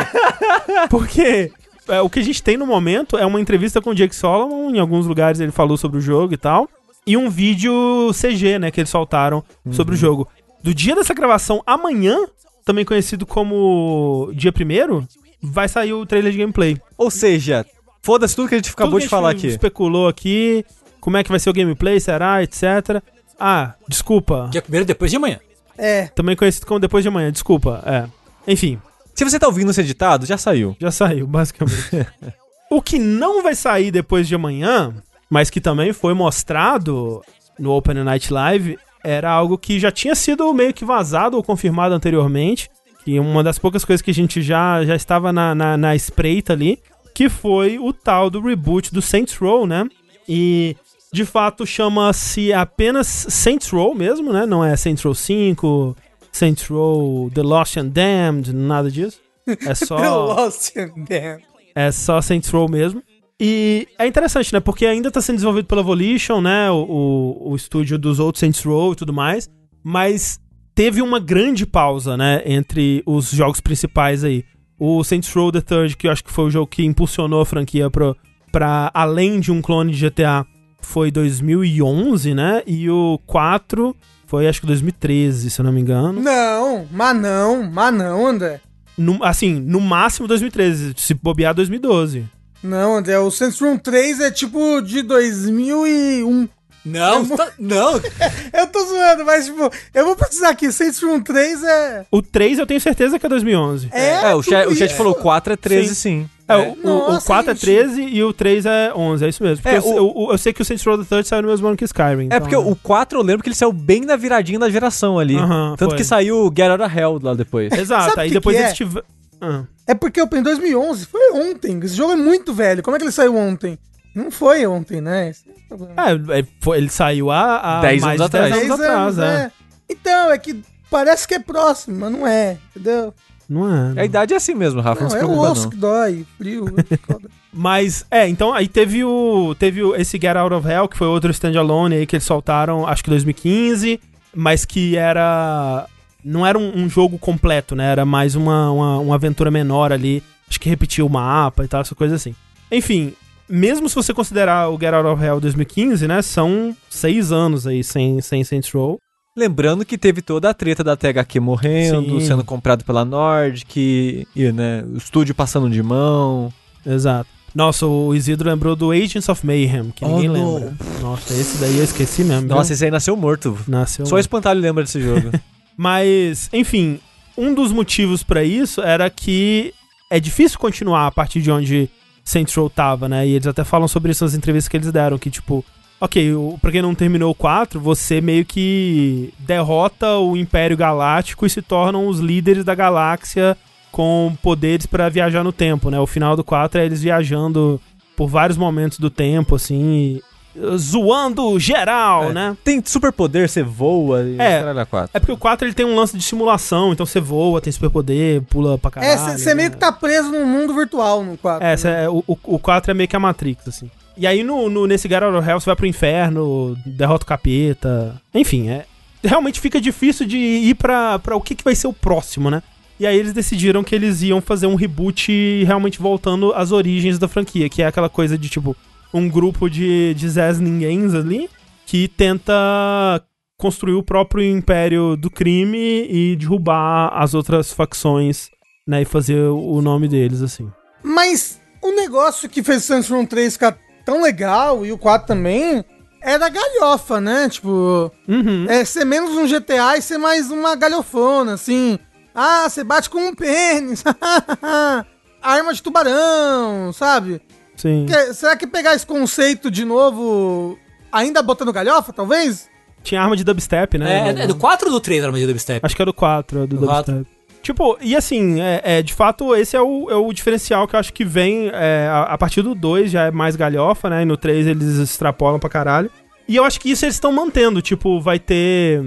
S1: [LAUGHS] porque é, o que a gente tem no momento é uma entrevista com o Jake Solomon, em alguns lugares ele falou sobre o jogo e tal, e um vídeo CG, né, que eles soltaram sobre o jogo. Do dia dessa gravação, amanhã, também conhecido como dia primeiro, vai sair o trailer de gameplay.
S2: Ou seja, foda-se tudo que a gente acabou
S1: Tudo
S2: de falar
S1: gente
S2: aqui.
S1: especulou aqui, como é que vai ser o gameplay, será, etc. Ah, desculpa.
S4: Dia primeiro depois de amanhã.
S3: É,
S1: Também conhecido como depois de amanhã, desculpa. É. Enfim,
S2: Se você tá ouvindo esse editado, já saiu.
S1: já saiu, basicamente. [LAUGHS] o que não vai sair depois de amanhã, mas que também foi mostrado no Open Night Live, era algo que já tinha sido meio que vazado ou confirmado anteriormente. Que uma das poucas coisas que a gente já, já estava na, na, na espreita ali, que foi o tal do reboot do Saints Row, né? E de fato chama-se apenas Saints Row mesmo, né? Não é Saints Row 5, Saints Row The Lost and Damned, nada disso. É [LAUGHS] só.
S3: The Lost and Damned.
S1: É só Saints Row mesmo. E é interessante, né? Porque ainda tá sendo desenvolvido pela Volition, né? O, o, o estúdio dos outros Saints Row e tudo mais. Mas teve uma grande pausa, né? Entre os jogos principais aí. O Saints Row The Third, que eu acho que foi o jogo que impulsionou a franquia pro, pra além de um clone de GTA, foi 2011, né? E o 4 foi acho que 2013, se eu não me engano.
S3: Não, mas não, mas não, André.
S1: No- assim, no máximo 2013. Se bobear, 2012.
S3: Não, André, o Saints Row 3 é tipo de 2001.
S4: Não, tá- não. [LAUGHS]
S3: Eu tô zoando, mas tipo, eu vou precisar aqui, Saints Row 3 é...
S1: O 3 eu tenho certeza que é 2011.
S3: É,
S2: É, o, chat, o chat falou 4 é 13, sim.
S1: É, o, o- o
S3: Nossa,
S1: 4 é
S3: gente.
S1: 13 e o 3 é 11, é isso mesmo. Porque
S2: É,
S1: eu, eu- eu sei que o Saints Row the Third saiu no mesmo ano que Skyrim.
S2: É
S1: então-
S2: porque o 4 eu lembro que ele saiu bem na viradinha da geração ali.
S1: Aham,
S2: Tanto
S1: foi.
S2: que saiu Get Out of Hell lá depois.
S1: Exato, aí
S3: que
S1: depois
S3: que
S1: eles
S3: é?
S1: tiveram... Ah.
S3: É porque eu em 2011, foi ontem. Esse jogo é muito velho. Como é que ele saiu ontem? Não foi ontem, né? É.
S1: É, é, foi- ele saiu há, há
S2: Dez
S1: mais
S2: anos
S1: de 10
S2: atrás.
S1: anos
S3: Dez
S1: atrás,
S3: anos,
S1: é.
S3: é. Então, é que parece que é próximo, mas não é, entendeu?
S1: Não é. não.
S2: A idade é assim mesmo, Rafa, não,
S3: Não, é o osso
S2: não.
S3: que dói, frio. foda. [LAUGHS]
S1: Mas, é, então aí teve o. Teve o, esse Get Out of Hell, que foi outro standalone aí que eles soltaram, acho que 2015, mas que era. Não era um, um jogo completo, né? Era mais uma, uma, uma aventura menor ali. Acho que repetia o mapa e tal, essa coisa assim. Enfim, mesmo se você considerar o Get Out of Hell 2015, né? São seis anos aí sem, sem Saints Row.
S2: Lembrando que teve toda a treta da THQ morrendo,
S1: Sim.
S2: sendo comprado pela Nordic, e, né, o estúdio passando de mão.
S1: Exato. Nossa, o Isidro lembrou do Agents of Mayhem, que
S2: Oh,
S1: ninguém
S2: não.
S1: lembra. Nossa, esse daí eu esqueci mesmo.
S2: Nossa,
S1: viu?
S2: esse aí nasceu morto.
S1: Nasceu.
S2: Só o espantalho lembra desse jogo. [LAUGHS]
S1: Mas, enfim, um dos motivos pra isso era que é difícil continuar a partir de onde Saints tava, né? E eles até falam sobre isso nas entrevistas que eles deram, que tipo, ok, pra quem não terminou o 4, você meio que derrota o Império Galáctico e se tornam os líderes da galáxia com poderes pra viajar no tempo, né? O final do 4 é eles viajando por vários momentos do tempo, assim, zoando geral,
S2: É.
S1: né?
S2: Tem superpoder, você voa. E
S1: É.
S2: caralho, a quatro.
S1: É porque o 4 ele tem um lance de simulação, então você voa, tem superpoder, pula pra caralho.
S3: é, você meio
S1: né?
S3: que tá preso num mundo virtual no 4.
S1: É, cê- é, o, o, o 4 é meio que a Matrix, assim. E aí no, no- nesse Get Out of Hell você vai pro inferno, derrota o capeta. Enfim, é. Realmente fica difícil de ir pra, pra o que, que vai ser o próximo, né? E aí eles decidiram que eles iam fazer um reboot realmente voltando às origens da franquia, que é aquela coisa de tipo, um grupo de, de Zés Ninguéms ali que tenta construir o próprio império do crime e derrubar as outras facções, né? E fazer o nome deles, assim.
S3: Mas o negócio que fez o Saints Row 3 ficar tão legal, e o 4 também, é da galhofa, né? Tipo,
S1: Uhum.
S3: é ser menos um GTA e ser mais uma galhofona, assim. Ah, você bate com um pênis. [LAUGHS] Arma de tubarão, sabe?
S1: Sim.
S3: Que- será que pegar esse conceito de novo, ainda botando galhofa, talvez?
S1: Tinha arma de dubstep, né?
S4: É, é do 4 ou do 3 a arma de dubstep?
S1: Acho que é do 4, é do
S4: Do
S1: dubstep. Tipo, e assim, é, é, de fato, esse é o, é o diferencial que eu acho que vem é, a, a partir do 2 já é mais galhofa, né? E no 3 eles extrapolam pra caralho. E eu acho que isso eles estão mantendo. Tipo, vai ter.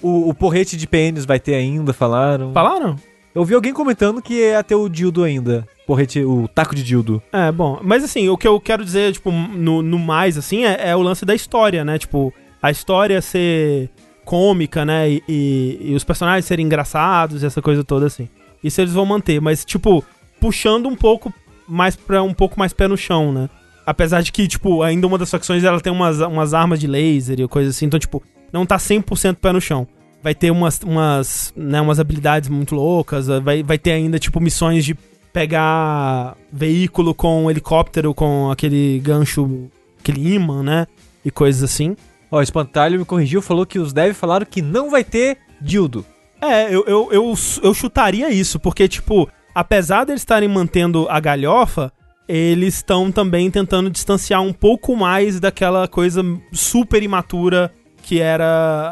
S2: O, o porrete de pênis vai ter ainda, falaram.
S1: Falaram?
S2: Eu vi alguém comentando que ia ter o dildo ainda. Porrete, o taco de dildo.
S1: É, bom. Mas assim, o que eu quero dizer, tipo, no, no mais, assim, é, é o lance da história, né? Tipo, a história ser cômica, né? E, e- e os personagens serem engraçados e essa coisa toda, assim. Isso eles vão manter, mas, tipo, puxando um pouco mais pra um pouco mais pé no chão, né? Apesar de que, tipo, ainda uma das facções ela tem umas, umas armas de laser e coisa assim, então, tipo, não tá 100% pé no chão. Vai ter umas, umas, né, umas habilidades muito loucas, vai, vai ter ainda, tipo, missões de pegar veículo com helicóptero, com aquele gancho, aquele imã, né? E coisas assim.
S2: Ó, o espantalho me corrigiu, falou que os devs falaram que não vai ter dildo.
S1: É, eu, eu, eu, eu chutaria isso, porque, tipo, apesar deles estarem mantendo a galhofa, eles estão também tentando distanciar um pouco mais daquela coisa super imatura que era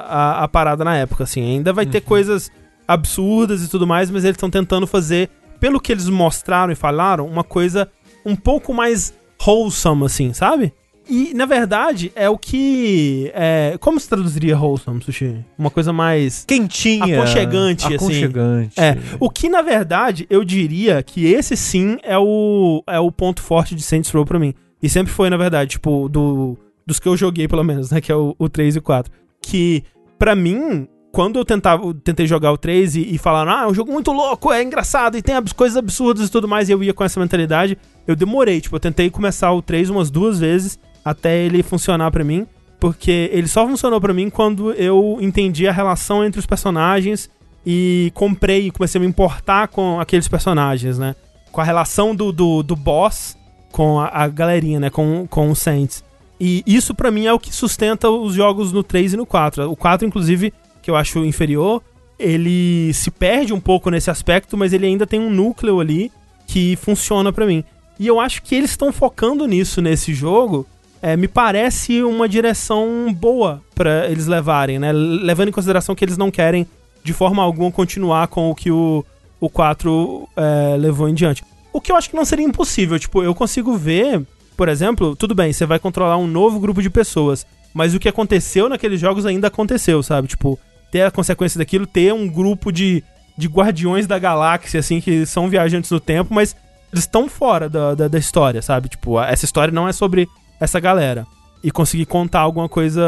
S1: a, a parada na época, assim. Ainda vai ter coisas absurdas e tudo mais, mas eles estão tentando fazer, pelo que eles mostraram e falaram, uma coisa um pouco mais wholesome, assim, sabe? E, na verdade, é o que... É, como se traduziria wholesome, Sushi? Uma coisa mais...
S2: Quentinha.
S1: Aconchegante, assim.
S2: Aconchegante.
S1: É, o que na verdade eu diria que esse sim é o, é o ponto forte de Saints Row pra mim. E sempre foi, na verdade, tipo, do, dos que eu joguei pelo menos, né? Que é o, o 3 e o 4. Que, pra mim, quando eu tentava, tentei jogar o 3 e, e falaram, ah, é um jogo muito louco, é engraçado e tem abs- coisas absurdas e tudo mais, e eu ia com essa mentalidade, eu demorei, tipo, eu tentei começar o 3 umas duas vezes até ele funcionar pra mim. Porque ele só funcionou pra mim quando eu entendi a relação entre os personagens e comprei e comecei a me importar com aqueles personagens, né? Com a relação do, do, do boss com a, a galerinha, né? Com, com o Saints. E isso pra mim é o que sustenta os jogos no 3 e no 4. O 4, inclusive, que eu acho inferior, ele se perde um pouco nesse aspecto, mas ele ainda tem um núcleo ali que funciona pra mim. E eu acho que eles estão focando nisso nesse jogo. É, me parece uma direção boa pra eles levarem, né? Levando em consideração que eles não querem de forma alguma continuar com o que o, o 4 é, levou em diante. O que eu acho que não seria impossível. Tipo, eu consigo ver, por exemplo, tudo bem, você vai controlar um novo grupo de pessoas, mas o que aconteceu naqueles jogos ainda aconteceu, sabe? Tipo, ter a consequência daquilo, ter um grupo de de guardiões da galáxia, assim, que são viajantes no tempo, mas eles estão fora da, da, da história, sabe? Tipo, essa história não é sobre essa galera. E conseguir contar alguma coisa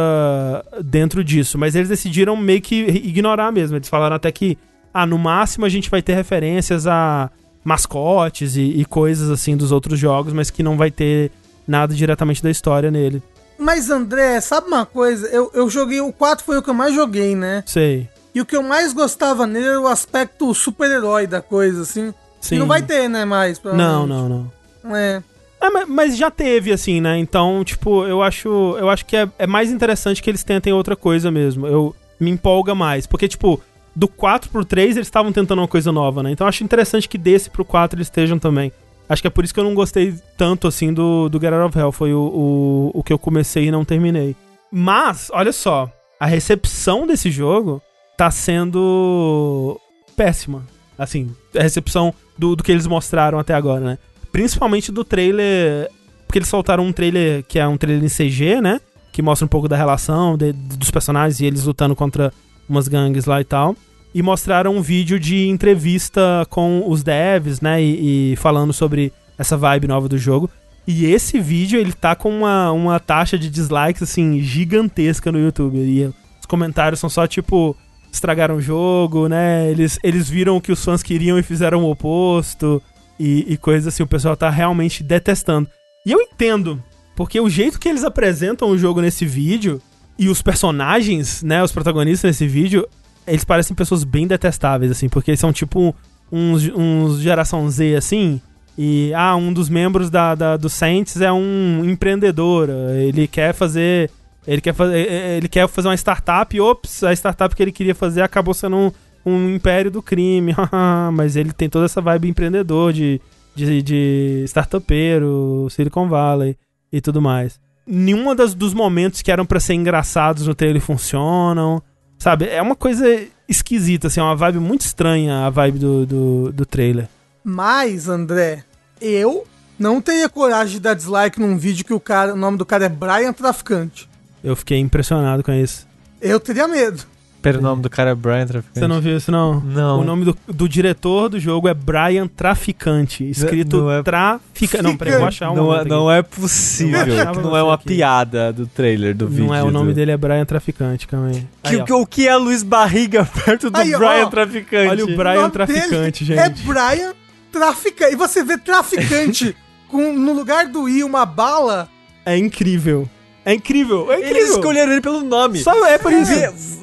S1: dentro disso. Mas eles decidiram meio que ignorar mesmo. Eles falaram até que, ah, no máximo a gente vai ter referências a mascotes e, e coisas assim dos outros jogos, mas que não vai ter nada diretamente da história nele.
S3: Mas André, sabe uma coisa? Eu, eu joguei, o 4 foi o que eu mais joguei, né?
S1: Sei.
S3: E o que eu mais gostava nele era o aspecto super-herói da coisa, assim.
S1: Sim.
S3: E não vai ter, né, mais?
S1: Não, não, não.
S3: não. É.
S1: É, ma- mas já teve, assim, né? Então, tipo, eu acho, eu acho que é, é mais interessante que eles tentem outra coisa mesmo. Eu me empolga mais. Porque, tipo, do 4 pro 3 eles estavam tentando uma coisa nova, né? Então eu acho interessante que desse pro 4 eles estejam também. Acho que é por isso que eu não gostei tanto, assim, do, do Get Out of Hell. Foi o, o, o que eu comecei e não terminei. Mas, olha só, a recepção desse jogo tá sendo péssima. Assim, a recepção do, do que eles mostraram até agora, né? Principalmente do trailer. Porque eles soltaram um trailer que é um trailer em CG, né? Que mostra um pouco da relação de- dos personagens e eles lutando contra umas gangues lá e tal. E mostraram um vídeo de entrevista com os devs, né? E, e falando sobre essa vibe nova do jogo. E esse vídeo, ele tá com uma, uma taxa de dislikes, assim, gigantesca no YouTube. E os comentários são só tipo. Estragaram o jogo, né? Eles, eles viram o que os fãs queriam e fizeram o oposto. E, e coisas assim. O pessoal tá realmente detestando. E eu entendo, porque o jeito que eles apresentam o jogo nesse vídeo e os personagens, né, os protagonistas nesse vídeo, eles parecem pessoas bem detestáveis, assim, porque eles são tipo uns, uns geração Z, assim, e, ah, um dos membros da, da, do Saints é um empreendedor, ele quer fazer... Ele quer, fazer, ele quer fazer uma startup e, ops, a startup que ele queria fazer acabou sendo um, um império do crime, [LAUGHS] mas ele tem toda essa vibe empreendedor de, de, de startupeiro, Silicon Valley e tudo mais. Nenhuma das, dos momentos que eram pra ser engraçados no trailer funcionam, sabe? É uma coisa esquisita, assim, é uma vibe muito estranha a vibe do, do, do trailer.
S3: Mas, André, eu não teria coragem de dar dislike num vídeo que o cara, o nome do cara é Brian Traficante.
S1: Eu fiquei impressionado com isso.
S3: Eu teria medo.
S2: Pera, o nome do cara é Brian Traficante.
S1: Você não viu isso, não?
S2: Não.
S1: O nome do, do diretor do jogo é Brian Traficante. Escrito
S2: não é-
S1: Traficante. Não, peraí, eu vou achar um
S2: Não, é, não é possível. Não é uma
S1: aqui.
S2: piada do trailer do vídeo.
S1: Não é, o nome
S2: do-
S1: dele é Brian Traficante, calma aí.
S2: Que,
S1: Aí,
S2: o que é Luiz Barriga [LAUGHS] perto do
S3: Aí,
S2: Brian
S3: ó.
S2: Traficante?
S1: Olha o
S3: O
S1: Brian
S3: nome
S1: Traficante,
S3: dele
S1: gente.
S3: É Brian Traficante. E você vê traficante [LAUGHS] com, no lugar do I uma bala.
S1: É incrível. É incrível, é incrível.
S2: Eles escolheram ele pelo nome.
S1: Só é por isso.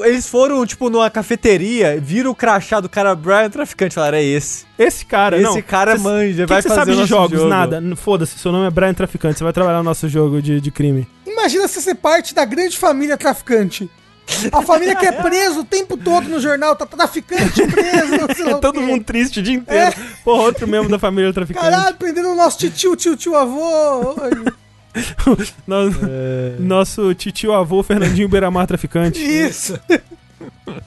S2: Eles foram, tipo, numa cafeteria, viram o crachá do cara Brian Traficante falaram, é esse.
S1: Esse cara,
S2: Esse
S1: não.
S2: cara
S1: Cê-
S2: manja,
S1: que
S2: vai
S1: que
S2: fazer
S1: sabe
S2: o
S1: de
S2: nosso
S1: jogos?
S2: jogo.
S1: Nada. Foda-se, seu nome é Brian Traficante. Você vai trabalhar no nosso jogo de, de crime.
S3: Imagina você ser parte da grande família traficante. A família que é preso o tempo todo no jornal, tá traficante preso. sei [LAUGHS] lá
S1: É todo mundo triste o dia inteiro. Porra, outro membro da família traficante.
S3: Caralho, prendendo o nosso tio, tio, tio, avô. [LAUGHS]
S1: Nosso,
S2: É.
S1: nosso titio avô Fernandinho Beiramar Traficante.
S3: Isso.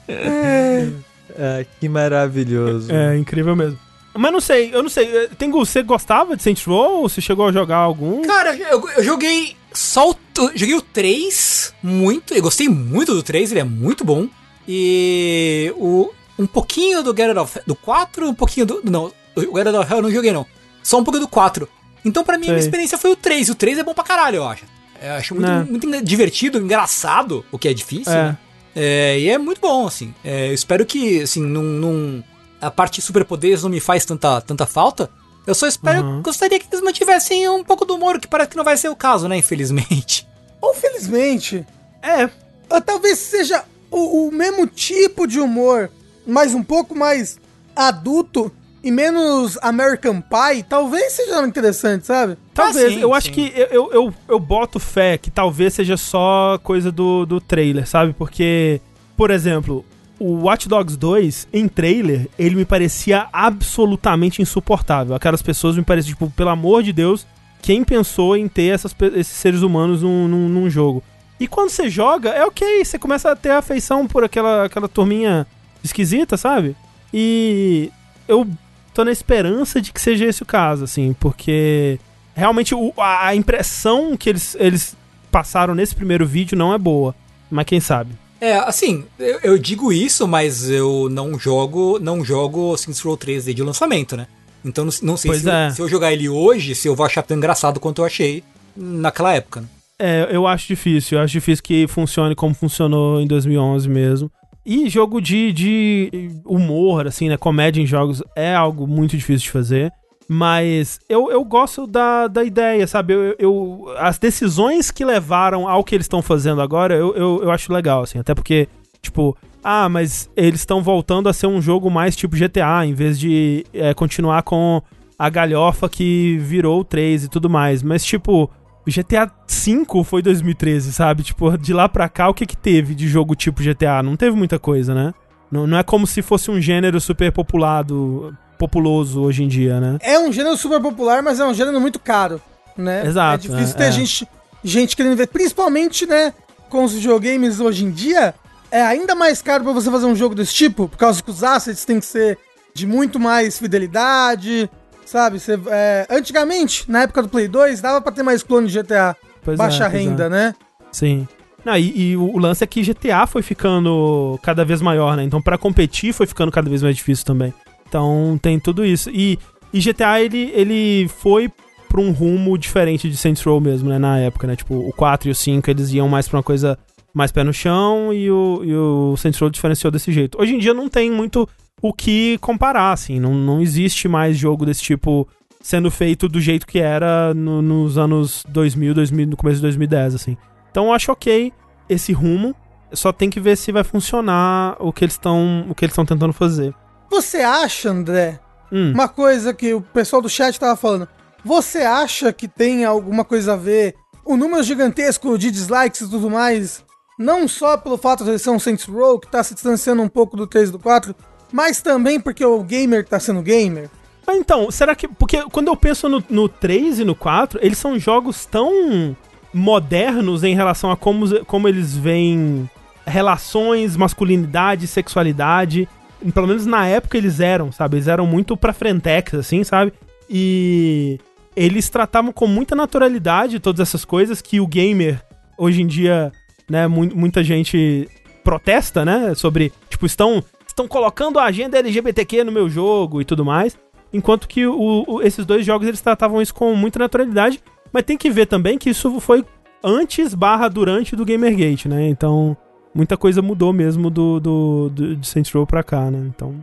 S2: É, que maravilhoso.
S1: É, incrível mesmo. Mas não sei, eu não sei. eh, Tengu, você gostava de Saints Row? Você chegou a jogar algum?
S4: Cara, eu, eu joguei só o. Joguei o 3 muito. Eu gostei muito do 3, ele é muito bom. E o. Um pouquinho do Get Out of do 4, um pouquinho do. Não, o Get Out of Hell eu não joguei, não. Só um pouco do 4. Então, pra mim, a minha experiência foi o 3. O 3 é bom pra caralho, eu acho. Eu acho muito,
S1: Né.
S4: muito divertido, engraçado, o que é difícil,
S1: É.
S4: né? É, e é muito bom, assim. É, eu espero que, assim, não, não- a parte de superpoderes não me faz tanta, tanta falta. Eu só espero,
S1: Uhum.
S4: gostaria que eles mantivessem um pouco do humor, que parece que não vai ser o caso, né? Infelizmente. [LAUGHS]
S3: Ou felizmente,
S1: É.
S3: ou talvez seja o, o mesmo tipo de humor, mas um pouco mais adulto e menos American Pie, talvez seja interessante, sabe?
S1: Talvez.
S4: Ah, sim,
S1: eu acho
S4: sim.
S1: que eu, eu, eu, eu boto fé que talvez seja só coisa do, do trailer, sabe? Porque, por exemplo, o Watch Dogs 2, em trailer, ele me parecia absolutamente insuportável. Aquelas pessoas me pareciam, tipo, pelo amor de Deus, quem pensou em ter essas, esses seres humanos num, num, num jogo? E quando você joga, é ok, você começa a ter afeição por aquela, aquela turminha esquisita, sabe? E eu tô na esperança de que seja esse o caso, assim, porque realmente o- a, a impressão que eles, eles passaram nesse primeiro vídeo não é boa. Mas quem sabe?
S4: É, assim, eu, eu digo isso, mas eu não jogo, não jogo Saints Row 3 desde o lançamento, né? Então não, não sei se,
S1: é.
S4: eu, se eu jogar ele hoje, se eu vou achar tão engraçado quanto eu achei naquela época. Né?
S1: É, eu acho difícil. Eu acho difícil que funcione como funcionou em 2011 mesmo. E jogo de, de humor, assim, né? Comédia em jogos é algo muito difícil de fazer. Mas eu, eu gosto da, da ideia, sabe? Eu, eu- as decisões que levaram ao que eles estão fazendo agora, eu, eu, eu acho legal, assim. Até porque, tipo, ah, mas eles estão voltando a ser um jogo mais tipo GTA, em vez de é, continuar com a galhofa que virou o 3 e tudo mais. Mas, tipo, GTA V foi 2013, sabe? Tipo, de lá pra cá, o que que teve de jogo tipo GTA? Não teve muita coisa, né? Não, não é como se fosse um gênero super populado, populoso hoje em dia, né?
S3: É um gênero super popular, mas é um gênero muito caro, né?
S1: Exato,
S3: É difícil
S1: é,
S3: ter
S1: é.
S3: Gente, gente querendo ver, principalmente, né, com os videogames hoje em dia, é ainda mais caro pra você fazer um jogo desse tipo, por causa que os assets têm que ser de muito mais fidelidade, sabe? Você, é, antigamente, na época do Play 2, dava pra ter mais clone de GTA,
S1: Pois
S3: baixa
S1: é,
S3: renda,
S1: é.
S3: né?
S1: Sim. Não, e, e o lance é que GTA foi ficando cada vez maior, né? Então, pra competir, foi ficando cada vez mais difícil também. Então, tem tudo isso. E, e GTA, ele, ele foi pra um rumo diferente de Saints Row mesmo, né? Na época, né? Tipo, o 4 e o 5, eles iam mais pra uma coisa mais pé no chão e o, e o Saints Row diferenciou desse jeito. Hoje em dia não tem muito o que comparar, assim. Não, não existe mais jogo desse tipo sendo feito do jeito que era no- nos anos 2000, 2000, no começo de 2010, assim. Então eu acho ok esse rumo. Só tem que ver se vai funcionar o que eles estão o que eles estão tentando fazer.
S3: Você acha, André,
S1: Hum.
S3: uma coisa que o pessoal do chat tava falando. Você acha que tem alguma coisa a ver o número gigantesco de dislikes e tudo mais, não só pelo fato de ser um Saints Row, que tá se distanciando um pouco do 3 e do 4, mas também porque o gamer tá sendo gamer?
S1: Ah, então, será que. Porque quando eu penso no, no 3 e no 4, eles são jogos tão modernos em relação a como, como eles veem relações, masculinidade, sexualidade. Pelo menos na época eles eram, sabe? Eles eram muito pra frentex, assim, sabe? E eles tratavam com muita naturalidade todas essas coisas que o gamer, hoje em dia, né, mu- muita gente protesta, né? Sobre, tipo, estão, estão colocando a agenda LGBTQ no meu jogo e tudo mais. Enquanto que o- o- esses dois jogos eles tratavam isso com muita naturalidade. Mas tem que ver também que isso foi antes barra durante do Gamergate, né? Então, muita coisa mudou mesmo do, do, do de Saints Row pra cá, né? Então.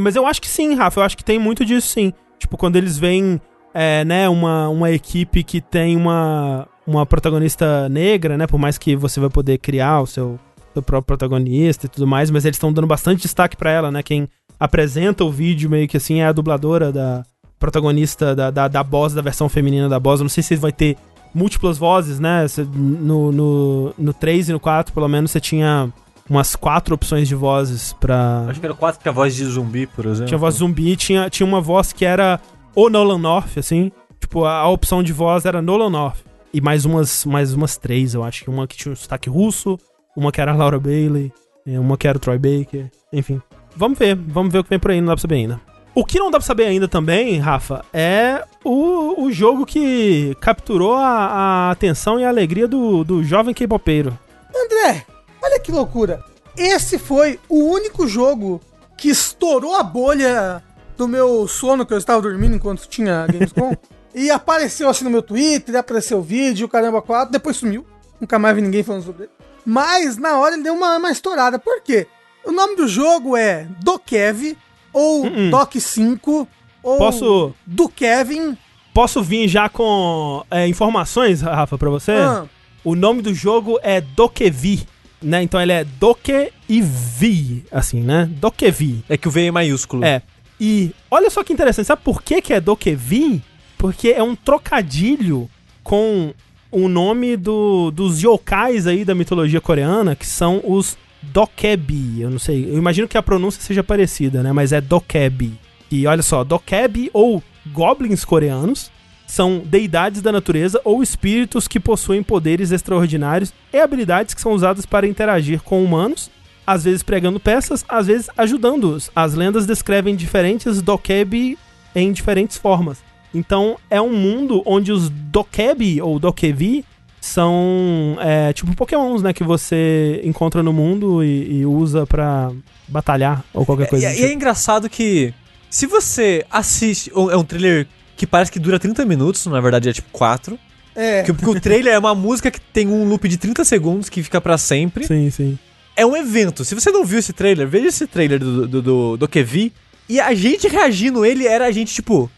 S1: Mas eu acho que sim, Rafa. Eu acho que tem muito disso sim. Tipo, quando eles veem, é, né, uma, uma equipe que tem uma, uma protagonista negra, né? Por mais que você vai poder criar o seu, seu próprio protagonista e tudo mais, mas eles estão dando bastante destaque pra ela, né? Quem apresenta o vídeo meio que assim é a dubladora da protagonista da, da, da boss, da versão feminina da boss. Eu não sei se vai ter múltiplas vozes, né? No, no, no 3 e no 4, pelo menos, você tinha umas quatro opções de vozes pra.
S2: Acho que era quase que a voz de zumbi, por exemplo.
S1: Tinha voz zumbi, tinha, tinha uma voz que era o Nolan North, assim. Tipo, a, a opção de voz era Nolan North. E mais umas, mais umas três, eu acho. Uma que tinha um sotaque russo, uma que era a Laura Bailey, e uma que era o Troy Baker. Enfim. Vamos ver, vamos ver o que vem por aí, não dá pra saber ainda. O que não dá pra saber ainda também, Rafa, é o, o jogo que capturou a, a atenção e a alegria do, do jovem K-popeiro.
S3: André, olha que loucura. Esse foi o único jogo que estourou a bolha do meu sono que eu estava dormindo enquanto tinha Gamescom. [LAUGHS] e apareceu assim no meu Twitter, apareceu o vídeo, caramba, 4, depois sumiu. Nunca mais vi ninguém falando sobre ele. Mas na hora ele deu uma, uma estourada. Por quê? O nome do jogo é Dokev, ou
S1: Uh-uh.
S3: Doc 5, ou
S1: Posso-
S3: do Kevin.
S1: Posso vir já com é, informações, Rafa, pra você?
S3: Ah,
S1: O nome do jogo é Dokevi, né? Então ele é Doke e Vi, assim, né? Dokevi.
S2: É que o V é maiúsculo.
S1: É. E olha só que interessante, sabe por que, que é Dokevi? Porque é um trocadilho com o nome do, dos yokais aí da mitologia coreana, que são os Dokebi. Eu não sei, eu imagino que a pronúncia seja parecida, né? Mas é Dokebi. E olha só, Dokebi ou goblins coreanos são deidades da natureza ou espíritos que possuem poderes extraordinários e habilidades que são usadas para interagir com humanos, às vezes pregando peças, às vezes ajudando-os. As lendas descrevem diferentes dokebi em diferentes formas. Então é um mundo onde os dokebi ou dokevi são é, tipo pokémons, né? Que você encontra no mundo e, e usa pra batalhar ou qualquer coisa.
S2: E, e é
S1: tipo.
S2: engraçado que se você assiste. ou É um trailer que parece que dura 30 minutos, na verdade é tipo 4.
S3: É.
S2: Que, porque o trailer é uma música que tem um loop de 30 segundos que fica pra sempre.
S1: Sim, sim.
S2: É um evento. Se você não viu esse trailer, veja esse trailer do, do, do, do Kevi. E a gente reagindo ele era a gente, tipo,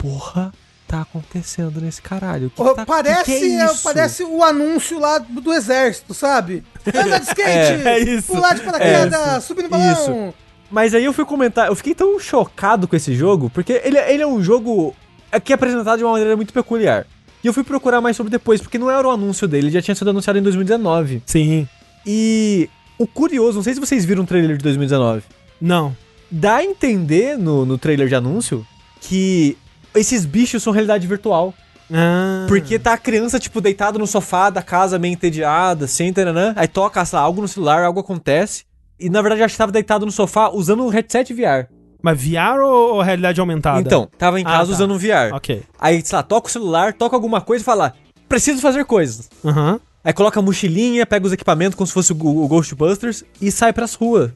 S2: porra tá acontecendo nesse caralho? Que
S3: Ô,
S2: tá-
S3: parece,
S2: que que é
S3: é,
S2: isso?
S3: parece o anúncio lá do, do exército, sabe? Anda de [LAUGHS] skate,
S1: É, é isso.
S3: pular de paraquedas, subir no balão.
S2: Mas aí eu fui comentar, eu fiquei tão chocado com esse jogo, porque ele, ele é um jogo que é apresentado de uma maneira muito peculiar. E eu fui procurar mais sobre depois, porque não era o anúncio dele, ele já tinha sido anunciado em 2019.
S1: Sim.
S2: E o curioso, não sei se vocês viram o trailer de 2019,
S1: Não.
S2: dá a entender no, no trailer de anúncio que esses bichos são realidade virtual.
S1: Ah.
S2: Porque tá a criança, tipo, deitada no sofá da casa, meio entediada, assim, taranã, aí toca, sei lá, algo no celular, algo acontece. E na verdade, acho que tava deitado no sofá usando um headset VR.
S1: Mas VR ou, ou realidade aumentada?
S2: Então, tava em
S1: Ah,
S2: casa
S1: tá.
S2: usando um VR.
S1: Ok.
S2: Aí, sei lá, toca o celular, toca alguma coisa e fala: preciso fazer coisas.
S1: Aham.
S2: Aí coloca a mochilinha, pega os equipamentos como se fosse o, o Ghostbusters e sai pras ruas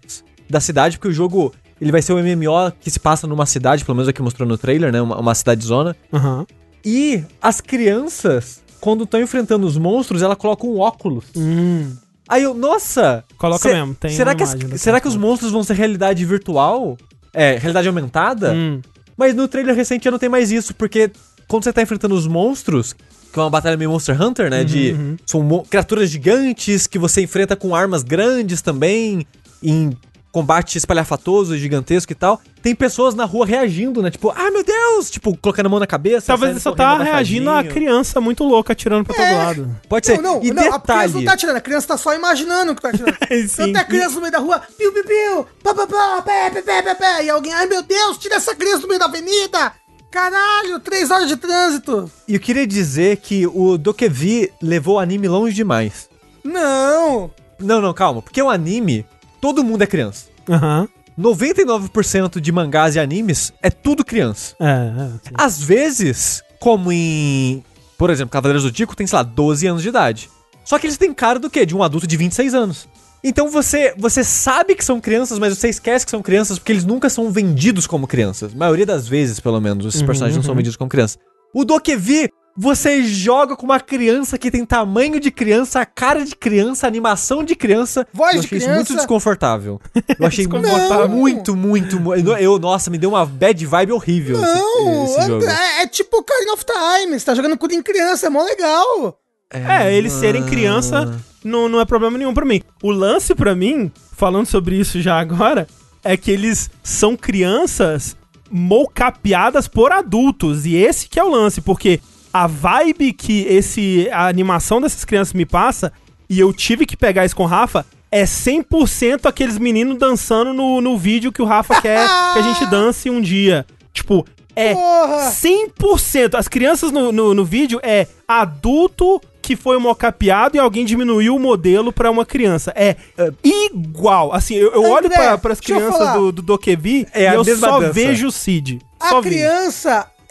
S2: da cidade, porque o jogo ele vai ser um MMO que se passa numa cidade, pelo menos aqui mostrou no trailer, né? Uma, uma cidade zona.
S1: Aham.
S2: E as crianças, quando estão enfrentando os monstros, ela coloca um óculos.
S1: Hum.
S2: Aí eu, nossa!
S1: Coloca
S2: se-
S1: mesmo, tem
S2: será que, as- será que os monstros vão ser realidade virtual? É, realidade aumentada?
S1: Hum.
S2: Mas no trailer recente já não tem mais isso, porque quando você tá enfrentando os monstros, que é uma batalha meio Monster Hunter, né? de
S1: uhum.
S2: São mo- criaturas gigantes que você enfrenta com armas grandes também, em combate espalhafatoso, gigantesco e tal. Tem pessoas na rua reagindo, né? Tipo, ah, meu Deus! Tipo, colocando a mão na cabeça.
S1: Talvez ele só tá reagindo a criança muito louca atirando pra todo
S3: É.
S1: lado.
S2: Pode ser.
S3: Não, não,
S2: e
S3: não, a criança
S2: detalhe.
S3: não tá tirando, a criança tá só imaginando que tá tirando. [LAUGHS]
S1: Sim.
S3: Até a criança no meio da rua, piu, piu, piu, pá, pá, pá, pé, pé, pé, pé, pé, e alguém, ai meu Deus, tira essa criança do meio da avenida! Caralho, três horas de trânsito!
S2: E eu queria dizer que o Dokevi levou o anime longe demais.
S3: Não!
S2: Não, não, calma. Porque o anime, todo mundo é criança.
S1: Aham.
S2: 99% de mangás e animes é tudo criança.
S1: É, é.
S2: Às vezes, como em. Por exemplo, Cavaleiros do Tico tem, sei lá, 12 anos de idade. Só que eles têm cara do quê? De um adulto de 26 anos. Então você, você sabe que são crianças, mas você esquece que são crianças porque eles nunca são vendidos como crianças. A maioria das vezes, pelo menos, esses
S1: Uhum,
S2: personagens não são
S1: uhum.
S2: vendidos como crianças. O Dokevi, você joga com uma criança que tem tamanho de criança, cara de criança, animação de criança.
S3: Voz
S2: eu
S3: de
S2: achei isso
S3: criança.
S2: muito desconfortável. Eu achei [LAUGHS]
S1: Desconfortável.
S2: muito, muito, muito. Eu, nossa, me deu uma bad vibe horrível esse-
S3: Não!
S2: esse, jogo.
S3: André, é tipo Ocarina of Time, você tá jogando com em criança, é mó legal!
S1: É, eles serem criança não, não é problema nenhum pra mim. O lance pra mim, falando sobre isso já agora, é que eles são crianças mocapeadas por adultos. E esse que é o lance, porque a vibe que esse a animação dessas crianças me passa, e eu tive que pegar isso com o Rafa, é 100% aqueles meninos dançando no, no vídeo que o Rafa [LAUGHS] quer que a gente dance um dia. Tipo, é
S3: Porra!
S1: 100%. As crianças no, no, no vídeo é adulto que foi mocapeado e alguém diminuiu o modelo pra uma criança. É, igual. Assim, eu, eu olho
S3: deixa eu
S1: crianças do, do Dokebi
S2: É
S1: e
S2: a
S1: eu só
S2: dança.
S1: vejo o Cid.
S3: A
S1: Só vejo.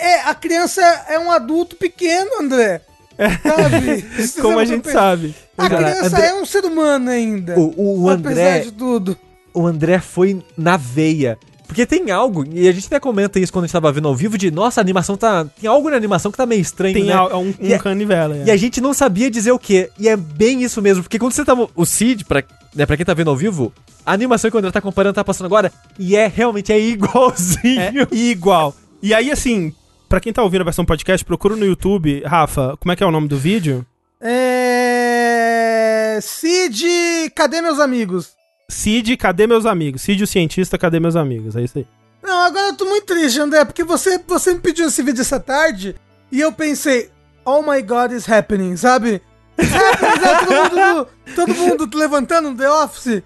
S3: É a criança é um adulto pequeno, André. Sabe? [LAUGHS] Isso
S1: Como
S3: é
S1: a gente sabe.
S3: A
S2: Cara,
S3: criança
S2: André-
S3: é um ser humano ainda.
S2: O, o, o
S3: apesar
S2: André,
S3: de tudo.
S2: o André foi na veia. Porque tem algo, e a gente até comenta isso quando a gente tava vendo ao vivo, de nossa, a animação tá. Tem algo na animação que tá meio estranho,
S1: Tem
S2: né?
S1: a- um, um
S2: E a-
S1: canivela. é.
S2: E a gente não sabia dizer o quê. E é bem isso mesmo. Porque quando você tá. O Cid, pra, né, pra quem tá vendo ao vivo, a animação que o André tá comparando tá passando agora. E é realmente é igualzinho.
S1: É igual. E aí, assim, pra quem tá ouvindo a versão podcast, procura no YouTube. Rafa, como é que é o nome do vídeo?
S3: É. Cid, cadê meus amigos?
S1: Cid, cadê meus amigos? Cid, o cientista, cadê meus amigos? É isso aí.
S3: Não, agora eu tô muito triste, André, porque você, você me pediu esse vídeo essa tarde e eu pensei, oh my god, is happening, sabe? It's happening, sabe? todo, mundo, todo mundo levantando no The Office,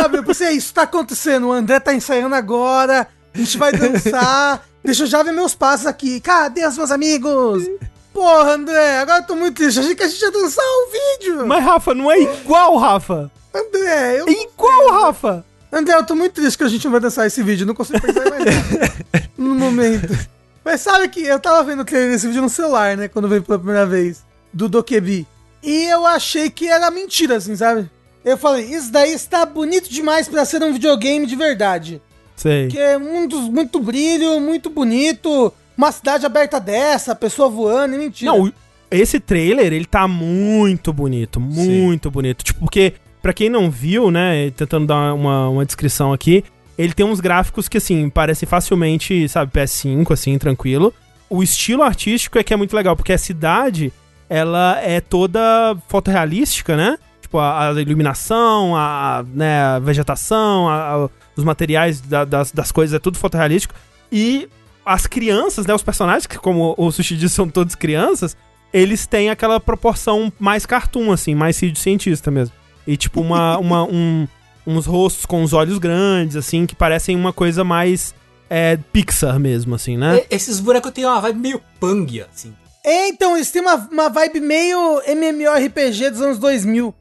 S3: sabe? Eu pensei, isso tá acontecendo, o André tá ensaiando agora, a gente vai dançar, deixa eu já ver meus passos aqui, cadê os meus amigos? Porra, André, agora eu tô muito triste, achei que a gente ia dançar o vídeo.
S1: Mas, Rafa, não é igual, Rafa.
S3: André, eu...
S1: É igual, Rafa.
S3: André, eu tô muito triste que a gente não vai dançar esse vídeo. Não consigo pensar em mais nada [LAUGHS] no momento. Mas sabe que eu tava vendo o trailer desse vídeo no celular, né? Quando veio pela primeira vez. Do Dokebi. E eu achei que era mentira, assim, sabe? Eu falei, isso daí está bonito demais pra ser um videogame de verdade.
S1: Sei.
S3: Que é muito, muito brilho, muito bonito. Uma cidade aberta dessa, pessoa voando, e mentira.
S1: Não, esse trailer, ele tá muito bonito, muito bonito. Tipo, porque, pra quem não viu, né, tentando dar uma, uma descrição aqui, ele tem uns gráficos que, assim, parecem facilmente, sabe, PS5, assim, tranquilo. O estilo artístico é que é muito legal, porque a cidade, ela é toda fotorrealística, né? Tipo, a, a iluminação, a, né, a vegetação, a- a- os materiais da- das, das coisas, é tudo fotorrealístico. E as crianças, né, os personagens, que como o Sushi disse, são todos crianças, eles têm aquela proporção mais cartoon, assim, mais cientista mesmo. E tipo, uma, [LAUGHS] uma, um- uns rostos com os olhos grandes, assim, que parecem uma coisa mais é, Pixar mesmo, assim, né?
S4: Esses bonecos têm uma vibe meio pang, assim.
S3: É, então, eles têm uma, uma vibe meio MMORPG dos anos 2000.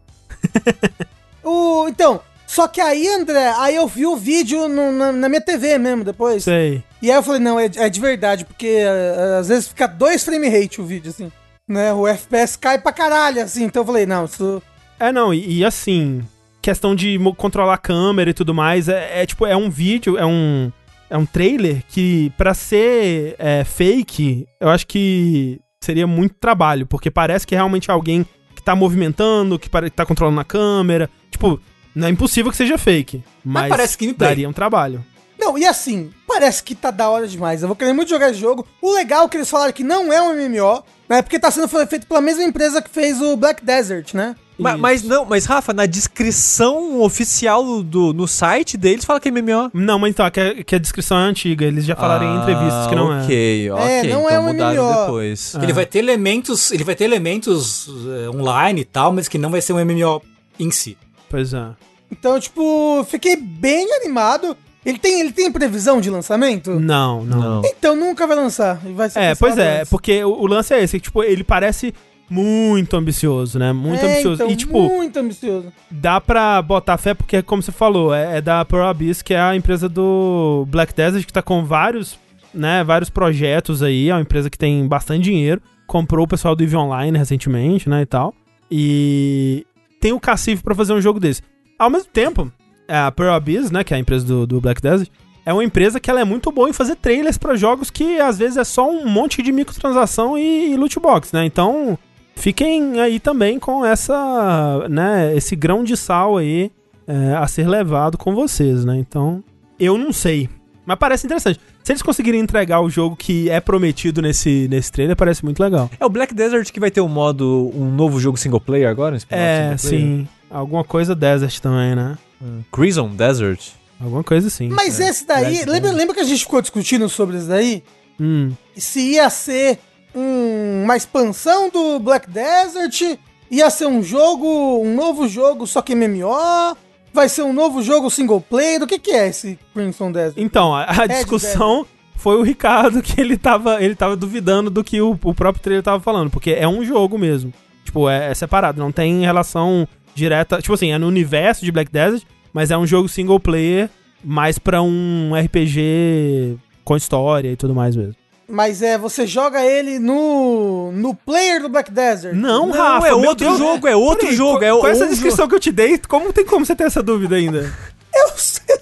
S3: [LAUGHS] o, então, só que aí, André, aí eu vi o vídeo no- na, na minha TV mesmo depois.
S1: Sei.
S3: E aí eu falei, não, é, é de verdade, porque eh, às vezes fica dois frame rate o vídeo, assim. Né? O FPS cai pra caralho, assim. Então eu falei, não, isso.
S1: É, não, e, e assim, questão de controlar a câmera e tudo mais, é, é tipo, é um vídeo, é um, é um trailer que, pra ser é, fake, eu acho que seria muito trabalho, porque parece que é realmente alguém que tá movimentando, que que tá controlando a câmera. Tipo, não é impossível que seja fake, mas,
S4: parece gameplay.
S1: daria um trabalho.
S3: Não, e assim, parece que tá da hora demais. Eu vou querer muito jogar esse jogo. O legal é que eles falaram que não é um MMO, né? Porque tá sendo feito pela mesma empresa que fez o Black Desert, né?
S2: Ma-
S1: Isso.
S2: Mas, não, mas Rafa, na descrição oficial do, no site deles fala que é MMO.
S1: Não, mas então, que a, que a descrição é antiga, eles já falaram em entrevistas que não é.
S2: Ah, Ok, ok.
S3: não
S2: então
S3: é um
S2: mudaram
S3: MMO.
S2: depois.
S1: Ah.
S4: Ele vai ter elementos, ele vai ter elementos eh, online e tal, mas que não vai ser um MMO em si.
S1: Pois é.
S3: Então, tipo, fiquei bem animado. Ele tem, ele tem previsão de lançamento?
S1: Não, não.
S2: Não.
S3: Então nunca vai lançar. Ele Vai ser
S1: É, pois é,
S3: antes.
S1: porque o, o lance é esse, que, tipo, ele parece muito ambicioso, né? Muito
S3: É,
S1: ambicioso.
S3: então,
S1: e, tipo,
S3: Muito ambicioso.
S1: dá pra botar fé, porque, como você falou, é, é da Pearl Abyss, que é a empresa do Black Desert, que tá com vários, né, vários projetos aí, é uma empresa que tem bastante dinheiro, comprou o pessoal do EVE Online recentemente, né, e tal, e tem o cacife pra fazer um jogo desse. Ao mesmo tempo, a Pearl Abyss, né, que é a empresa do, do Black Desert, é uma empresa que ela é muito boa em fazer trailers pra jogos que às vezes é só um monte de microtransação e, e loot box, né? Então, fiquem aí também com essa, né, esse grão de sal aí é, a ser levado com vocês, né? Então, eu não sei, mas parece interessante. Se eles conseguirem entregar o jogo que é prometido nesse, nesse trailer, parece muito legal.
S2: É o Black Desert que vai ter um modo, um novo jogo single player agora? um
S1: É,
S2: player?
S1: sim. Alguma coisa Desert também, né?
S2: Hum. Crimson Desert.
S1: Alguma coisa assim.
S3: Mas esse daí, lembra, lembra que a gente ficou discutindo sobre isso daí?
S1: Hum.
S3: Se ia ser um- uma expansão do Black Desert, ia ser um jogo, um novo jogo, só que MMO, vai ser um novo jogo single player, o que que é esse Crimson Desert?
S1: Então, a, a discussão foi o Ricardo que ele tava, ele tava duvidando do que o, o próprio trailer tava falando, porque é um jogo mesmo. Tipo, é, é separado, não tem relação direta. Tipo assim, é no universo de Black Desert, mas é um jogo single player mais pra um RPG com história e tudo mais mesmo.
S3: Mas é, você joga ele no no player do Black Desert.
S1: Não,
S2: Não,
S1: Rafa,
S2: é outro
S1: Deus.
S2: jogo, é outro
S1: Peraí,
S2: jogo,
S1: com,
S2: é
S1: com essa descrição que eu te dei, como tem como você ter essa dúvida ainda? [LAUGHS]
S3: Eu sei,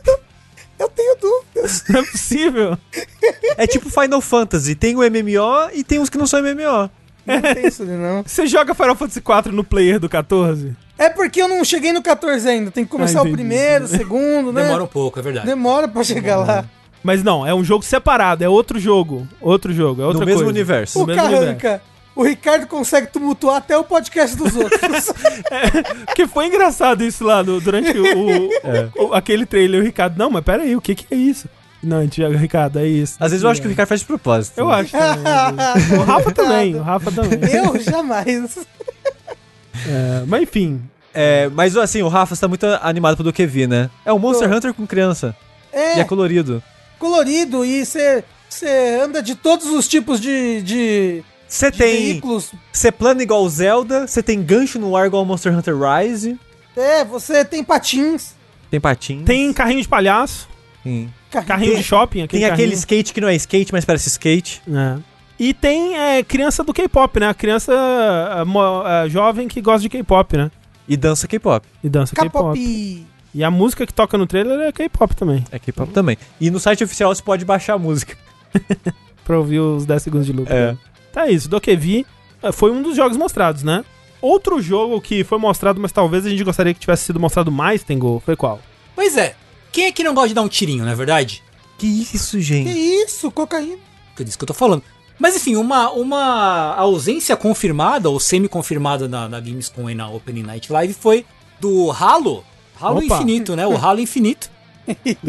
S3: eu tenho dúvidas. [LAUGHS]
S1: Não é possível. [LAUGHS]
S2: É tipo Final Fantasy, tem o MMO e tem uns que não são MMO.
S3: Não tem isso ali, não.
S1: Você joga Final Fantasy IV no player do 14?
S3: É porque eu não cheguei no 14 ainda. Tem que começar
S1: Ah,
S3: o primeiro, o segundo, né?
S4: Demora um pouco, é verdade.
S3: Demora pra chegar lá.
S1: Mas não, é um jogo separado, é outro jogo. Outro jogo, é outra
S2: no mesmo
S1: coisa.
S2: universo.
S3: O
S1: mesmo universo.
S3: Carranca, o Ricardo consegue tumultuar até o podcast dos outros. [LAUGHS]
S1: Porque foi engraçado isso lá no- durante o, [LAUGHS] o- aquele trailer. O Ricardo, não, mas peraí, o que que é isso? Não, Tiago, Ricardo, é isso.
S2: Às vezes eu acho que o Ricardo faz de propósito.
S1: Eu acho também. O Rafa também, o Rafa também.
S3: eu jamais.
S1: É, mas enfim,
S2: É, mas assim, o Rafa está muito animado do que vi, né? É um Monster
S3: Tô.
S2: Hunter com criança.
S3: É,
S2: E é colorido.
S3: Colorido e você anda de todos os tipos de, de,
S2: Você
S3: de
S2: tem.
S3: veículos.
S2: Você plana igual Zelda, você tem gancho no ar igual Monster Hunter Rise.
S3: É, você tem patins.
S2: Tem patins.
S1: tem carrinho de palhaço,
S2: Sim.
S1: carrinho de shopping, aquele
S2: Tem aquele
S1: carrinho.
S2: skate que não é skate, mas parece skate.
S1: É. E tem é, criança do K-pop, né? A criança é, mo- é, jovem que gosta de K-pop, né?
S2: E dança K-pop.
S1: E dança K-pop. E a música que toca no trailer é K-pop também.
S2: É K-pop também. E no site oficial você pode baixar a música. [LAUGHS]
S1: Pra ouvir os 10 segundos de loop.
S2: É.
S1: Tá isso, Dokevi eh, foi um dos jogos mostrados, né? Outro jogo que foi mostrado, mas talvez a gente gostaria que tivesse sido mostrado mais, Tengu, foi qual?
S4: Pois é. Quem é que não gosta de dar um tirinho, não é verdade?
S2: Que isso,
S3: Que
S2: gente?
S3: isso, cocaína.
S4: É disso que eu tô falando. Mas enfim, uma, uma ausência confirmada ou semi-confirmada na, na Gamescom e na Opening Night Live foi do Halo. Halo
S1: Opa.
S4: Infinito, né? O Halo Infinito.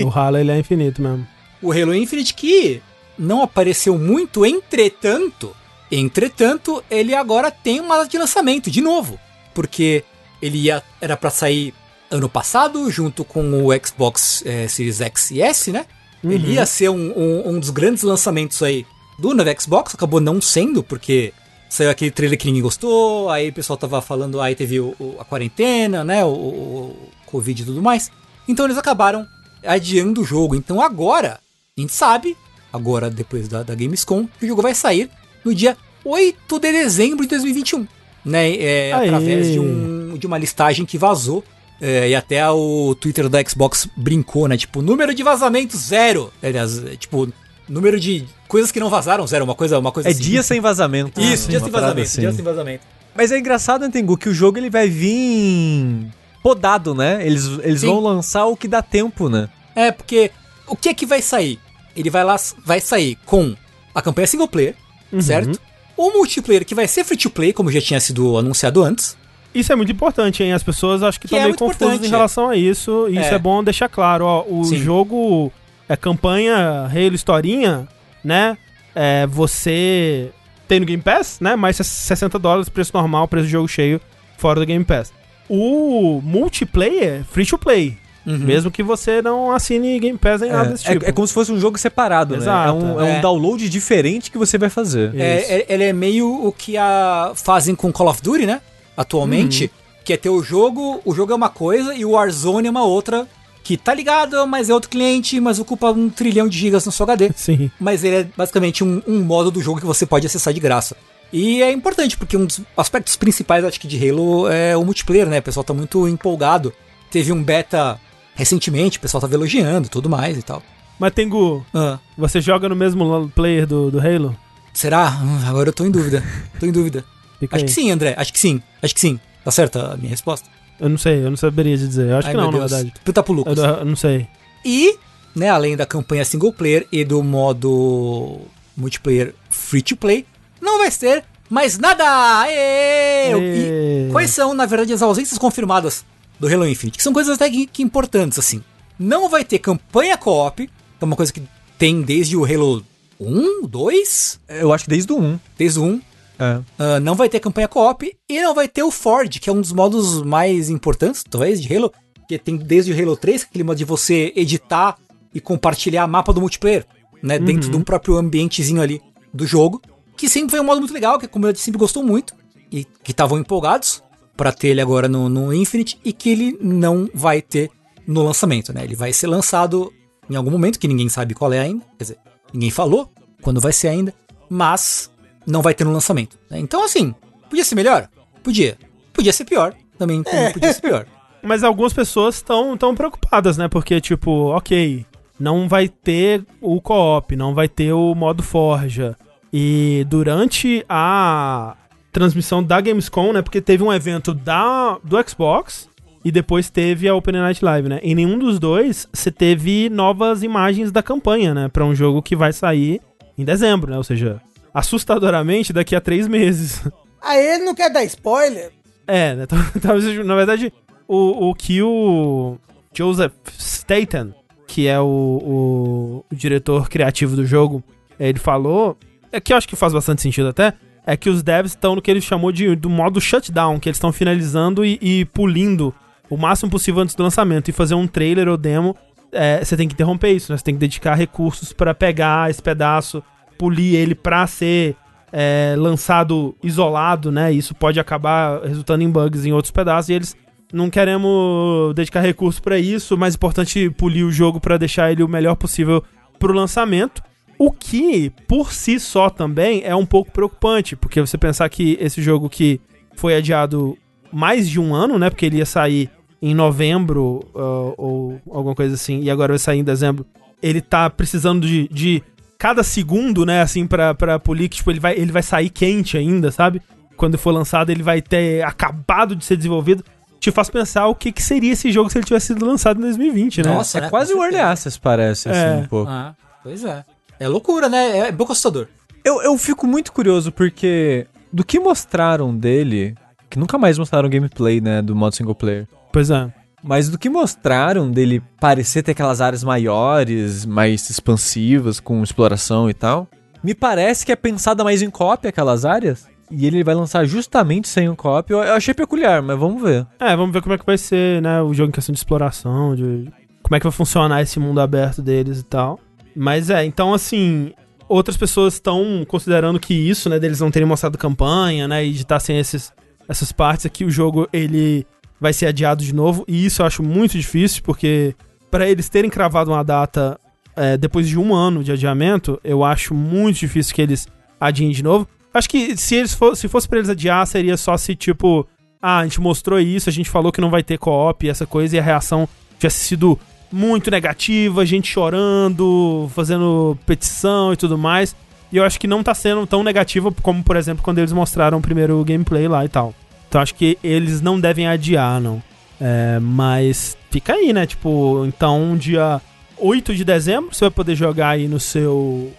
S1: O Halo, ele é infinito mesmo.
S4: O Halo Infinite que não apareceu muito, entretanto, entretanto, ele agora tem uma data de lançamento de novo, porque ele ia, era para sair ano passado junto com o Xbox eh, Series X e S, né? Ele ia ser um, um- um dos grandes lançamentos aí do novo Xbox, acabou não sendo, porque saiu aquele trailer que ninguém gostou, aí o pessoal tava falando, aí teve o- o- a quarentena, né? O, o- Covid e tudo mais. Então eles acabaram adiando o jogo. Então agora, a gente sabe, agora depois da, da Gamescom, que o jogo vai sair no dia 8 de dezembro de 2021. Né? É, através de, um, de uma listagem que vazou. É, e até o Twitter da Xbox brincou, né? Tipo, número de vazamentos zero. Aliás, é, tipo, número de coisas que não vazaram zero, uma coisa, uma coisa
S2: É
S4: assim.
S2: dia sem vazamento.
S4: Isso, dia
S2: Uma
S4: sem vazamento,
S2: assim.
S4: dia sem vazamento.
S2: Mas é engraçado, né, Tengu, que o jogo ele vai vir podado, né? Eles, eles
S4: Sim.
S2: vão lançar o que dá tempo, né?
S4: É, porque o que é que vai sair? Ele vai lá, vai sair com a campanha single player,
S1: Uhum.
S4: certo? O multiplayer que vai ser free to play, como já tinha sido anunciado antes.
S1: Isso é muito importante, hein? As pessoas acho que
S4: Que
S1: estão
S4: é
S1: meio
S4: muito
S1: confusas
S4: importante,
S1: em relação a isso. E isso
S4: É.
S1: é bom deixar claro, ó. O
S4: Sim.
S1: jogo é campanha Halo Historinha, né? É, você tem no Game Pass, né? Mais 60 dólares, preço normal, preço de jogo cheio, fora do Game Pass. O multiplayer, free to play. Mesmo que você não assine Game Pass nem nada desse
S2: É,
S1: tipo.
S2: é como se fosse um jogo separado,
S1: Exato,
S2: né? É um, é um
S4: é.
S2: download diferente que você vai fazer.
S4: É, é- ele é meio o que a, fazem com Call of Duty, né? Atualmente.
S1: Uhum.
S4: Que é ter o jogo, o jogo é uma coisa e o Warzone é uma outra. Que tá ligado, mas é outro cliente, mas ocupa um trilhão de gigas no seu HD. [LAUGHS]
S1: Sim.
S4: mas ele é basicamente um, um modo do jogo que você pode acessar de graça. E é importante, porque um dos aspectos principais, acho que, de Halo é o multiplayer, né? O pessoal tá muito empolgado. Teve um beta recentemente, o pessoal tava elogiando e tudo mais e tal.
S1: Mas Tengu,
S4: Ah,
S1: você joga no mesmo player do, do Halo?
S4: será? Hum, agora eu tô em dúvida. Tô em dúvida. Acho que sim, André. Acho que sim. Acho que sim. Tá certa a minha resposta?
S1: Eu não sei, eu não saberia te dizer. Eu acho
S4: Ai,
S1: que não, na verdade.
S4: Puta pro
S1: Eu,
S4: Lucas.
S1: eu não sei.
S4: E, né, além da campanha single player e do modo multiplayer free to play, não vai ter mais nada! Aê!
S1: Aê.
S4: E quais são, na verdade, as ausências confirmadas do Halo Infinite? Que são coisas até que, que importantes, assim. Não vai ter campanha co-op, que é uma coisa que tem desde o Halo 1, 2,
S2: Eu acho que desde o 1.
S4: desde o 1.
S2: É.
S4: Ah, não vai ter campanha co-op e não vai ter o Ford, que é um dos modos mais importantes, talvez, de Halo, que tem desde o Halo 3, aquele modo de você editar e compartilhar mapa do multiplayer, né, dentro de um próprio ambientezinho ali do jogo, que sempre foi um modo muito legal, que a comunidade sempre gostou muito e que estavam empolgados para ter ele agora no, no Infinite e que ele não vai ter no lançamento, né? Ele vai ser lançado em algum momento que ninguém sabe qual é ainda, quer dizer, ninguém falou quando vai ser ainda, mas não vai ter no lançamento. né? Então, assim, podia ser melhor? Podia. Podia ser pior. Também como podia ser pior. [LAUGHS]
S1: Mas algumas pessoas estão tão preocupadas, né? Porque, tipo, ok, não vai ter o co-op, não vai ter o modo Forja. E durante a transmissão da Gamescom, né? Porque teve um evento da, do Xbox e depois teve a Open Night Live, né? Em nenhum dos dois você teve novas imagens da campanha, né? Pra um jogo que vai sair em dezembro, né? Ou seja, assustadoramente daqui a três meses.
S3: Aí ele não quer dar spoiler?
S1: É, né? [LAUGHS] Talvez, seja- na verdade, o, o que o Joseph Staten, que é o, o, o diretor criativo do jogo, ele falou, é que eu acho que faz bastante sentido até, é que os devs estão no que ele chamou de do modo shutdown, que eles estão finalizando e, e pulindo o máximo possível antes do lançamento e fazer um trailer ou demo, é, você tem que interromper isso, né? Você tem que dedicar recursos pra pegar esse pedaço, polir ele pra ser é, lançado isolado, né? Isso pode acabar resultando em bugs em outros pedaços e eles não queremos dedicar recursos pra isso, mais importante polir o jogo pra deixar ele o melhor possível pro lançamento. O que, por si só também, é um pouco preocupante, porque você pensar que esse jogo que foi adiado mais de um ano, né? Porque ele ia sair em novembro uh, ou alguma coisa assim, e agora vai sair em dezembro. Ele tá precisando de, de cada segundo, né, assim, pra, pra polir, que tipo, ele vai, ele vai sair quente ainda, sabe? Quando for lançado, ele vai ter acabado de ser desenvolvido. Te faz pensar o que, que seria esse jogo se ele tivesse sido lançado em 2020, né?
S4: Nossa,
S2: é
S4: né?
S2: quase um early access, parece,
S1: É.
S2: assim, um pouco.
S4: Ah, pois é. É loucura, né? É pouco assustador.
S2: Eu, eu fico muito curioso porque do que mostraram dele, que nunca mais mostraram gameplay, né, do modo single player.
S1: Pois é.
S2: Mas do que mostraram dele parecer ter aquelas áreas maiores, mais expansivas, com exploração e tal, me parece que é pensada mais em cópia aquelas áreas. E ele vai lançar justamente sem um cópia. Eu, achei peculiar, mas vamos ver.
S1: É, vamos ver como é que vai ser, né, o jogo em questão de exploração, de como é que vai funcionar esse mundo aberto deles e tal. Mas é, então assim, outras pessoas estão considerando que isso, né, deles não terem mostrado campanha, né, e de estar sem esses, essas partes aqui, o jogo ele vai ser adiado de novo, e isso eu acho muito difícil, porque para eles terem cravado uma data é, depois de um ano de adiamento, eu acho muito difícil que eles adiem de novo. Acho que se eles for, se fosse pra eles adiar, seria só se, tipo, ah, a gente mostrou isso, a gente falou que não vai ter co-op essa coisa, e a reação tivesse sido muito negativa, gente chorando, fazendo petição e tudo mais. E eu acho que não tá sendo tão negativa como, por exemplo, quando eles mostraram o primeiro gameplay lá e tal. Então acho que eles não devem adiar, não. É, mas fica aí, né? Tipo, então dia 8 de dezembro você vai poder jogar aí no seu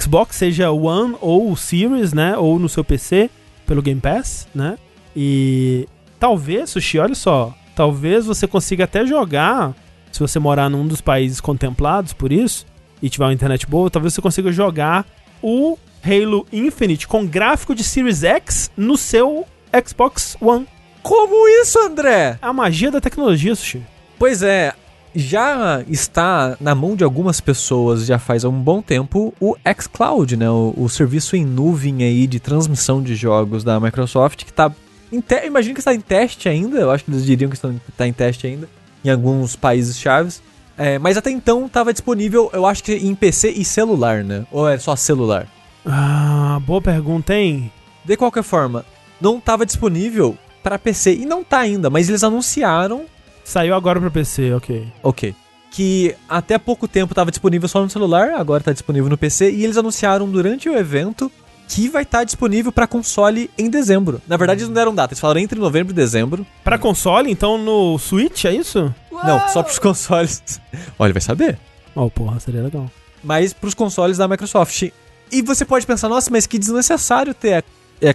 S1: Xbox, seja One ou Series, né? Ou no seu PC, pelo Game Pass, né? E talvez, Sushi, olha só, talvez você consiga até jogar, se você morar num dos países contemplados por isso, e tiver uma internet boa, talvez você consiga jogar o Halo Infinite com gráfico de Series X no seu Xbox One.
S2: Como isso, André?
S1: A magia da tecnologia, Sushi.
S2: Pois é, já está na mão de algumas pessoas já faz um bom tempo o xCloud, né? O, o serviço em nuvem aí de transmissão de jogos da Microsoft que tá em te... imagino que está em teste ainda, eu acho que eles diriam que estão tá em teste ainda em alguns países chaves. É, mas até então estava disponível, eu acho que em PC e celular, né? Ou é só celular?
S1: Ah, boa pergunta, hein?
S2: De qualquer forma, não estava disponível para PC e não tá ainda, mas eles anunciaram
S1: Saiu agora pra PC, ok.
S2: Ok. Que até pouco tempo estava disponível só no celular, agora está disponível no PC, e eles anunciaram durante o evento que vai estar disponível para console em dezembro. Na verdade, eles não deram data, eles falaram entre novembro e dezembro.
S1: Pra console, então no Switch, é isso?
S2: Não, só pros consoles. [LAUGHS] Olha, vai saber.
S1: Oh, porra, seria legal.
S2: Mas pros consoles da Microsoft. E você pode pensar, nossa, mas que desnecessário ter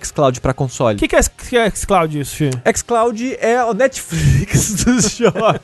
S2: xCloud para console.
S1: O que, que é que é xCloud isso, Xi?
S2: xCloud é o Netflix [LAUGHS] dos jogos.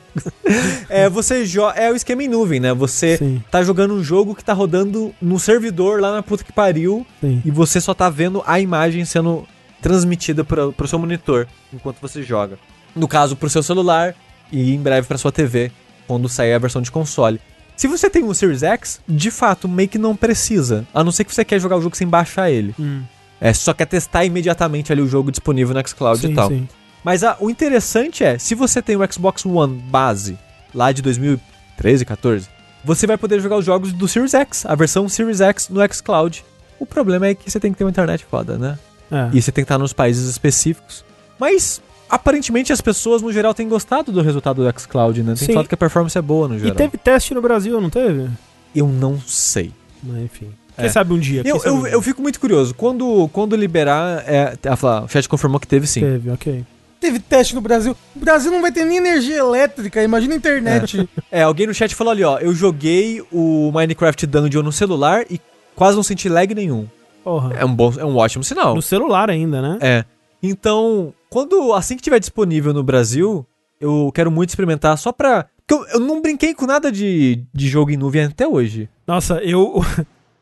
S2: é, você jo é o esquema em nuvem, né? Você
S1: Sim,
S2: tá jogando um jogo que tá rodando no servidor lá na puta que pariu
S1: sim.
S2: e você só tá vendo a imagem sendo transmitida pro, pro seu monitor enquanto você joga. No caso, pro seu celular e em breve pra sua TV, quando sair a versão de console. Se você tem um Series X, de fato, meio que não precisa. A não ser que você quer jogar o jogo sem baixar ele.
S1: Hum,
S2: É, só quer testar imediatamente ali o jogo disponível no xCloud
S1: sim,
S2: e tal.
S1: sim.
S2: Mas ah, o interessante é, se você tem o Xbox One base, lá de 2013, 14, você vai poder jogar os jogos do Series X, a versão Series X no xCloud. O problema é que você tem que ter uma internet foda, né?
S1: É.
S2: E você tem que estar nos países específicos. Mas, aparentemente, as pessoas no geral têm gostado do resultado do xCloud, né? Tem
S1: Sim.
S2: falado que a performance é boa no
S1: E
S2: geral.
S1: teve teste no Brasil, não teve?
S2: Eu não sei.
S1: Mas enfim.
S2: É.
S1: Quem sabe um dia?
S2: Eu,
S1: sabe um
S2: eu,
S1: dia.
S2: eu fico muito curioso. Quando, quando liberar. É, a falar, o chat confirmou que teve sim.
S1: Teve, ok.
S3: Teve teste no Brasil. O Brasil não vai ter nem energia elétrica, imagina a internet.
S2: É, alguém no chat falou ali, ó. Eu joguei o Minecraft Dungeon no celular e quase não senti lag nenhum.
S1: Porra.
S2: É um bom, é um ótimo sinal.
S1: No celular ainda, né?
S2: É. Então, quando assim que tiver disponível no Brasil, eu quero muito experimentar só pra. Porque eu, eu não brinquei com nada de, de jogo em nuvem até hoje.
S1: Nossa, eu.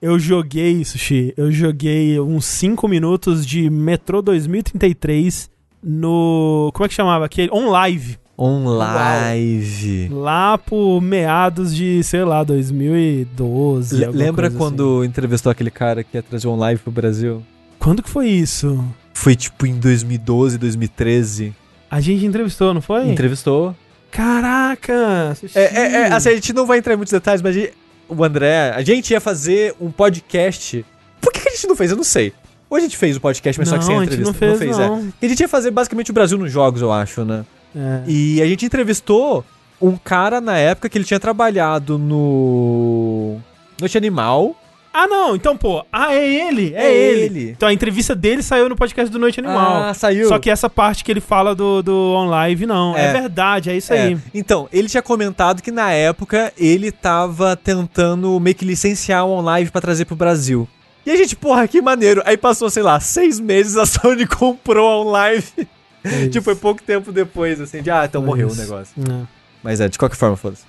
S1: Eu joguei, Sushi. Eu joguei uns 5 minutos de Metro 2033 no. Como é que chamava? Aquele. On Live.
S2: On live.
S1: Lá por meados de, sei lá, 2012.
S2: Le-
S1: alguma
S2: lembra quando entrevistou aquele cara que ia trazer um live pro Brasil?
S1: assim. Quando que foi isso?
S2: Foi tipo em 2012, 2013.
S1: A gente entrevistou, não foi?
S2: Entrevistou.
S1: Caraca!
S2: É, é, é, assim, a gente não vai entrar em muitos detalhes, mas a gente- o André, a gente ia fazer um podcast. Por que, que a gente não fez? Eu não sei. Ou a gente fez o podcast, mas só que sem
S1: Não,
S2: a
S1: a gente
S2: entrevista.
S1: não fez, não.
S2: é. E a gente ia fazer basicamente o Brasil nos jogos, eu acho, né?
S1: É.
S2: E a gente entrevistou um cara na época que ele tinha trabalhado no. Noite Animal.
S1: Ah, não, então, pô, ah, é ele, é,
S2: É
S1: ele.
S2: ele.
S1: Então a entrevista dele saiu no podcast do Noite Animal.
S2: Ah, saiu.
S1: Só que essa parte que ele fala do, do On Live, não. É,
S2: É.
S1: verdade, é isso
S2: É,
S1: aí.
S2: Então, ele tinha comentado que na época ele tava tentando meio que licenciar o OnLive pra trazer pro Brasil. E a gente, porra, que maneiro. Aí passou, sei lá, seis meses, a Sony [LAUGHS] comprou a OnLive.
S1: É
S2: tipo, foi pouco tempo depois, assim, de, ah, então
S1: Foi
S2: morreu o negócio.
S1: É.
S2: Mas é, de qualquer forma, foda-se.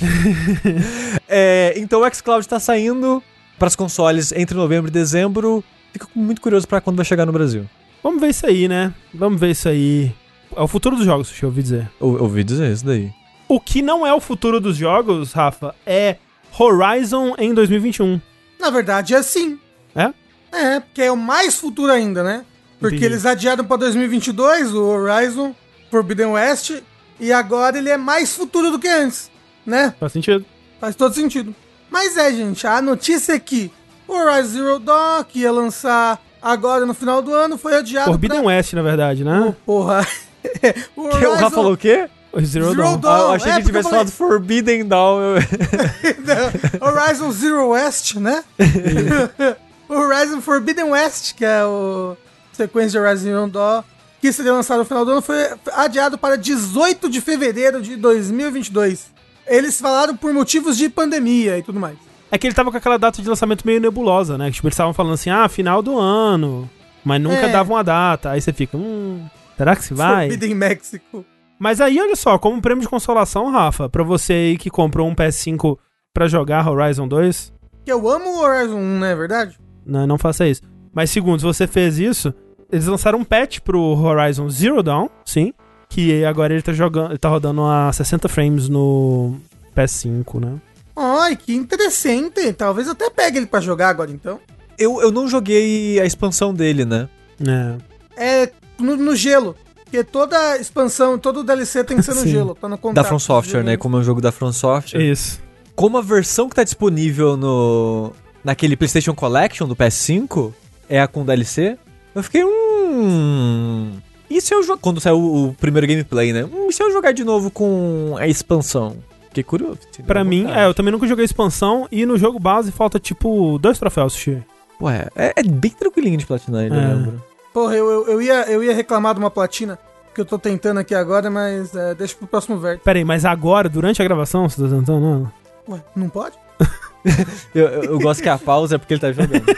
S2: [LAUGHS] É, então o xCloud tá saindo pras consoles entre novembro e dezembro. Fico muito curioso pra quando vai chegar no Brasil.
S1: Vamos ver isso aí, né? Vamos ver isso aí. É o futuro dos jogos, deixa eu ouvir dizer.
S2: Eu ouvi dizer isso daí.
S1: O que não é o futuro dos jogos, Rafa, é Horizon em 2021.
S3: Na verdade, é sim.
S1: É?
S3: É, porque é o mais futuro ainda, né? Porque
S1: Entendi.
S3: eles adiaram pra 2022 o Horizon Forbidden West e agora ele é mais futuro do que antes, né?
S1: Faz sentido?
S3: Faz todo sentido. Mas é, gente, a notícia é que o Horizon Zero Dawn, que ia lançar agora no final do ano, foi adiado
S1: Forbidden West, na verdade,
S3: pra...
S1: né?
S3: Porra. [LAUGHS] o
S2: Que, o Rafa falou o quê?
S1: O Zero,
S3: Zero
S1: Dawn.
S3: Dawn.
S2: Ah, eu achei
S3: é,
S2: que ele tivesse
S3: eu
S2: falado Forbidden Dawn. [LAUGHS]
S3: Horizon Zero West, né? [LAUGHS] Horizon Forbidden West, que é o sequência de Horizon Zero Dawn, que seria lançado no final do ano, foi adiado para 18 de fevereiro de 2022. Eles falaram por motivos de pandemia e tudo mais.
S1: É que ele tava com aquela data de lançamento meio nebulosa, né? Tipo, eles estavam falando assim, ah, final do ano. Mas nunca
S3: É.
S1: davam a data. Aí você fica, hum, será que se vai?
S3: Forbidden México.
S1: Mas aí, olha só, como prêmio de consolação, Rafa, pra você aí que comprou um PS5 pra jogar Horizon 2,
S3: Que eu amo o Horizon 1, não é verdade?
S1: não, não faça isso. Mas segundo, se você fez isso, eles lançaram um patch pro Horizon Zero Dawn, sim, que agora ele tá jogando, ele tá rodando a 60 frames no PS5, né?
S3: Ai, que interessante. Talvez eu até pegue ele pra jogar agora, então.
S2: Eu, eu não joguei a expansão dele, né?
S1: É.
S3: É no, no gelo. Porque toda expansão, todo DLC tem que ser no [LAUGHS]
S1: Sim.
S3: gelo. Tá no
S2: Da
S3: contrato.
S2: From Software, né? Como é um jogo da From Software.
S1: Isso.
S2: Como a versão que tá disponível no naquele PlayStation Collection do PS5 é a com DLC, eu fiquei hum. E se eu jogar quando saiu o, primeiro gameplay, né? Hum, e se eu jogar de novo com a expansão? Fiquei curioso.
S1: Pra mim,
S2: vontade.
S1: é, eu também nunca joguei expansão e no jogo base falta tipo dois troféus, Sushi.
S2: Ué, é, é bem tranquilinho de platinar, ainda
S1: É.
S2: lembro.
S3: Porra, eu, eu, eu ia, eu ia reclamar de uma platina que eu tô tentando aqui agora, mas é, deixa pro próximo vértice.
S1: Pera aí, mas agora, durante a gravação, você tá tentando? Não.
S3: Ué, não pode? [LAUGHS]
S2: Eu, eu, eu gosto que a pausa é porque ele tá jogando. [LAUGHS]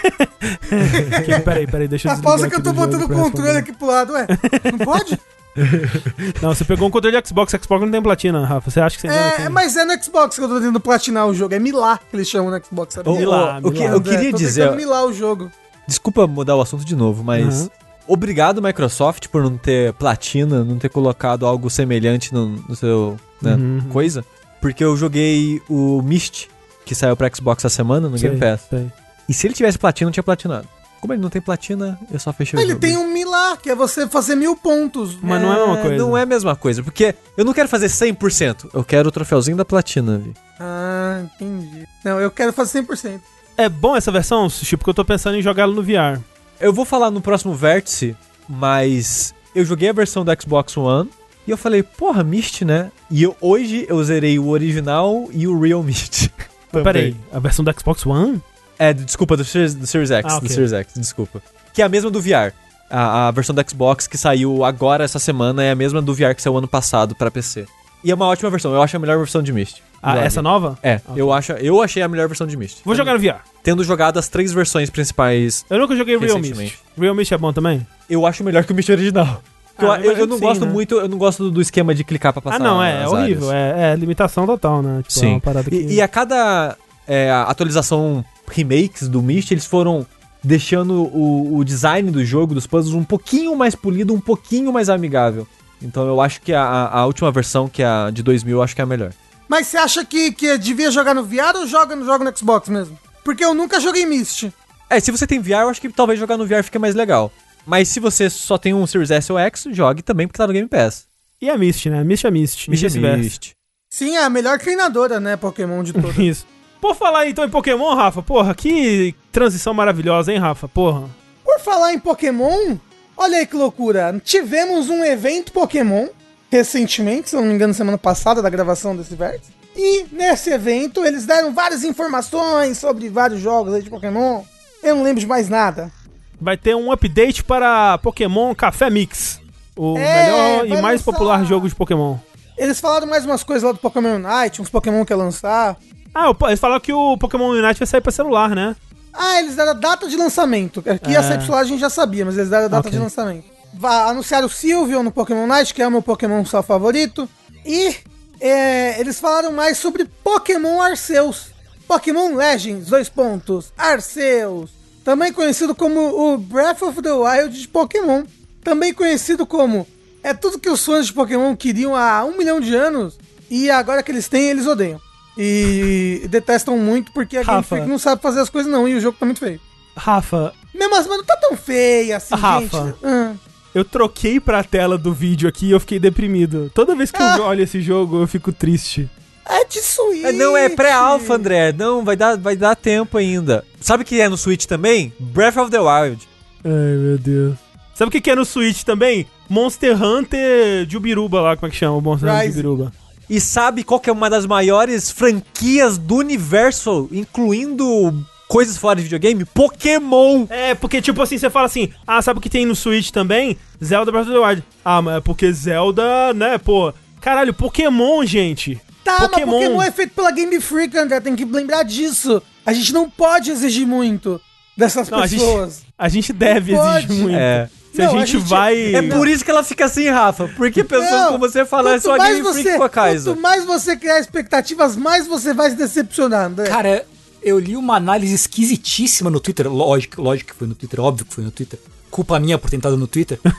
S1: Que- Pera aí, pera aí, deixa eu
S3: A pausa que eu tô botando o controle
S1: responder.
S3: aqui pro lado, ué. Não pode? [LAUGHS]
S1: Não, você pegou um controle de Xbox, Xbox não tem platina, Rafa. Você acha que você
S3: É, mas é no Xbox que eu tô tentando platinar o jogo. É Milá que eles chamam no Xbox, sabe?
S2: Ô,
S1: Milá,
S2: o que
S1: Milá.
S2: eu queria
S3: É, tô
S2: dizer, ó,
S3: milar o jogo.
S2: Desculpa mudar o assunto de novo, mas
S1: Uhum.
S2: obrigado Microsoft por não ter platina, não ter colocado algo semelhante no, no seu né,
S1: Uhum.
S2: coisa, porque eu joguei o Myst que saiu pra Xbox essa semana no
S1: Sei,
S2: Game Pass.
S1: sei.
S2: E se ele tivesse platina, eu tinha platinado. Como ele não tem platina, eu só fechei o
S3: Ele
S2: jogo.
S3: tem um Milá, que é você fazer mil pontos.
S1: Mas não é a mesma coisa.
S2: Não é a mesma coisa, porque eu não quero fazer 100%, eu quero o troféuzinho da platina ali.
S3: Ah, entendi. Não, eu quero fazer 100%.
S1: É bom essa versão, Sushi, porque eu tô pensando em jogá-lo no VR.
S2: Eu vou falar no próximo vértice, mas eu joguei a versão do Xbox One e eu falei, porra, Myst, né? E eu, hoje eu zerei o original e o Real Myst. [LAUGHS]
S1: Mas pera aí, a versão do Xbox One?
S2: É, desculpa, do Series, do Series X.
S1: Ah, ok.
S2: Do Series X, desculpa. Que é a mesma do VR. A, a versão do Xbox que saiu agora essa semana é a mesma do VR que saiu ano passado pra PC. E é uma ótima versão, eu acho a melhor versão de Myst.
S1: Ah, essa nova?
S2: É,
S1: Ok.
S2: eu, acho, eu achei a melhor versão de Myst.
S1: Vou jogar no VR.
S2: Tendo jogado as três versões principais,
S1: Eu nunca joguei Real. Mist. Real Mist é bom também?
S2: eu acho melhor que o Myst original.
S1: Ah,
S2: eu,
S1: eu
S2: não
S1: que
S2: gosto
S1: sim, né?
S2: muito, eu não gosto do esquema de clicar pra passar
S1: ah, não, é, é horrível. É, é limitação total, né? Tipo, é
S2: Sim.
S1: uma parada que...
S2: E, e a cada é, atualização remakes do Myst, eles foram deixando o, o design do jogo, dos puzzles, um pouquinho mais polido, um pouquinho mais amigável. Então eu acho que a, a última versão, que é a de 2000, eu acho que é a melhor.
S3: Mas você acha que, que devia jogar no VR ou joga, joga no Xbox mesmo? Porque eu nunca joguei Myst.
S2: É, se você tem VR, eu acho que talvez jogar no VR fique mais legal. Mas se você só tem um Series S ou X, jogue também porque tá no Game Pass.
S1: E a Mist, né? Mist é Mist.
S2: Myst é. Myst.
S3: Sim, é a melhor treinadora, né, Pokémon de todas. [LAUGHS]
S1: Isso. Por falar então em Pokémon, Rafa, porra, que transição maravilhosa, hein, Rafa? Porra.
S3: Por falar em Pokémon, olha aí que loucura. Tivemos um evento Pokémon recentemente, se eu não me engano, semana passada, da gravação desse vértice. E nesse evento eles deram várias informações sobre vários jogos aí de Pokémon. Eu não lembro de mais nada.
S1: Vai ter um update para Pokémon Café Mix. O
S3: É,
S1: melhor e mais
S3: lançar.
S1: popular jogo de Pokémon.
S3: Eles falaram mais umas coisas lá do Pokémon Unite, uns Pokémon que ia lançar.
S1: Ah, eles falaram que o Pokémon Unite vai sair pra celular, né?
S3: Ah, eles deram a data de lançamento. Que ia
S1: É.
S3: sair pro celular a gente já sabia, mas eles deram a data
S1: Ok.
S3: de lançamento. Va- anunciaram o Sylveon no Pokémon Night, que é o meu Pokémon só favorito. E é, eles falaram mais sobre Pokémon Arceus. Pokémon Legends, dois pontos. Arceus. Também conhecido como o Breath of the Wild de Pokémon. Também conhecido como é tudo que os fãs de Pokémon queriam há um milhão de anos. E agora que eles têm, eles odeiam. E detestam muito porque a Game
S1: Rafa.
S3: Freak não sabe fazer as coisas não. E o jogo tá muito feio.
S1: Rafa,
S3: Mesmo assim, mas não tá tão feia assim,
S1: Rafa.
S3: gente. Ah.
S1: eu troquei pra tela do vídeo aqui e eu fiquei deprimido. Toda vez que
S3: Ah.
S1: eu olho esse jogo, eu fico triste.
S3: É de Switch.
S2: É, não, é pré-alpha, André. Não, vai dar, vai dar tempo ainda. Sabe o que é no Switch também? Breath of the Wild.
S1: Ai, meu Deus. Sabe o que que é no Switch também? Monster Hunter de Ubiruba lá, como é que chama o Monster Hunter de. Ubiruba?
S2: E sabe qual que é uma das maiores franquias do universo, incluindo coisas fora de videogame? Pokémon!
S1: É, porque tipo assim, você fala assim, ah, sabe o que tem no Switch também? Zelda Breath of the Wild. Ah, mas é porque Zelda, né, pô... Caralho, Pokémon, gente.
S3: Tá, mas Pokémon é feito pela Game Freak, André. Tem que lembrar disso. A gente não pode exigir muito dessas
S1: Não, a gente,
S3: pessoas.
S1: a gente deve
S3: Pode.
S1: exigir muito.
S2: É.
S1: Se a,
S3: Não, a
S1: gente
S3: gente-
S1: vai...
S2: É por isso que ela fica assim, Rafa. Porque pessoas
S3: Não,
S2: como você falam, é só Game Freak com a Kaiser.
S3: Quanto mais você criar expectativas, mais você vai se decepcionar, André.
S4: Cara, eu li uma análise esquisitíssima no Twitter. Lógico, lógico que foi no Twitter, óbvio que foi no Twitter. Culpa minha por ter entrado no Twitter. [LAUGHS]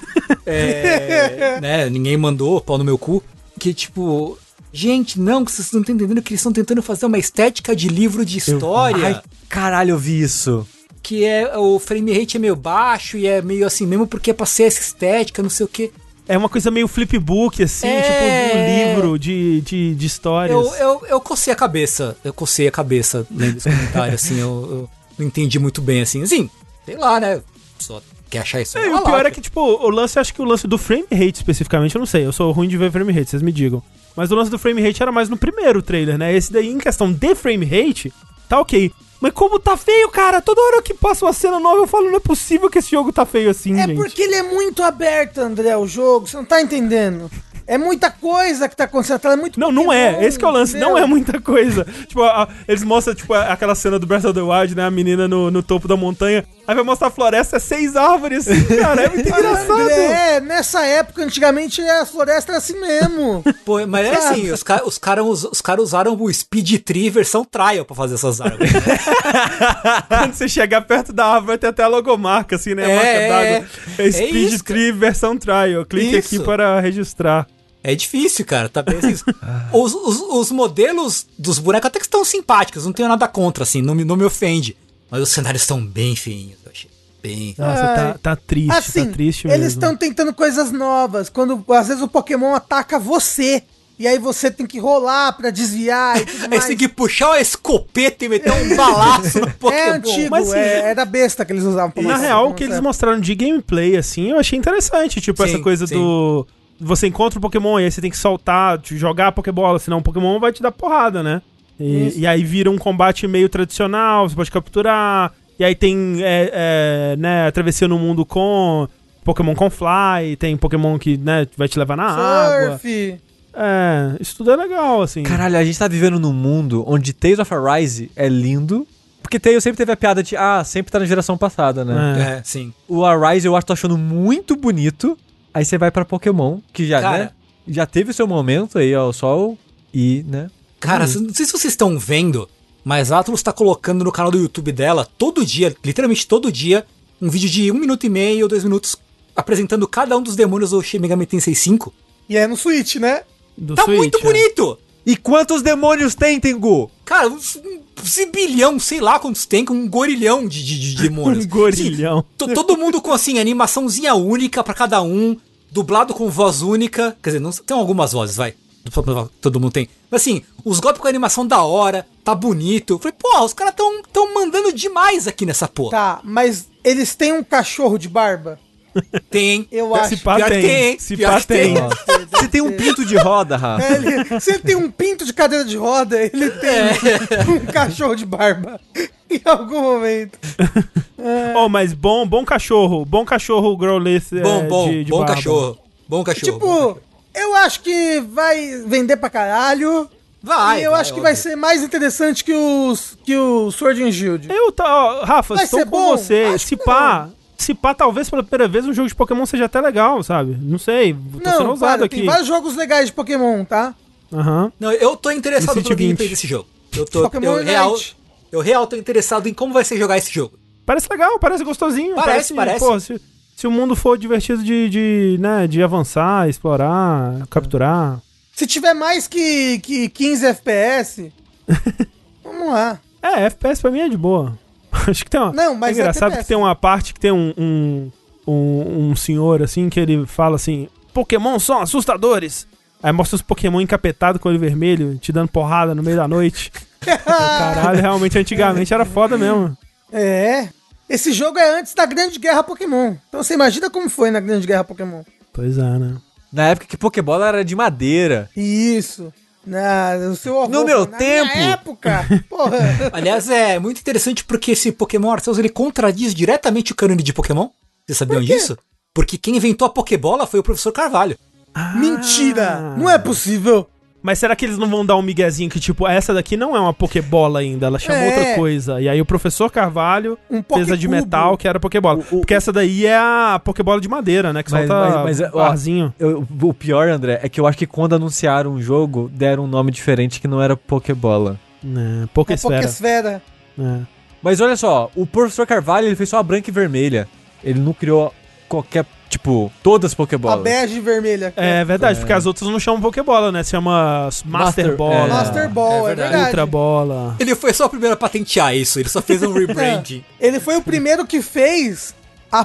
S4: É, né, ninguém mandou, pau no meu cu. Que tipo, gente, não, que vocês não estão entendendo que eles estão tentando fazer uma estética de livro de história.
S2: Ai, caralho, eu vi isso.
S4: que é o frame rate é meio baixo e é meio assim mesmo porque é pra ser essa estética, não sei o que.
S1: É uma coisa meio flipbook, assim,
S4: É.
S1: tipo um livro de, de, de histórias.
S4: Eu, eu, eu cocei a cabeça, eu cocei a cabeça lendo esse comentário, assim, eu, eu não entendi muito bem, assim, assim, sei lá, né, só quer achar isso.
S1: É, o pior
S4: lá,
S1: é que, tipo, o lance, acho que o lance do frame rate especificamente, eu não sei, eu sou ruim de ver frame rate, vocês me digam. Mas o lance do frame rate era mais no primeiro trailer, né? Esse daí, em questão de frame rate, tá ok. Mas como tá feio, cara? Toda hora que passa uma cena nova, eu falo, não é possível que esse jogo tá feio assim,
S3: É
S1: gente.
S3: porque ele é muito aberto, André, o jogo. Você não tá entendendo. É muita coisa que tá acontecendo. É muito
S1: Não, não é. Esse que é o lance. Não
S3: entendeu?
S1: é muita coisa. [LAUGHS] tipo, a- a- eles mostram, tipo, a- aquela cena do Breath of the Wild, né? A menina no, no topo da montanha. Aí vai mostrar a floresta, é seis árvores, [LAUGHS] cara. É muito engraçado.
S3: André, nessa época, antigamente, a floresta era assim mesmo. [LAUGHS]
S4: Pô, mas é assim, os caras os cara, us- os cara usaram o Speed Tree versão trial pra fazer essas árvores.
S1: Quando você chegar perto da árvore, vai ter até a logomarca, assim, né? A
S4: É,
S1: marca
S4: é,
S1: d'água. É,
S4: é
S1: Speed
S4: isso,
S1: Tree versão trial. Clique aqui
S4: Isso.
S1: para registrar.
S4: É difícil, cara, tá bem assim. [LAUGHS] Os, os, os modelos dos bonecos até que estão simpáticos, não tenho nada contra, assim, não me, não me ofende. Mas os cenários estão bem feinhos, eu achei. Bem.
S1: Nossa, tá, tá triste,
S3: Assim,
S1: tá triste
S3: eles
S1: mesmo.
S3: estão tentando coisas novas. Quando às vezes o Pokémon ataca você. E aí você tem que rolar pra desviar e tudo [LAUGHS]
S4: Aí
S3: mais.
S4: você tem que puxar uma escopeta e meter um balaço no [LAUGHS] Pokémon.
S3: É antigo,
S1: Mas, assim,
S3: é, era besta que eles usavam pra
S1: Na real, o que eles mostraram de gameplay, assim, eu achei interessante. Tipo,
S4: Sim,
S1: essa coisa
S4: sim.
S1: do. Você encontra o Pokémon e aí você tem que soltar, te jogar a Pokébola, senão o Pokémon vai te dar porrada, né? E, e aí vira um combate meio tradicional, você pode capturar. E aí tem, é, é, né, a travessia no mundo com Pokémon com Fly, tem Pokémon que, né, vai te levar na água.
S3: Surf.
S1: É, isso tudo é legal, assim.
S2: Caralho, a gente tá vivendo num mundo onde Tales of Arise é lindo. Porque Tales sempre teve a piada de, ah, sempre tá na geração passada, né?
S1: É.
S4: É, sim.
S2: O Arise eu acho tô achando muito bonito. Aí você vai pra Pokémon, que já,
S4: Cara.
S2: né? Já teve o seu momento aí ao sol. E, né?
S4: Cara, não sei se vocês estão vendo, mas a Atlus tá colocando no canal do YouTube dela, todo dia, literalmente todo dia, um vídeo de um minuto e meio ou dois minutos apresentando cada um dos demônios do Shin Megami Tensei 5.
S3: E é no Switch, né?
S1: Do
S4: Tá
S1: Switch,
S4: muito
S1: é.
S2: E quantos demônios tem, Tengu?
S4: Cara, um, zibilhão, sei lá quantos tem, com um gorilhão de, de, de [LAUGHS] demônios.
S1: Um gorilhão.
S4: To- todo mundo com, assim, animaçãozinha única pra cada um, dublado com voz única. Quer dizer, não, tem algumas vozes, vai. Todo mundo tem. Mas assim, os golpes com animação da hora, tá bonito. Eu falei, pô, os caras tão, tão mandando demais aqui nessa porra.
S3: Tá, mas eles têm um cachorro de barba?
S4: Tem.
S3: Eu acho.
S1: Se pá tem.
S4: tem,
S1: Se pá
S4: tem.
S1: tem.
S2: Você tem um pinto de roda, Rafa.
S3: É, Ele, se ele tem um pinto de cadeira de roda, ele tem um cachorro de barba. [LAUGHS] Em algum momento.
S1: Oh, mas bom, bom cachorro. Bom cachorro Growlithe é,
S4: Bom, bom,
S1: de, de
S4: bom
S1: barba.
S4: cachorro. Bom cachorro.
S3: Tipo, eu acho que vai vender pra caralho.
S4: Vai,
S3: e eu
S4: vai,
S3: acho que vai
S4: óbvio.
S3: ser mais interessante que, os, que o Sword and Shield.
S1: Eu, tá, ó, Rafa,
S3: Vai
S1: estou com
S3: bom?
S1: você.
S3: Acho
S1: Se pá, se pá, talvez pela primeira vez um jogo de Pokémon seja até legal, sabe? Não sei. Tô sendo
S3: Não,
S1: ousado
S3: para,
S1: aqui.
S3: tem vários jogos legais de Pokémon, tá?
S1: Aham.
S4: Não, eu tô interessado pelo gameplay
S1: 20.
S4: desse jogo. Eu tô.
S3: Pokémon
S4: eu, real, eu real tô interessado em como vai ser jogar esse jogo.
S1: Parece legal, parece gostosinho.
S4: Parece, parece.
S1: Pô, se, se o mundo for divertido de, de, né, de avançar, explorar, capturar.
S3: Se tiver mais que, que 15 FPS, [LAUGHS] vamos lá.
S1: É, FPS pra mim é de boa. [LAUGHS] Acho que tem uma.
S3: Não, mas
S1: é
S3: é
S1: engraçado
S3: TPS.
S1: que tem uma parte que tem um, um, um, um senhor assim que ele fala assim: Pokémon são assustadores. Aí mostra os Pokémon encapetados com olho vermelho, te dando porrada no meio da noite. [LAUGHS] Caralho, realmente antigamente era foda mesmo.
S3: É. Esse jogo é antes da Grande Guerra Pokémon. Então você imagina como foi na Grande Guerra Pokémon.
S1: Pois é, né?
S2: Na época que Pokébola era de madeira.
S3: Isso. Na, no seu avô,
S2: No meu
S3: na
S2: tempo.
S3: Minha época. Porra. [LAUGHS]
S4: Aliás, é muito interessante porque esse Pokémon Arceus ele contradiz diretamente o cânone de Pokémon. Vocês sabiam disso? Porque quem inventou a Pokébola foi o professor Carvalho.
S3: Mentira. Não é possível.
S1: Mas será que eles não vão dar um miguezinho que, tipo, essa daqui não é uma Pokébola ainda, ela chama
S3: É.
S1: outra coisa. E aí o professor Carvalho
S3: Um
S1: fez a de metal, que era Pokébola.
S2: O- o-
S1: Porque essa daí é a Pokébola de madeira, né? Que
S2: Mas-
S1: solta
S2: mas- mas, ó,
S1: arzinho.
S2: Eu- o pior, André, é que eu acho que quando anunciaram um jogo, deram um nome diferente que não era Pokébola.
S1: Né,
S3: É
S1: Pokésfera.
S3: Pokésfera.
S1: É.
S2: Mas olha só, o professor Carvalho ele fez só a branca e vermelha. Ele não criou qualquer, tipo, todas as
S3: A
S2: Pokébolas.
S3: bege vermelha.
S1: É verdade, porque as outras não chamam Pokébola, né? Se chama Master,
S2: Master-
S1: Bola,
S2: é.
S3: Master Ball,
S4: É
S3: é
S4: verdade.
S1: Ultra Bola.
S4: Ele foi só o primeiro a patentear isso, ele só fez um [LAUGHS] rebranding.
S3: Ele foi o primeiro que fez a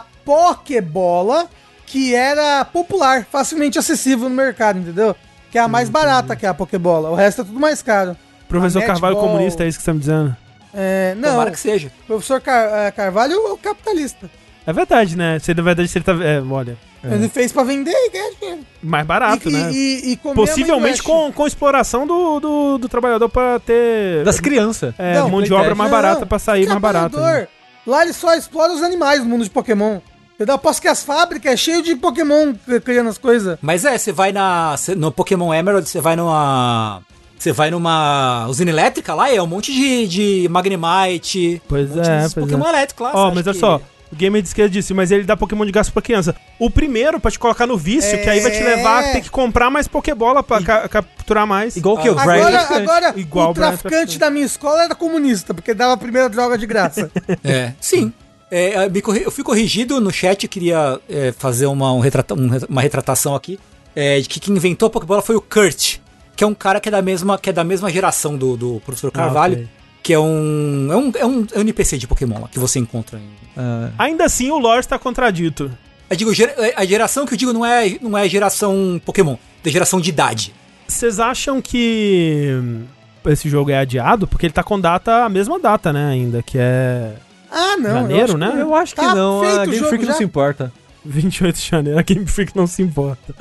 S3: Pokébola, que era popular, facilmente acessível no mercado, entendeu? Que é a mais barata que é a Pokébola. O resto é tudo mais caro.
S1: Professor
S3: A
S1: Carvalho
S3: Netball.
S1: comunista, é isso que você tá me dizendo?
S3: É, não,
S4: Tomara que seja.
S3: professor Car- Carvalho é o capitalista.
S1: É verdade, né? Se na verdade se ele tá. É, olha.
S3: Ele fez pra vender e ganhar dinheiro.
S1: Mais barato,
S3: e,
S1: né?
S3: e, e comer
S1: Possivelmente
S3: a
S1: com, com exploração do, do, do trabalhador pra ter.
S2: Das crianças.
S1: é,
S3: Não,
S1: mão de obra mais
S3: Não,
S1: barata pra sair mais barato. né?
S3: Trabalhador. Lá ele só explora os animais no mundo de Pokémon. Eu aposto que as fábricas é cheio de Pokémon cri- criando as coisas.
S4: Mas é, você vai na. cê- no Pokémon Emerald, você vai numa. Você vai numa usina elétrica lá e é um monte de, de Magnemite.
S1: Pois
S4: um monte
S1: é, pois
S4: Pokémon
S1: é.
S4: elétrico lá.
S1: Ó,
S4: você
S1: mas olha
S4: que-
S1: só. O Gamer de esquerda disse, mas ele dá Pokémon de gasto pra criança. O primeiro, pra te colocar no vício, que aí vai te levar a ter que comprar mais Pokébola pra ca- capturar mais.
S2: Igual que o
S4: Ah,
S2: Brian.
S3: Agora, agora
S1: Igual
S3: o
S1: o Brian
S3: traficante da minha escola era comunista, porque dava a primeira droga de graça. [LAUGHS]
S4: É, sim. É, eu corri- eu fui corrigido no chat, queria é, fazer uma, um retrata- um re- uma retratação aqui. é, de que quem inventou a Pokébola foi o Kurt, que é um cara que é da mesma, que é da mesma geração do, do professor Carvalho,
S1: ok.
S4: Que é um, é um. É um é um NPC de Pokémon lá, que você encontra em.
S2: Ah,
S1: Ainda assim, o lore está contradito.
S4: Eu digo, ger- a geração que eu digo não é, não é geração Pokémon, é geração de idade.
S1: Vocês acham que hum, esse jogo é adiado? Porque ele tá com data, a mesma data, né, ainda, que é
S3: Ah, não.
S1: Janeiro,
S3: acho
S1: né?
S3: que-
S2: eu acho que
S3: Tá
S2: não,
S3: feito
S2: a
S3: o
S2: Game Freak não
S3: já.
S2: se importa.
S1: 28 de janeiro. A Game Freak não se importa.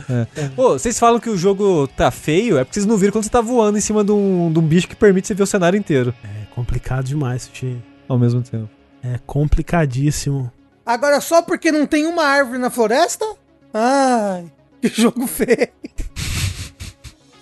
S2: Pô, vocês falam que o jogo tá feio, é porque vocês não viram quando você tá voando em cima de um, de um bicho que permite você ver o cenário inteiro
S1: É complicado demais, Sushi.
S2: ao mesmo tempo.
S1: É complicadíssimo.
S3: Agora, só porque não tem uma árvore na floresta? Ai, que jogo feio. [LAUGHS]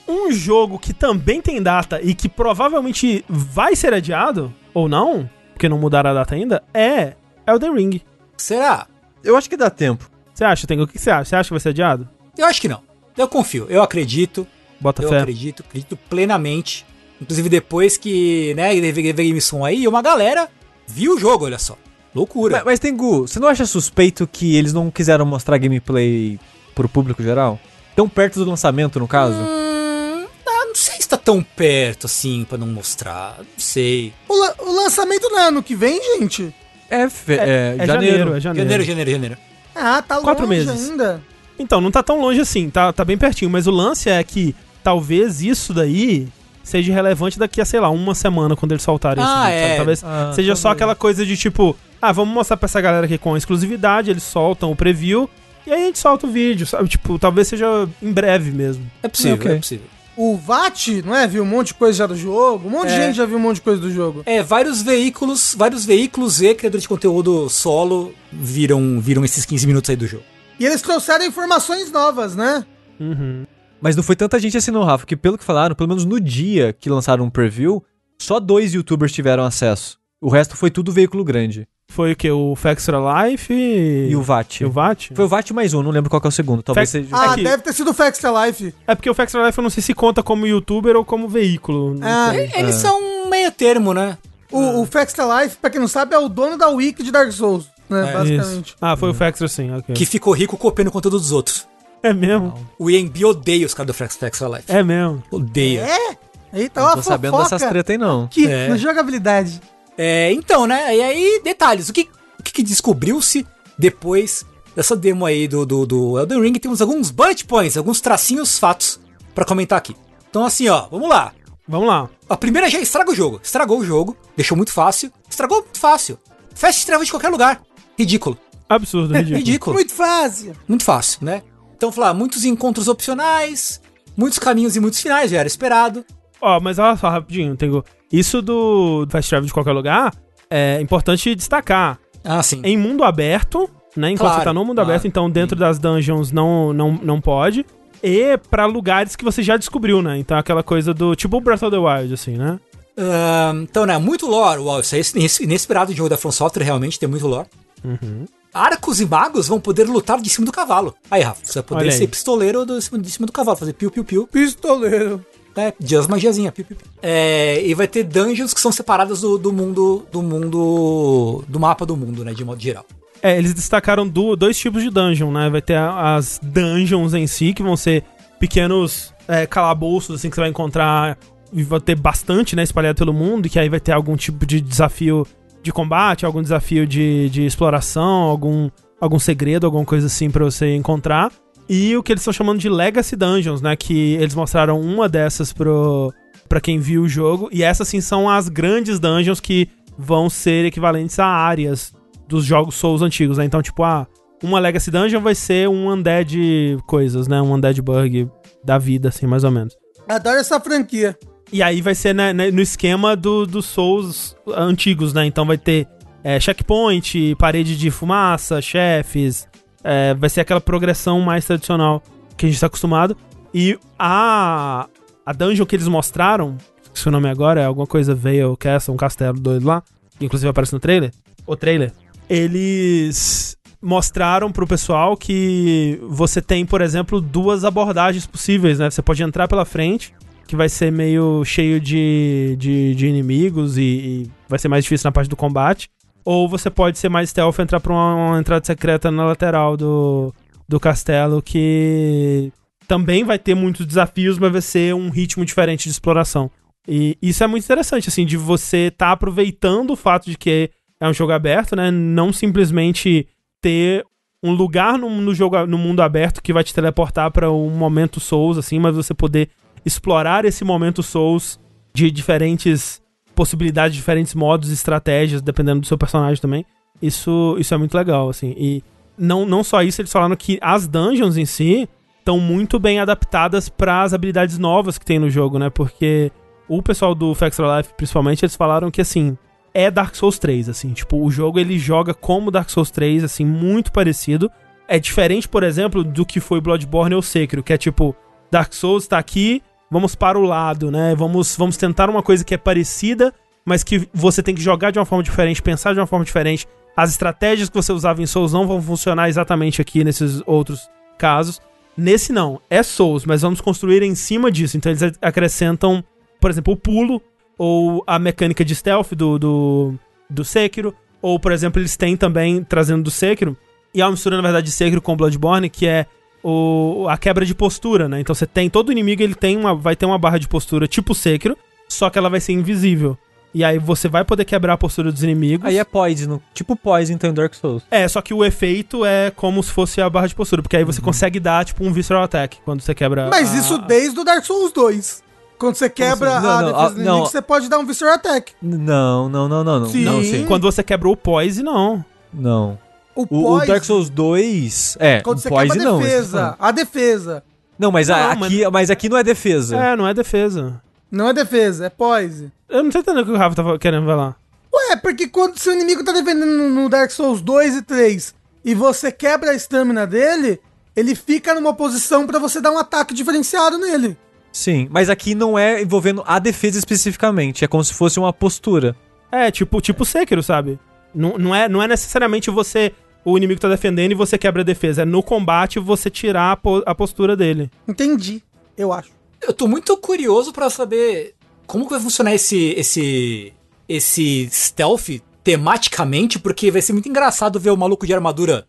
S1: Um jogo que também tem data e que provavelmente vai ser adiado, ou não, porque não mudaram a data ainda, é Elden Ring.
S4: Será?
S2: Eu acho que dá tempo.
S1: Você acha, Tengo? O que você acha? Você acha que vai ser adiado?
S4: Eu acho que não. Eu confio, eu acredito,
S1: Bota
S4: eu
S1: fé.
S4: acredito, acredito plenamente. Inclusive depois que, né, ele veio Game Som aí, uma galera viu o jogo, olha só. Loucura.
S2: Mas, mas Tengu, você não acha suspeito que eles não quiseram mostrar gameplay pro público geral? Tão perto do lançamento, no caso?
S4: Hum, ah, não sei se tá tão perto assim pra não mostrar. Não sei.
S3: O, la- o lançamento não é ano que vem, gente?
S2: É, fe-
S1: É,
S2: é,
S1: é
S2: janeiro.
S1: janeiro, é janeiro.
S4: Janeiro, janeiro, janeiro.
S3: Ah, tá
S1: Quatro
S3: longe
S1: meses.
S3: ainda.
S1: Então, não tá tão longe assim, tá, tá bem pertinho, mas o lance é que talvez isso daí seja relevante daqui a, sei lá, uma semana quando eles soltarem
S4: Ah, é.
S1: Talvez
S2: Ah,
S1: seja só aquela coisa de tipo, ah, vamos mostrar pra essa galera aqui com exclusividade, eles soltam o preview e aí a gente solta o vídeo, sabe? Tipo, talvez seja em breve mesmo.
S4: É possível,
S2: Ok.
S4: é possível.
S3: O VAT, não é? Viu um monte de coisa já do jogo. Um monte de
S4: É.
S3: gente já viu um monte de coisa do jogo.
S4: É, vários veículos, vários veículos e criadores de conteúdo solo viram, viram esses 15 minutos aí do jogo.
S3: E eles trouxeram informações novas, né?
S1: Uhum.
S2: Mas não foi tanta gente assim não, Rafa, que pelo que falaram, pelo menos no dia que lançaram um preview, só dois youtubers tiveram acesso. O resto foi tudo veículo grande.
S1: Foi o que? O Fextra Life e,
S2: E o VAT.
S1: e o VAT?
S2: Foi o VAT mais um, não lembro qual que é o segundo. Talvez seja...
S3: Ah,
S1: que-
S3: deve ter sido o Fextra Life.
S1: É porque o Fextra Life eu não sei se conta como youtuber ou como veículo. não
S3: Ah,
S1: sei.
S4: Eles são um meio termo, né?
S3: O, o Fextra Life, pra quem não sabe, é o dono da Wiki de Dark Souls, né?
S4: É,
S3: basicamente.
S1: Isso. Ah, foi o Fextra sim, ok.
S4: Que ficou rico copiando o conteúdo dos outros.
S1: É mesmo?
S4: O EMB odeia os caras do Flex Flex Life.
S1: É mesmo.
S4: Odeia.
S3: É? Eita,
S2: Não tô sabendo dessas tretas aí não.
S3: aqui
S4: É.
S3: no jogabilidade.
S4: É, então, né? E aí, detalhes. O que, o que, que descobriu-se depois dessa demo aí do, do, do Elden Ring? Temos alguns bullet points, alguns tracinhos fatos pra comentar aqui. Então, assim, ó, vamos lá.
S1: Vamos lá.
S4: A primeira já estraga o jogo. Estragou o jogo, deixou muito fácil. Estragou muito fácil. Fast travel de qualquer lugar. Ridículo.
S1: Absurdo, [LAUGHS] ridículo.
S4: Ridículo.
S3: Muito fácil.
S4: Muito fácil, né? Então, falar, muitos encontros opcionais, muitos caminhos e muitos finais, já era esperado.
S1: Ó, mas olha só, rapidinho, Tengu. Isso do Fast Travel de qualquer lugar é importante destacar.
S4: Ah, sim.
S1: Em mundo aberto, né? Enquanto
S4: Claro,
S1: você tá no mundo
S4: claro.
S1: aberto, então dentro das dungeons não, não, não pode. E pra lugares que você já descobriu, né? Então aquela coisa do tipo Breath of the Wild, assim, né?
S4: Ahn, então, né, muito lore. Uau, isso aí é ines- inesperado de jogo da From Software, realmente tem muito lore.
S1: Uhum.
S4: Arcos e magos vão poder lutar de cima do cavalo. Aí, Rafa, você vai poder ser pistoleiro do, de cima do cavalo, fazer piu-piu-piu.
S3: Pistoleiro.
S4: É, Just magiazinha, piu, piu, piu. É, e vai ter dungeons que são separadas do, do mundo, do mundo, do mapa do mundo, né, de modo geral.
S1: É, eles destacaram do- dois tipos de dungeon, né? Vai ter as dungeons em si, que vão ser pequenos é, calabouços, assim, que você vai encontrar e vai ter bastante, né, espalhado pelo mundo, e que aí vai ter algum tipo de desafio de combate, algum desafio de, de exploração, algum, algum segredo, alguma coisa assim pra você encontrar. E o que eles estão chamando de Legacy Dungeons, né? Que eles mostraram uma dessas pro, pra quem viu o jogo. E essas sim são as grandes dungeons que vão ser equivalentes a áreas dos jogos Souls antigos, né? Então, tipo, ah, uma Legacy Dungeon vai ser um Undead coisas, né? Um Undead Bug da vida, assim, mais ou menos.
S3: Adoro essa franquia.
S1: E aí vai ser né, né, no esquema do- dos Souls antigos, né? Então vai ter é, checkpoint, parede de fumaça, chefes. É, vai ser aquela progressão mais tradicional que a gente tá acostumado. E a, a dungeon que eles mostraram, se o nome agora é alguma coisa Veil Castle, um castelo doido lá, que inclusive aparece no trailer, o trailer, eles mostraram pro pessoal que você tem, por exemplo, duas abordagens possíveis, né? Você pode entrar pela frente, que vai ser meio cheio de, de, de inimigos e, e vai ser mais difícil na parte do combate. Ou você pode ser mais stealth e entrar pra uma, uma entrada secreta na lateral do, do castelo, que também vai ter muitos desafios, mas vai ser um ritmo diferente de exploração. E isso é muito interessante, assim, de você estar aproveitando o fato de que é um jogo aberto, né? Não simplesmente ter um lugar no, no jogo no mundo aberto que vai te teleportar para um momento Souls, assim, mas você poder explorar esse momento Souls de diferentes possibilidades, diferentes modos, estratégias, dependendo do seu personagem também. Isso, isso é muito legal, assim. E não, não só isso, eles falaram que as dungeons em si estão muito bem adaptadas para as habilidades novas que tem no jogo, né? Porque o pessoal do Extra Life, principalmente, eles falaram que assim, é Dark Souls 3, assim, tipo, o jogo ele joga como Dark Souls 3, assim, muito parecido. É diferente, por exemplo, do que foi Bloodborne ou Sekiro, que é tipo, Dark Souls tá aqui, vamos para o lado, né? Vamos, vamos tentar uma coisa que é parecida, mas que você tem que jogar de uma forma diferente, pensar de uma forma diferente. As estratégias que você usava em Souls não vão funcionar exatamente aqui nesses outros casos. Nesse não, é Souls, mas vamos construir em cima disso. Então eles acrescentam, por exemplo, o pulo, ou a mecânica de stealth do, do, do Sekiro, ou, por exemplo, eles têm também, trazendo do Sekiro, e é uma mistura, na verdade, de Sekiro com Bloodborne, que é o, a quebra de postura, né? Então você tem, todo inimigo ele tem uma, vai ter uma barra de postura tipo Sekiro, só que ela vai ser invisível. E aí você vai poder quebrar a postura dos inimigos.
S2: Aí é poison, tipo poison então em Dark Souls.
S1: É, só que o efeito é como se fosse a barra de postura, porque aí você consegue dar, tipo, um visceral attack quando você quebra.
S3: Mas
S1: a-
S3: isso desde o Dark Souls 2. Quando você quebra
S2: assim? Não,
S3: a
S2: não,
S3: defesa
S2: ah,
S3: do inimigo,
S2: não.
S3: você pode dar um Visceral Attack.
S2: Não, não, não, não, não.
S3: Sim.
S2: Não, sim.
S1: Quando você quebra o poise, não.
S2: Não.
S3: O,
S2: O, o Dark Souls 2. É,
S3: Quando
S2: o
S3: você quebra a
S2: não.
S3: defesa. A defesa.
S2: Não, mas, a-
S1: Não,
S2: aqui, mas aqui não é defesa.
S1: É, não é defesa.
S3: Não é defesa, é poison.
S1: Eu não tô entendendo o que o Rafa tá querendo falar.
S3: Ué, porque quando seu inimigo tá defendendo no Dark Souls 2 e 3 e você quebra a estamina dele, ele fica numa posição pra você dar um ataque diferenciado nele.
S2: Sim, mas aqui não é envolvendo a defesa especificamente. É como se fosse uma postura.
S1: É, tipo, tipo Sekiro, sabe? Não, não, é, não é necessariamente você. O inimigo tá defendendo e você quebra a defesa. É no combate você tirar a, po- a postura dele.
S3: Entendi, eu acho.
S4: Eu tô muito curioso pra saber como que vai funcionar esse esse esse stealth tematicamente, porque vai ser muito engraçado ver o maluco de armadura,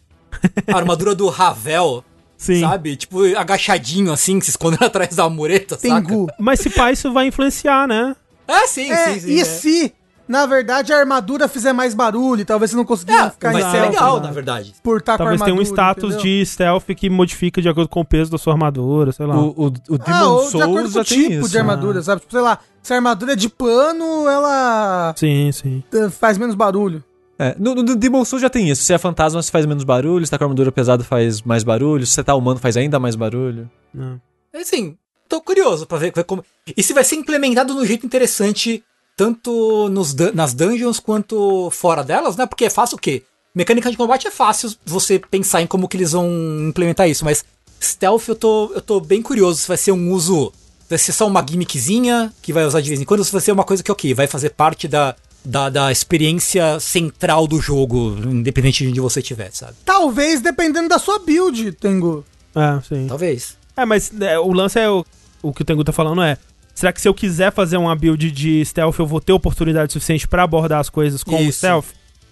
S4: a armadura do Ravel,
S1: Sim.
S4: sabe? Tipo agachadinho assim, se escondendo [LAUGHS] atrás da mureta, saca?
S3: Tengu.
S1: Mas se pá, isso vai influenciar, né?
S4: É, sim,
S3: É,
S4: sim, sim.
S3: e
S4: é.
S3: se, na verdade, a armadura fizer mais barulho, talvez você não consiga
S4: É,
S3: ficar
S4: vai
S3: em
S4: ser
S3: stealth,
S4: legal,
S3: né?
S4: na verdade.
S3: Por estar
S1: Talvez
S3: com a
S1: tenha um status
S3: entendeu?
S1: de stealth que modifica de acordo com o peso da sua armadura, sei lá.
S2: O, o, o Demon
S3: Ah, ou de acordo com
S2: já
S3: o
S2: tem
S3: tipo
S2: isso.
S3: de armadura, sabe? Tipo, sei lá, se a armadura é de pano, ela
S1: Sim, sim.
S3: faz menos barulho.
S2: É, no, no Demon Souls já tem isso. Se é fantasma, você faz menos barulho. Se tá com armadura pesada, faz mais barulho. Se você tá humano, faz ainda mais barulho.
S1: Não.
S4: Assim, tô curioso pra ver como. E se vai ser implementado no jeito interessante, tanto nos, nas dungeons quanto fora delas, né? Porque é fácil o quê? Mecânica de combate é fácil você pensar em como que eles vão implementar isso, mas stealth eu tô, eu tô bem curioso se vai ser um uso. Vai ser só uma gimmickzinha que vai usar de vez em quando, ou se vai ser uma coisa que, ok, vai fazer parte da, da, da experiência central do jogo, independente de onde você estiver, sabe?
S3: Talvez dependendo da sua build, Tengu.
S1: É, sim.
S4: Talvez.
S1: É, mas é, o lance é o, o que o Tengu tá falando é. Será que se eu quiser fazer uma build de stealth, eu vou ter oportunidade suficiente pra abordar as coisas com o
S4: Isso,
S1: stealth?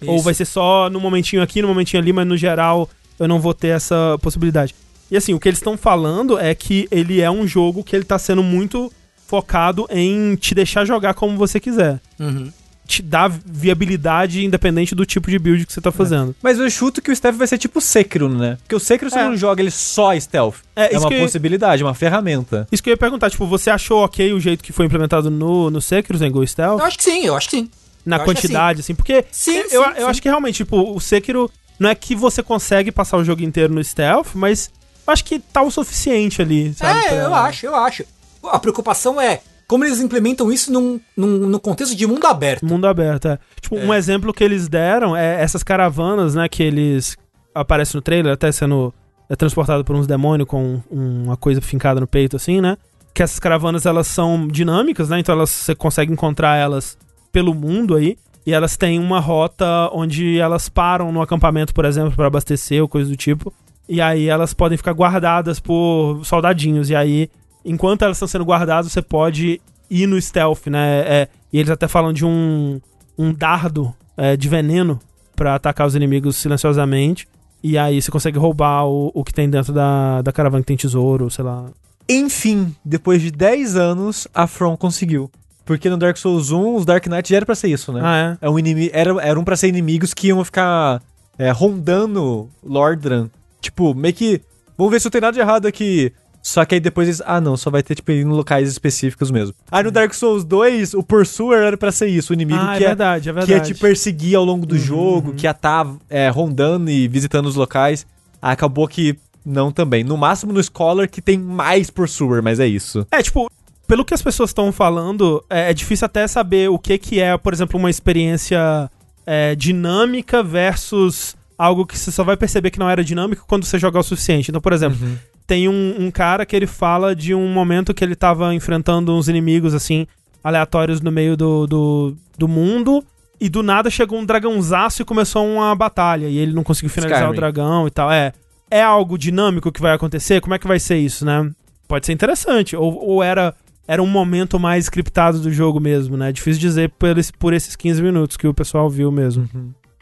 S1: Ou
S4: isso.
S1: vai ser só no momentinho aqui, no momentinho ali, mas no geral eu não vou ter essa possibilidade. E assim, o que eles estão falando é que ele é um jogo que ele tá sendo muito focado em te deixar jogar como você quiser.
S4: Uhum.
S1: Te dar viabilidade independente do tipo de build que você tá fazendo.
S2: Mas eu chuto que o stealth vai ser tipo Sekiro, né? Porque o Sekiro você
S1: É.
S2: não joga ele só stealth.
S1: É,
S2: É,
S1: isso
S2: uma
S1: que-
S2: possibilidade, uma ferramenta.
S1: Isso que eu ia perguntar, tipo, você achou ok o jeito que foi implementado no, no Sekiro, Zengo Stealth?
S4: Eu acho que sim, eu acho que sim.
S1: na
S4: Eu que
S1: quantidade, assim, porque
S4: Sim,
S1: eu,
S4: sim,
S1: eu,
S4: sim.
S1: eu acho que realmente, tipo, o Sekiro não é que você consegue passar o jogo inteiro no stealth, mas eu acho que tá o suficiente ali, sabe?
S4: É,
S1: pra-
S4: eu acho, eu acho. A preocupação é como eles implementam isso num, num, no contexto de mundo aberto.
S1: Mundo aberto, é. Tipo, um exemplo que eles deram é essas caravanas, né, que eles aparecem no trailer, até sendo é, transportado por uns demônios com um- uma coisa fincada no peito, assim, né? Que essas caravanas, elas são dinâmicas, né? Então elas, você consegue encontrar elas pelo mundo aí. E elas têm uma rota onde elas param no acampamento, por exemplo, para abastecer ou coisa do tipo. E aí elas podem ficar guardadas por soldadinhos. E aí, enquanto elas estão sendo guardadas, você pode ir no stealth, né? É, e eles até falam de um, um dardo é, de veneno pra atacar os inimigos silenciosamente. E aí você consegue roubar o, o que tem dentro da, da caravana que tem tesouro, sei lá.
S2: Enfim, depois de 10 anos, a From conseguiu. Porque no Dark Souls 1, os Dark Knight já era pra ser isso, né?
S1: Ah, é?
S2: É um inimi era, era um pra ser inimigos que iam ficar é, rondando Lordran. Tipo, meio que. Vamos ver se não tem nada de errado aqui. Só que aí depois eles. Ah, não, só vai ter, tipo, em locais específicos mesmo. Aí no Dark Souls 2, o Pursuer era pra ser isso, o inimigo
S1: Ah, é
S2: que, ia,
S1: verdade, é
S2: que ia te perseguir ao longo do
S1: Uhum,
S2: jogo,
S1: uhum.
S2: que ia estar rondando e visitando os locais. Aí acabou que não também. No máximo no Scholar que tem mais Pursuer, mas é isso.
S1: É, tipo, pelo que as pessoas estão falando, é, é difícil até saber o que, que é, por exemplo, uma experiência é, dinâmica versus algo que você só vai perceber que não era dinâmico quando você jogar o suficiente. Então, por exemplo, tem um, um cara que ele fala de um momento que ele tava enfrentando uns inimigos, assim, aleatórios no meio do, do, do mundo. E do nada chegou um dragãozaço e começou uma batalha. E ele não conseguiu finalizar
S2: Skyrim.
S1: o dragão e tal. É. É algo dinâmico que vai acontecer? Como é que vai ser isso, né? Pode ser interessante. Ou, ou era, era um momento mais scriptado do jogo mesmo, né? Difícil dizer por, esse- por esses 15 minutos que o pessoal viu mesmo.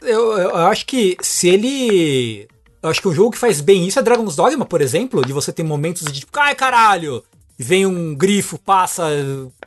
S4: Eu, eu acho que se ele. Eu acho que um jogo que faz bem isso é Dragon's Dogma, por exemplo, de você ter momentos de tipo, ai caralho! Vem um grifo, passa,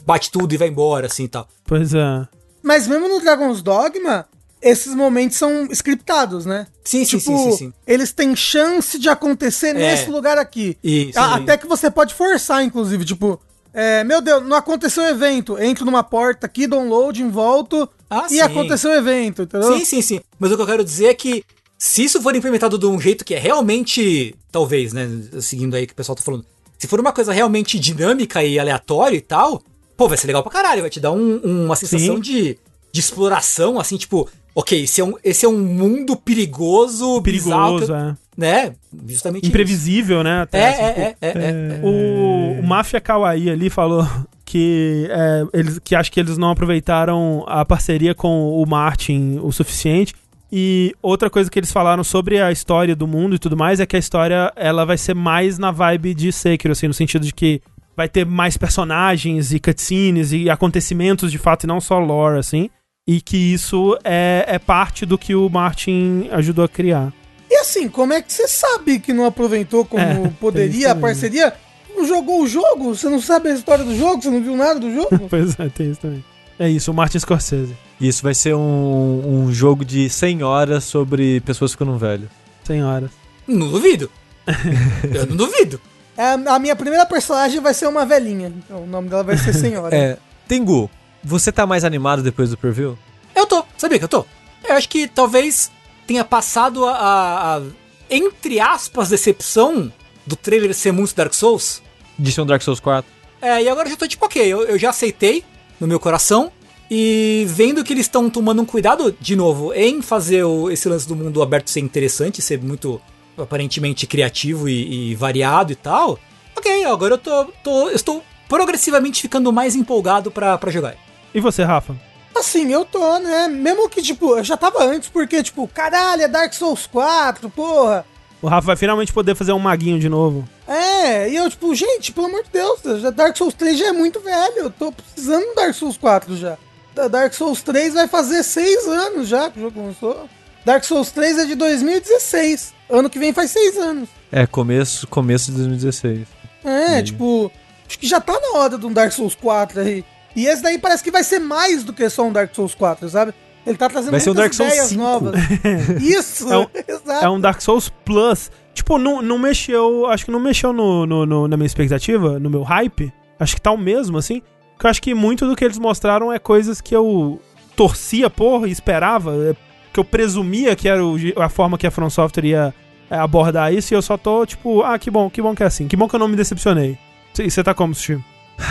S4: bate tudo e vai embora, assim e tal.
S1: Pois é.
S3: Mas mesmo no Dragon's Dogma, esses momentos são scriptados, né?
S4: Sim, sim,
S3: tipo,
S4: sim, sim, sim.
S3: eles têm chance de acontecer nesse lugar aqui.
S4: Isso.
S3: A-
S4: sim.
S3: Até que você pode forçar, inclusive, tipo, é, meu Deus, não aconteceu o evento. Entro numa porta aqui, downloading, volto
S4: Ah,
S3: e
S4: sim.
S3: aconteceu o evento, entendeu?
S4: Sim, sim, sim. Mas o que eu quero dizer é que se isso for implementado de um jeito que é realmente, talvez, né, seguindo aí o que o pessoal tá falando, se for uma coisa realmente dinâmica e aleatória e tal, pô, vai ser legal pra caralho, vai te dar um- uma sensação
S1: Sim.
S4: de, de exploração, assim, tipo, ok, esse é um, esse é um mundo perigoso,
S1: Perigoso,
S4: bizarro,
S1: é.
S4: né? Justamente
S1: Imprevisível, né?
S4: isso.
S1: Até,
S4: É,
S1: assim,
S4: é,
S1: tipo,
S4: é, é, é, é.
S1: O, o Mafia Kawaii ali falou [LAUGHS] que, é, eles, que acho que eles não aproveitaram a parceria com o Martin o suficiente. E outra coisa que eles falaram sobre a história do mundo e tudo mais é que a história ela vai ser mais na vibe de Sekiro, assim, no sentido de que vai ter mais personagens e cutscenes e acontecimentos de fato e não só lore, assim. E que isso é, é parte do que o Martin ajudou a criar.
S3: E assim, como é que você sabe que não aproveitou como
S1: É, [LAUGHS]
S3: poderia a parceria? Não jogou o jogo? Você não sabe a história do jogo? Você não viu nada do jogo? [LAUGHS]
S1: Pois é, tem isso também. É isso, o Martin Scorsese.
S2: Isso vai ser um, um jogo de 100 horas sobre pessoas ficando velho.
S1: Senhoras.
S4: Não duvido. [LAUGHS] eu não duvido.
S3: É, a minha primeira personagem vai ser uma velhinha. Então o nome dela vai ser Senhora. [LAUGHS]
S2: É, Tengu, você tá mais animado depois do preview?
S4: Eu tô, sabia que eu tô? Eu acho que talvez tenha passado a, a- a, entre aspas, decepção do trailer ser muito Dark Souls.
S2: De ser um Dark Souls 4?
S4: É, e agora eu já tô tipo, ok, eu, eu já aceitei no meu coração. E vendo que eles estão tomando um cuidado, de novo, em fazer o- esse lance do mundo aberto ser interessante, ser muito aparentemente criativo e, e variado e tal. Ok, agora eu tô, tô- eu estou progressivamente ficando mais empolgado pra jogar.
S1: E você, Rafa?
S3: Assim, eu tô, né? Mesmo que, tipo, eu já tava antes, porque, tipo, caralho, é Dark Souls 4, porra.
S1: O Rafa vai finalmente poder fazer um maguinho de novo.
S3: É, e eu, tipo, gente, pelo amor de Deus, Dark Souls 3 já é muito velho. Eu tô precisando do Dark Souls 4 já. Da Dark Souls 3 vai fazer 6 anos já que o jogo lançou. Dark Souls 3 é de 2016. Ano que vem faz 6 anos.
S2: É, começo, começo de 2016.
S3: É, tipo, acho que já tá na hora de um Dark Souls 4 aí. E esse daí parece que vai ser mais do que só um Dark Souls 4, sabe? Ele tá trazendo
S2: Vai ser um Dark Souls
S3: ideias
S2: 5.
S3: novas. [LAUGHS] Isso,
S1: É um- [LAUGHS]
S3: exato.
S1: É um Dark Souls Plus. Tipo, não, não mexeu. Acho que não mexeu no, no- no- na minha expectativa, no meu hype. Acho que tá o mesmo, assim. Porque eu acho que muito do que eles mostraram é coisas que eu torcia por e esperava. é, Que eu presumia que era o a forma que a From Software ia é, abordar isso. E eu só tô, tipo, ah, que bom, que bom que é assim. Que bom que eu não me decepcionei. E você tá como, Sushi?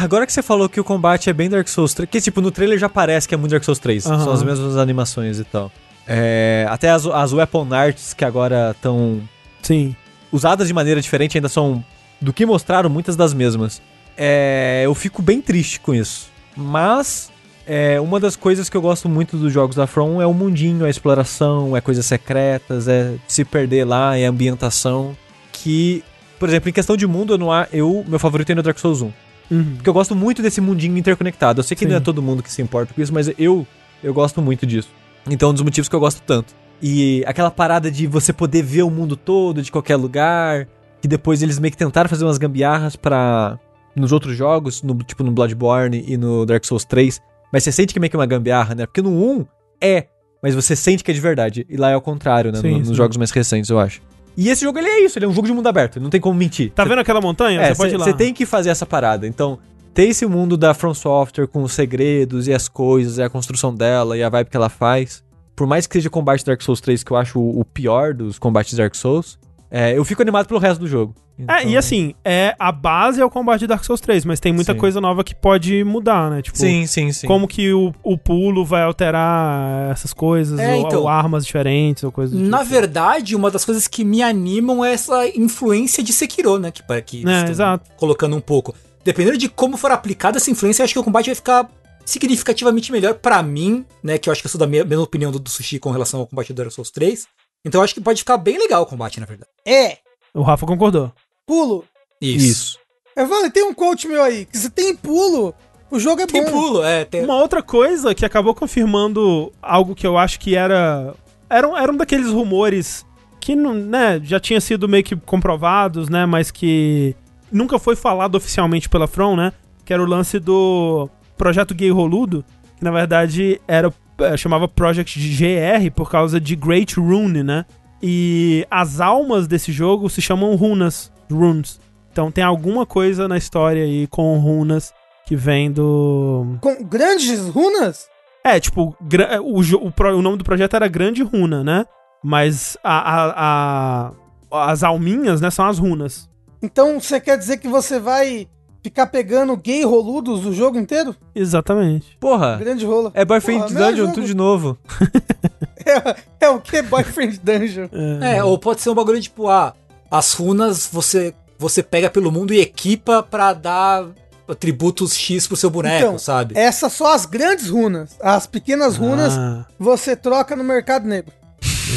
S2: Agora que você falou que o combate é bem Dark Souls 3, que tipo, no trailer já parece que é muito Dark Souls 3,
S1: Aham.
S2: são as mesmas animações e tal. É, até as, as weapon arts que agora estão
S1: Sim.
S2: usadas de maneira diferente ainda são, do que mostraram, muitas das mesmas. É, eu fico bem triste com isso. Mas é, uma das coisas que eu gosto muito dos jogos da From é o mundinho, a exploração, é coisas secretas, é se perder lá, é ambientação. Que, por exemplo, em questão de mundo, eu, não, há- eu meu favorito é no Dark Souls 1.
S1: Uhum.
S2: Porque eu gosto muito desse mundinho interconectado. Eu sei que
S1: Sim.
S2: não é todo mundo que se importa com isso, mas eu, eu gosto muito disso. Então, é um dos motivos que eu gosto tanto. E aquela parada de você poder ver o mundo todo de qualquer lugar, que depois eles meio que tentaram fazer umas gambiarras pra. nos outros jogos, no, tipo no Bloodborne e no Dark Souls 3. Mas você sente que é meio que uma gambiarra, né? Porque no 1 é, mas você sente que é de verdade. E lá é ao contrário, né?
S1: Sim,
S2: No- nos
S1: sim.
S2: jogos mais recentes, eu acho. E esse jogo, ele é isso, ele é um jogo de mundo aberto, não tem como mentir.
S1: Tá
S2: Você-
S1: vendo aquela montanha?
S2: é,
S1: você pode ir lá.
S2: você tem que fazer essa parada. Então, ter esse mundo da From Software com os segredos e as coisas, e a construção dela e a vibe que ela faz. Por mais que seja combate Dark Souls 3, que eu acho o, o pior dos combates Dark Souls, é, eu fico animado pelo resto do jogo.
S1: É, e
S2: Então-
S1: assim, é, a base é o combate de Dark Souls 3, mas tem muita
S2: Sim.
S1: coisa nova que pode mudar, né? Tipo,
S2: Sim, sim, sim.
S1: como que o, o pulo vai alterar essas coisas,
S4: É,
S1: ou,
S4: então.
S1: ou armas diferentes, ou coisas
S4: Na
S1: tipo.
S4: verdade, uma das coisas que me animam é essa influência de Sekiro, né? Que, para que
S1: É,
S4: estão
S1: exato.
S4: colocando um pouco. Dependendo de como for aplicada essa influência, eu acho que o combate vai ficar significativamente melhor pra mim, né? Que eu acho que eu sou da me- mesma opinião do, do Sushi com relação ao combate do Dark Souls 3. Então eu acho que pode ficar bem legal o combate, na verdade.
S3: É,
S1: O Rafa concordou.
S3: pulo.
S4: Isso.
S2: Isso.
S3: É, vale, tem um coach meu aí, que se tem pulo, o jogo é
S4: Tem
S3: bom.
S4: pulo, é. Tem...
S1: Uma outra coisa que acabou confirmando algo que eu acho que era. Era, um- era um daqueles rumores que não, né, já tinha sido meio que comprovados, né? Mas que nunca foi falado oficialmente pela From, né? Que era o lance do projeto gay roludo. que na verdade era eh, chamava Project GR por causa de Great Rune, né? E as almas desse jogo se chamam runas, runes. Então tem alguma coisa na história aí com runas que vem do.
S3: Com grandes runas?
S1: É, tipo, gra- o, o, o nome do projeto era Grande Runa, né? Mas a, a- a- as alminhas, né, são as runas.
S3: Então você quer dizer que você vai ficar pegando gay roludos o jogo inteiro?
S1: Exatamente.
S2: Porra,
S3: Grande rola.
S2: é Boyfriend
S3: Porra,
S2: Dungeon, tudo de novo. [LAUGHS]
S3: É, é o que? Boyfriend Dungeon.
S4: É, ou pode ser um bagulho tipo, ah, as runas você, você pega pelo mundo e equipa pra dar atributos X pro seu boneco,
S3: Então,
S4: sabe?
S3: Essas só as grandes runas. As pequenas runas
S1: Ah,
S3: você troca no mercado negro.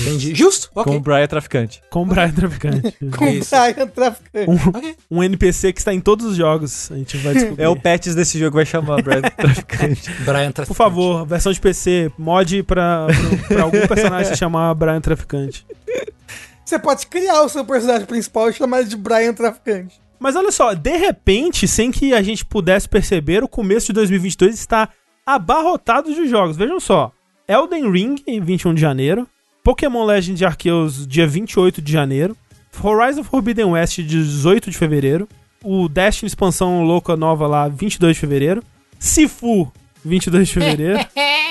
S4: Entendi. Justo? Ok.
S2: Com o Brian Traficante.
S1: com o Brian Traficante. [LAUGHS]
S3: Com
S4: Isso.
S3: Brian Traficante.
S4: Ok.
S1: um NPC que está em todos os jogos. A gente vai [LAUGHS] descobrir.
S2: É o patches desse jogo que vai chamar Brian [LAUGHS] Traficante.
S4: Brian Traficante.
S1: Por favor, versão de PC, mod pra algum personagem se chamar Brian Traficante.
S3: Você pode criar o seu personagem principal e chamar ele de Brian Traficante.
S1: Mas olha só, de repente, sem que a gente pudesse perceber, o começo de 2022 está abarrotado de jogos. Vejam só: Elden Ring, em 21 de janeiro. Pokémon Legends Arceus, dia 28 de janeiro. Horizon Forbidden West, 18 de fevereiro. O Destiny expansão louca nova lá, 22 de fevereiro. Sifu, 22 de fevereiro.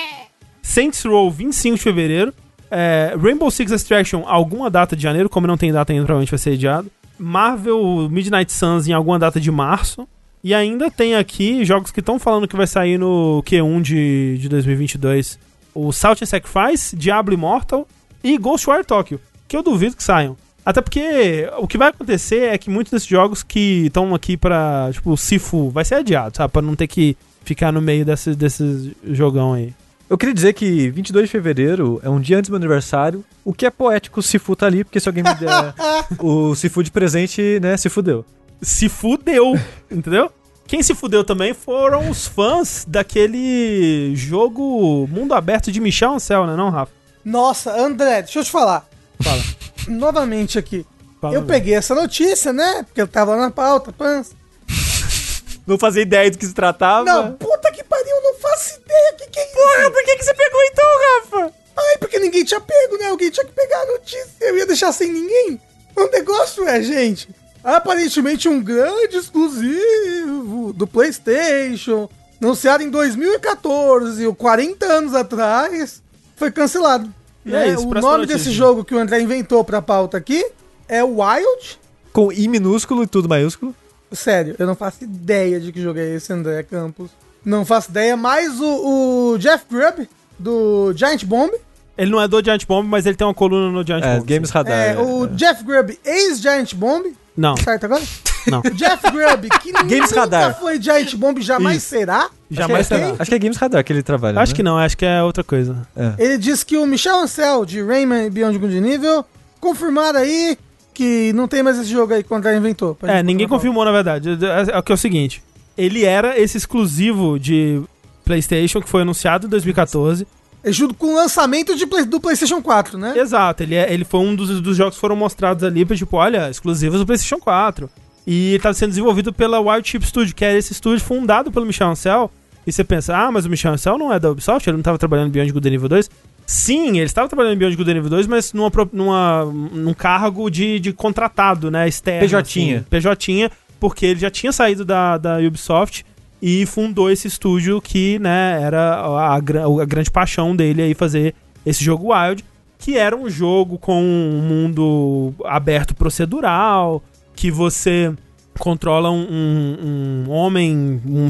S1: [LAUGHS] Saints Row, 25 de fevereiro. É, Rainbow Six Extraction, alguma data de janeiro, como não tem data ainda, provavelmente vai ser adiado. Marvel Midnight Suns em alguma data de março. E ainda tem aqui jogos que estão falando que vai sair no Q1 de, de 2022. O Salt and Sacrifice, Diablo Immortal e Ghostwire Tokyo, que eu duvido que saiam. Até porque o que vai acontecer é que muitos desses jogos que estão aqui pra, tipo, o Sifu, vai ser adiado, sabe? Pra não ter que ficar no meio desse, desses jogão aí.
S2: Eu queria dizer que 22 de fevereiro é um dia antes do meu aniversário, o que é poético, o Sifu tá ali, porque se alguém me der [LAUGHS] o Sifu de presente, né, se fudeu.
S1: se fudeu, entendeu? Quem se fudeu também foram os fãs daquele jogo mundo aberto de Michel Ancel, né, não, Rafa?
S3: Nossa, André, deixa eu te falar.
S1: Fala. [LAUGHS]
S3: Novamente aqui.
S1: Fala
S3: eu
S1: mesmo.
S3: peguei essa notícia, né? Porque eu tava na pauta, pans. [LAUGHS]
S2: Não fazia ideia do que se tratava.
S3: Não, puta que pariu, eu não faço ideia o que, que é isso. Porra,
S2: por que, que você pegou então, Rafa?
S3: Ai, porque ninguém tinha pego, né? Alguém tinha que pegar a notícia. Eu ia deixar sem ninguém. O negócio é, gente, aparentemente um grande exclusivo do PlayStation, anunciado em 2014, ou 40 anos atrás, foi cancelado.
S1: E
S3: né?
S1: é isso,
S3: o nome
S1: notícia.
S3: desse jogo que o André inventou pra pauta aqui é Wild.
S2: Com I minúsculo e tudo maiúsculo.
S3: Sério, eu não faço ideia de que jogo é esse, André Campos. Não faço ideia, mas o, o Jeff Grubb, do Giant Bomb,
S1: Ele não é do Giant Bomb, mas ele tem uma coluna no Giant
S2: É,
S1: Bomb.
S2: Games Radar.
S3: é,
S2: é,
S3: o
S2: é.
S3: Jeff Grubb, ex-Giant Bomb,
S1: Não,
S3: certo agora?
S1: Não.
S3: O [LAUGHS] Jeff Grubb, que [LAUGHS]
S2: Games
S3: nunca
S2: Radar.
S3: foi Giant Bomb, jamais
S1: Isso.
S3: será.
S1: Jamais
S2: acho que é,
S1: será.
S2: Acho que é Games Radar que ele trabalha.
S1: Acho
S2: né?
S1: que não, acho que é outra coisa.
S3: Ele disse que o Michel Ancel, de Rayman e Beyond Good Nível, confirmaram aí que não tem mais esse jogo aí que o André inventou. pra
S1: É, ninguém confirmou, na verdade. É, é o que é o seguinte: ele era esse exclusivo de PlayStation que foi anunciado em 2014.
S3: pauta. É junto com o lançamento de Play- do PlayStation 4, né?
S1: Exato, ele, é, ele foi um dos, dos jogos que foram mostrados ali, pra, tipo, olha, exclusivos do PlayStation 4. E estava sendo desenvolvido pela Wild Chip Studio, que é esse estúdio fundado pelo Michel Ancel. E você pensa, ah, mas o Michel Ancel não é da Ubisoft, ele não estava trabalhando em Beyond Good and Evil 2. Sim, ele estava trabalhando em Beyond Good and Evil 2, mas numa, numa, num cargo de, de contratado, né, externo.
S2: PJ.
S1: assim, PJ, porque ele já tinha saído da, da Ubisoft e fundou esse estúdio que, né, era a, a, a grande paixão dele aí fazer esse jogo Wild, que era um jogo com um mundo aberto procedural, que você controla um, um- um homem, um,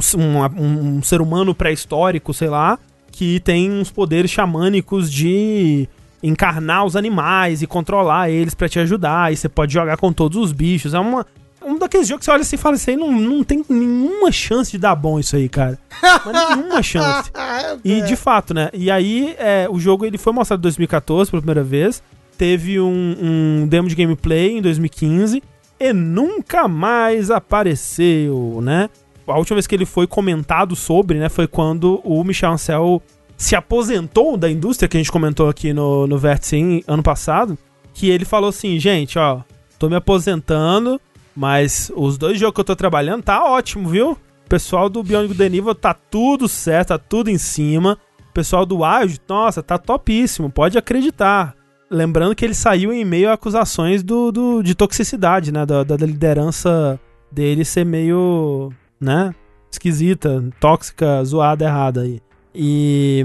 S1: um- um ser humano pré-histórico, sei lá, que tem uns poderes xamânicos de encarnar os animais e controlar eles pra te ajudar, e você pode jogar com todos os bichos. É uma, um daqueles jogos que você olha assim e fala assim, não, não tem nenhuma chance de dar bom isso aí, cara. Mas nenhuma [LAUGHS] chance. E de fato, né? E aí, é, o jogo ele foi mostrado em 2014 pela primeira vez. Teve um, um demo de gameplay em 2015 e nunca mais apareceu, né? A última vez que ele foi comentado sobre, né, foi quando o Michel Ancel se aposentou da indústria, que a gente comentou aqui no, no Vértice ano passado, que ele falou assim, gente, ó, tô me aposentando, mas os dois jogos que eu tô trabalhando tá ótimo, viu? O pessoal do and Evil tá tudo certo, tá tudo em cima. O pessoal do Wild, nossa, tá topíssimo, pode acreditar. Lembrando que ele saiu em meio a acusações do, do de toxicidade, né? Da, da liderança dele ser meio, né? Esquisita, tóxica, zoada, errada aí. E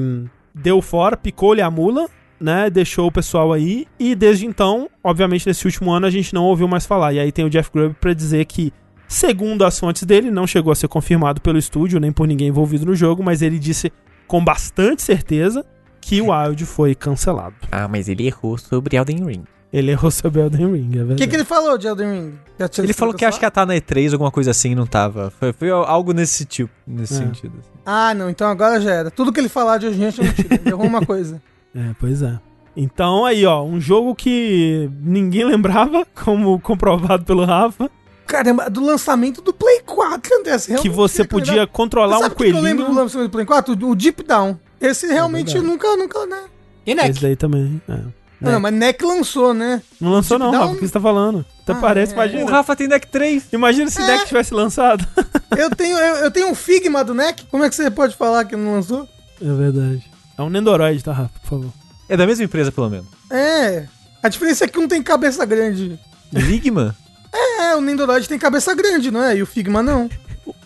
S1: deu fora, picou-lhe a mula, né? Deixou o pessoal aí. E desde então, obviamente, nesse último ano a gente não ouviu mais falar. E aí tem o Jeff Grubb pra dizer que, segundo as fontes dele, não chegou a ser confirmado pelo estúdio nem por ninguém envolvido no jogo, mas ele disse com bastante certeza que o Wild foi cancelado.
S2: Ah, mas ele errou sobre Elden Ring.
S1: Ele errou sobre Elden Ring, é
S3: O
S1: verdade.
S3: que, que ele falou de Elden Ring?
S2: Ele falou que acho que ia estar na E3, alguma coisa assim, não tava. Foi, foi algo nesse tipo, nesse
S1: É.
S2: sentido. assim.
S3: Ah, não, então agora já era. Tudo que ele falar de hoje em dia é mentira. Ele errou uma coisa. [LAUGHS]
S1: É, pois é. Então aí, ó, um jogo que ninguém [LAUGHS] lembrava, como comprovado pelo Rafa,
S3: Caramba, do lançamento do Play 4, André.
S1: que você podia
S3: lembrar.
S1: controlar um
S3: Sabe por que eu lembro do
S1: coelhinho.
S3: lançamento do Play 4? O Deep Down. Esse realmente
S1: verdade.
S3: nunca, nunca, né?
S4: E Neck?
S1: Esse daí também. é.
S3: Não, mas NEC lançou, né?
S1: Não lançou
S3: Deep
S1: não,
S3: Down-
S1: Rafa, o que você tá falando? Até
S3: Ah,
S1: parece,
S3: é.
S2: O
S1: imagina.
S2: Rafa tem Deck 3.
S1: Imagina se o deck tivesse lançado. [LAUGHS]
S3: Eu tenho, eu, eu tenho um Figma do NEC. Como é que você pode falar que não lançou?
S1: É verdade. É um Nendoroid, tá, Rafa, por favor.
S2: É da mesma empresa, pelo menos.
S3: É. A diferença é que um tem cabeça grande.
S2: Ligma?
S3: É, o Nendoroid tem cabeça grande, não é? E o Figma não.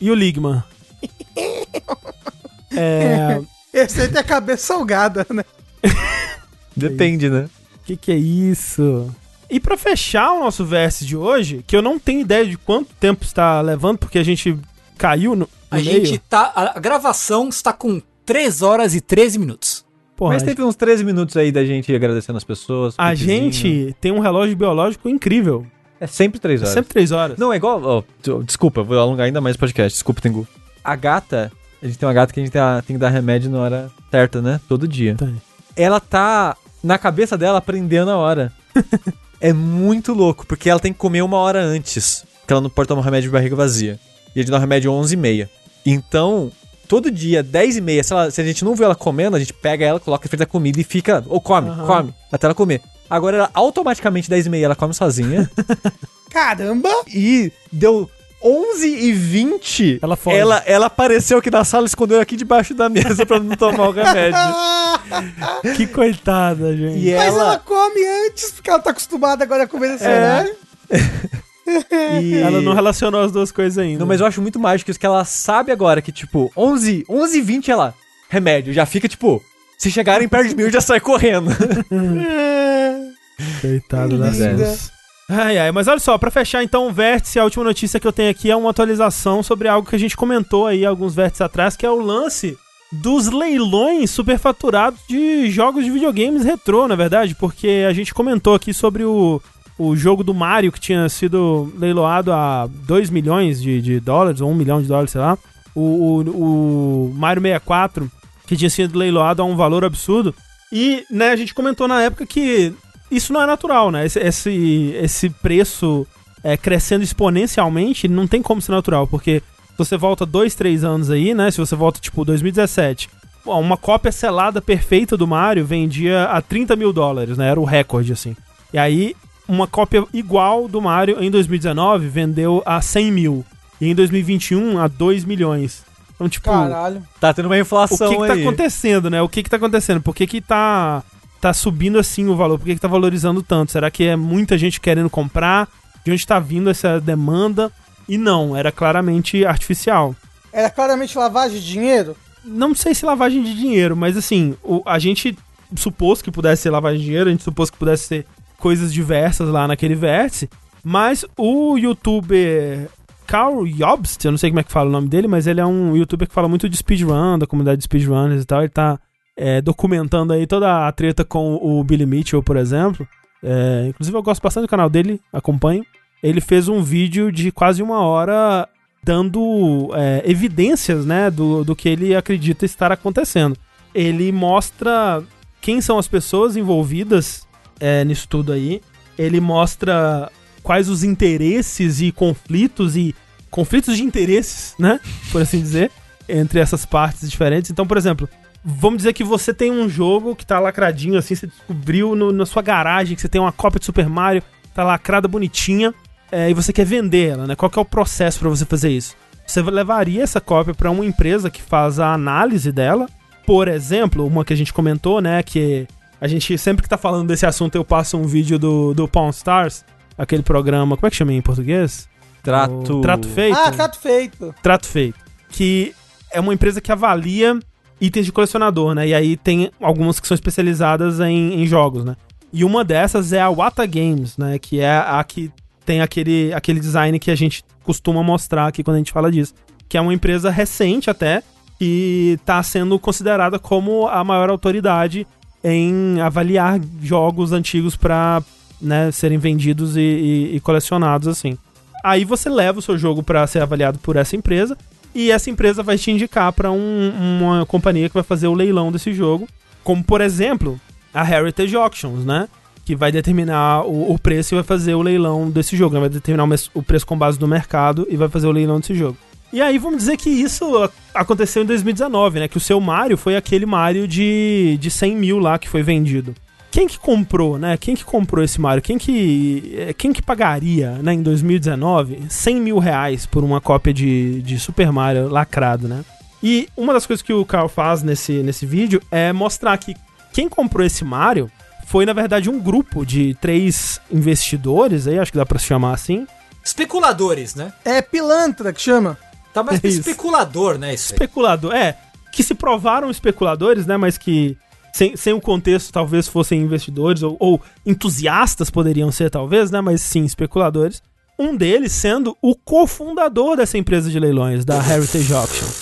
S1: E o Ligma? [LAUGHS] é.
S3: Esse aí tem a cabeça salgada, né? [LAUGHS]
S2: Depende, né?
S1: que que é isso? E pra fechar o nosso verso de hoje, que eu não tenho ideia de quanto tempo está levando, porque a gente caiu no, no
S4: A
S1: meio.
S4: gente tá. A gravação está com 3 horas e 13 minutos.
S1: Porra,
S2: Mas teve uns 13 minutos aí da gente agradecendo as pessoas.
S1: a gente tem um relógio biológico incrível.
S2: É sempre 3
S1: É
S2: horas.
S1: sempre três horas.
S2: Não, é igual. ó, desculpa, vou alongar ainda mais o podcast. Desculpa, Tengu. A gata. A gente tem uma gata que a gente tem, a- tem que dar remédio na hora certa, né? Todo dia.
S1: Tem.
S2: Ela tá na cabeça dela aprendendo a hora. [LAUGHS] é muito louco, porque ela tem que comer uma hora antes. Porque ela não pode tomar remédio de barriga vazia. E a gente dá o remédio 11h30. Então, todo dia, 10h30, se, ela- se a gente não vê ela comendo, a gente pega ela, coloca em frente da comida e fica. Ou come,
S1: Aham.
S2: come, até ela comer. Agora, ela, automaticamente, 10h30, ela come sozinha. [LAUGHS]
S3: Caramba!
S2: e deu 11 e 20
S1: Ela foge.
S2: Ela, ela apareceu aqui na sala, escondeu aqui debaixo da mesa pra não tomar o remédio. [LAUGHS]
S1: Que coitada, gente.
S2: E
S3: Mas ela
S2: ela,
S3: come antes, porque ela tá acostumada agora a comer nesse
S2: É.
S3: horário. [LAUGHS]
S2: e-
S1: Ela não relacionou as duas coisas ainda.
S2: Não, mas eu acho muito mágico isso que ela sabe agora que, tipo, 11, 11 e 20 ela. Remédio, já fica, tipo, se chegarem perto de mim, eu já saio correndo. [LAUGHS]
S1: Coitado das
S3: Linda.
S1: duas. Ai, ai, mas olha só, pra fechar então o vértice, a última notícia que eu tenho aqui é uma atualização sobre algo que a gente comentou aí alguns vértices atrás, que é o lance dos leilões superfaturados de jogos de videogames retrô, na verdade, porque a gente comentou aqui sobre o, o jogo do Mario que tinha sido leiloado a 2 milhões de, de dólares, ou 1 milhão de dólares, sei lá. O, o, o Mario 64, que tinha sido leiloado a um valor absurdo. E, né, a gente comentou na época que isso não é natural, né? Esse, esse, esse preço é, crescendo exponencialmente não tem como ser natural, porque se você volta dois, três anos aí, né? Se você volta, tipo, 2017, pô, uma cópia selada perfeita do Mario vendia a 30 mil dólares, né? Era o recorde, assim. E aí, uma cópia igual do Mario em 2019 vendeu a 100 mil. E em 2021 a 2 milhões. Então, tipo,
S3: Caralho.
S2: tá tendo uma
S1: o
S2: inflação
S1: que, que tá
S2: aí.
S1: acontecendo, né? O que que tá acontecendo? Por que que tá, tá subindo assim o valor? Por que que tá valorizando tanto? Será que é muita gente querendo comprar? De onde tá vindo essa demanda? E não, era claramente artificial.
S3: Era claramente lavagem de dinheiro?
S1: Não sei se lavagem de dinheiro, mas assim, o- a gente supôs que pudesse ser lavagem de dinheiro, a gente supôs que pudesse ser coisas diversas lá naquele vértice, mas o youtuber Carl Jobst, eu não sei como é que fala o nome dele, mas ele é um youtuber que fala muito de speedrun, da comunidade de speedrunners e tal, ele tá é, documentando aí toda a treta com o Billy Mitchell, por exemplo. É, inclusive eu gosto bastante do canal dele, acompanho. Ele fez um vídeo de quase uma hora dando é, evidências, né, do, do que ele acredita estar acontecendo. Ele mostra quem são as pessoas envolvidas é, nisso tudo aí. Ele mostra quais os interesses e conflitos e conflitos de interesses, né, por assim dizer, entre essas partes diferentes. Então, por exemplo, vamos dizer que você tem um jogo que tá lacradinho assim, você descobriu no- na sua garagem que você tem uma cópia de Super Mario, tá lacrada bonitinha, é, e você quer vender ela, né? Qual que é o processo pra você fazer isso? você levaria essa cópia para uma empresa que faz a análise dela. Por exemplo, uma que a gente comentou, né, que a gente sempre que tá falando desse assunto eu passo um vídeo do, do Pawn Stars, aquele programa, como é que chama em português?
S2: Trato.
S1: O Trato Feito.
S3: Ah, trato feito.
S1: Trato Feito. Que é uma empresa que avalia itens de colecionador, né? E aí tem algumas que são especializadas em, em jogos, né? E uma dessas é a Wata Games, né? Que é a que tem aquele, aquele design que a gente costuma mostrar aqui quando a gente fala disso. Que é uma empresa recente até, que está sendo considerada como a maior autoridade em avaliar jogos antigos para né, serem vendidos e, e, e colecionados assim. Aí você leva o seu jogo para ser avaliado por essa empresa e essa empresa vai te indicar para um, uma companhia que vai fazer o leilão desse jogo, como por exemplo a Heritage Auctions, né? Que vai determinar o, o preço e vai fazer o leilão desse jogo, né? vai determinar o, preço com base no mercado e vai fazer o leilão desse jogo. E aí vamos dizer que isso aconteceu em 2019, né? Que o seu Mario foi aquele Mario de, de 100 mil lá que foi vendido. Quem que comprou, né? Quem que comprou esse Mario? Quem que, eh, quem que pagaria, né, em 2019, 100 mil reais por uma cópia de, de Super Mario lacrado, né? E uma das coisas que o Carl faz nesse, nesse vídeo é mostrar que quem comprou esse Mario foi, na verdade, um grupo de três investidores, aí acho que dá pra se chamar assim,
S4: Especuladores, né?
S3: É pilantra que chama.
S4: Tá mais [LAUGHS]
S1: É
S4: especulador, né?
S1: Especulador, é, que se provaram especuladores, né, mas que sem, sem o contexto talvez fossem investidores ou, ou entusiastas poderiam ser talvez, né, mas sim especuladores. Um deles sendo o cofundador dessa empresa de leilões, da Heritage Auctions.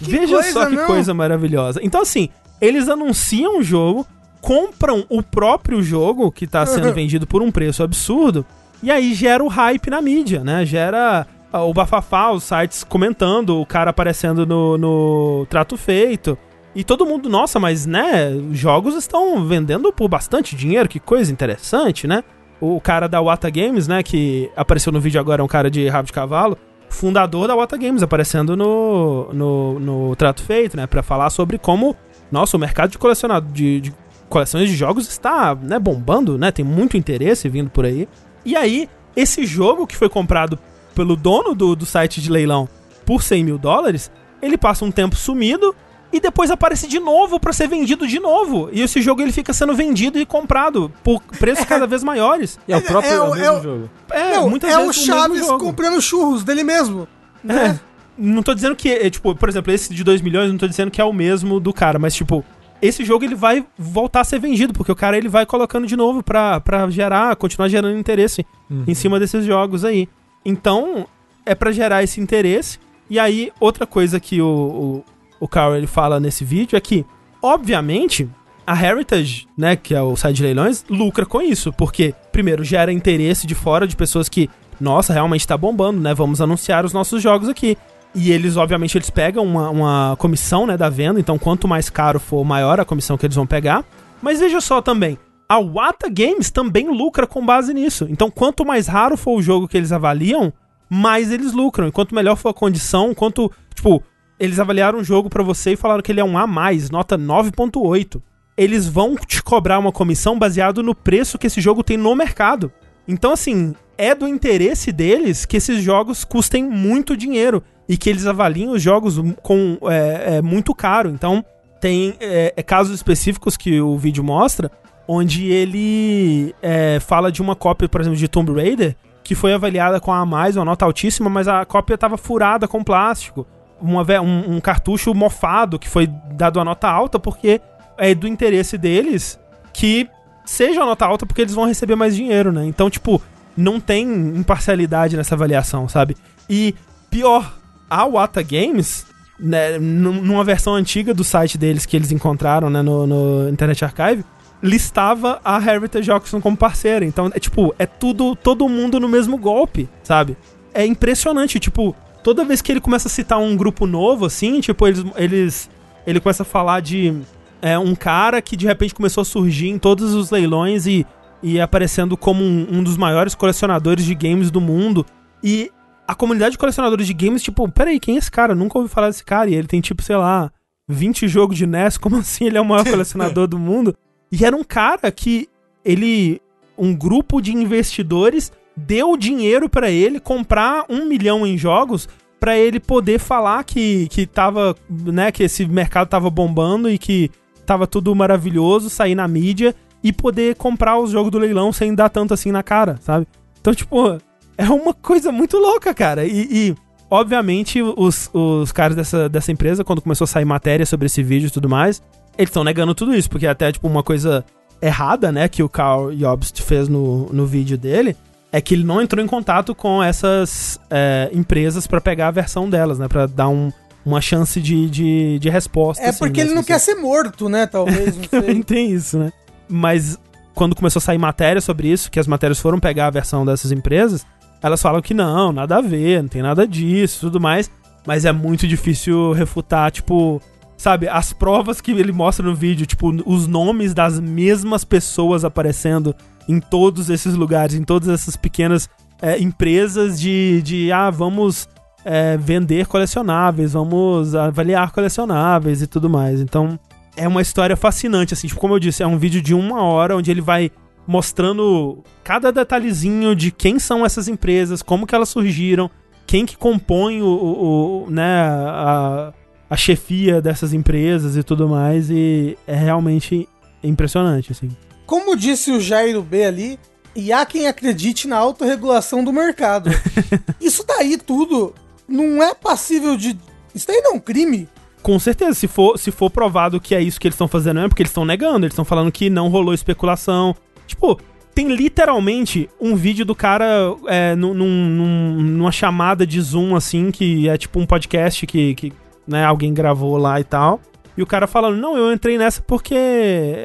S1: Veja
S3: coisa,
S1: só que
S3: não?
S1: coisa maravilhosa. Então assim, eles anunciam o jogo, compram o próprio jogo que tá sendo [LAUGHS] vendido por um preço absurdo, e aí gera o hype na mídia, né? Gera ah, o bafafá, os sites comentando, o cara aparecendo no, no trato feito. E todo mundo, nossa, mas né, os jogos estão vendendo por bastante dinheiro, que coisa interessante, né? O cara da Wata Games, né, que apareceu no vídeo agora, é um cara de rabo de cavalo, fundador da Wata Games, aparecendo no, no, no trato feito, né, pra falar sobre como, nossa, o mercado de colecionado de, de coleções de jogos está, né, bombando, né, tem muito interesse vindo por aí. E aí, esse jogo que foi comprado pelo dono do, do site de leilão por 100 mil dólares, ele passa um tempo sumido e depois aparece de novo pra ser vendido de novo. E esse jogo ele fica sendo vendido e comprado por preços cada vez maiores.
S2: E é o próprio
S3: É
S2: é
S3: o- é o-
S2: jogo.
S1: É,
S3: Não,
S1: muitas
S3: é o
S1: vezes o mesmo
S3: Chaves
S1: jogo.
S3: comprando churros dele mesmo.
S1: É.
S3: Né?
S1: Não tô dizendo que, é, tipo, por exemplo, esse de 2 milhões, não tô dizendo que é o mesmo do cara, mas, tipo, esse jogo ele vai voltar a ser vendido, porque o cara ele vai colocando de novo pra, pra gerar, continuar gerando interesse em cima desses jogos aí. Então, é pra gerar esse interesse. E aí, outra coisa que o, o, o Carl ele fala nesse vídeo é que, obviamente, a Heritage, né, que é o site de leilões, lucra com isso, porque, primeiro, gera interesse de fora de pessoas que, nossa, realmente tá bombando, né, vamos anunciar os nossos jogos aqui. E eles, obviamente, eles pegam uma, uma comissão, né, da venda, então quanto mais caro for, maior a comissão que eles vão pegar. Mas veja só também, a Wata Games também lucra com base nisso. Então, quanto mais raro for o jogo que eles avaliam, mais eles lucram. E quanto melhor for a condição, quanto, tipo, eles avaliaram um jogo pra você e falaram que ele é um A+, nota 9.8. Eles vão te cobrar uma comissão baseado no preço que esse jogo tem no mercado. Então, assim, é do interesse deles que esses jogos custem muito dinheiro e que eles avaliem os jogos com é, é, muito caro. Então, tem é, é, casos específicos que o vídeo mostra, onde ele é, fala de uma cópia, por exemplo, de Tomb Raider, que foi avaliada com a A+, uma nota altíssima, mas a cópia estava furada com plástico. Uma um, um cartucho mofado que foi dado a nota alta, porque é do interesse deles que seja a nota alta, porque eles vão receber mais dinheiro, né? Então, tipo, não tem imparcialidade nessa avaliação, sabe? E pior, a Wata Games, né, num- numa versão antiga do site deles que eles encontraram né, no, no Internet Archive, listava a Heritage Auction como parceira. Então, é tipo, é tudo, todo mundo no mesmo golpe, sabe? É impressionante, tipo, toda vez que ele começa a citar um grupo novo, assim, tipo, eles, eles ele começa a falar de é, um cara que de repente começou a surgir em todos os leilões e, e aparecendo como um, um dos maiores colecionadores de games do mundo. E a comunidade de colecionadores de games, tipo, peraí, quem é esse cara? Eu nunca ouvi falar desse cara. E ele tem, tipo, sei lá, 20 jogos de NES. [LAUGHS] Como assim ele é o maior [LAUGHS] colecionador do mundo? E era um cara que ele. Um grupo de investidores deu dinheiro pra ele comprar um milhão em jogos pra ele poder falar que, que tava, né, que esse mercado tava bombando e que tava tudo maravilhoso, sair na mídia e poder comprar os jogos do leilão sem dar tanto assim na cara, sabe? Então, tipo, é uma coisa muito louca, cara. E, e, obviamente, os, os caras dessa, dessa empresa, quando começou a sair matéria sobre esse vídeo e tudo mais, eles estão negando tudo isso, porque até, tipo, uma coisa errada, né, que o Carl Jobst fez no, no vídeo dele, é que ele não entrou em contato com essas é, empresas para pegar a versão delas, né, pra dar um, uma chance de, de, de resposta.
S3: É assim, porque né, ele não quer ser morto, né, talvez, não [LAUGHS]
S1: tem isso, né. Mas quando começou a sair matéria sobre isso, que as matérias foram pegar a versão dessas empresas, elas falam que não, nada a ver, não tem nada disso, tudo mais. Mas é muito difícil refutar, tipo, sabe, as provas que ele mostra no vídeo, tipo, os nomes das mesmas pessoas aparecendo em todos esses lugares, em todas essas pequenas é, empresas de, de, ah, vamos é, vender colecionáveis, vamos avaliar colecionáveis e tudo mais. Então, é uma história fascinante, assim, tipo, como eu disse, é um vídeo de uma hora onde ele vai mostrando cada detalhezinho de quem são essas empresas, como que elas surgiram, quem que compõe o, o, o né, a, a chefia dessas empresas e tudo mais, e é realmente impressionante, assim.
S3: Como disse o Jairo B ali, e há quem acredite na autorregulação do mercado. [LAUGHS] Isso daí tudo não é passível de. Isso daí não é um crime?
S1: Com certeza, se for, se for provado que é isso que eles estão fazendo, é porque eles estão negando, eles estão falando que não rolou especulação. Tipo, tem literalmente um vídeo do cara é, num, num, numa chamada de Zoom, assim, que é tipo um podcast que, que né, alguém gravou lá e tal. E o cara falando, não, eu entrei nessa porque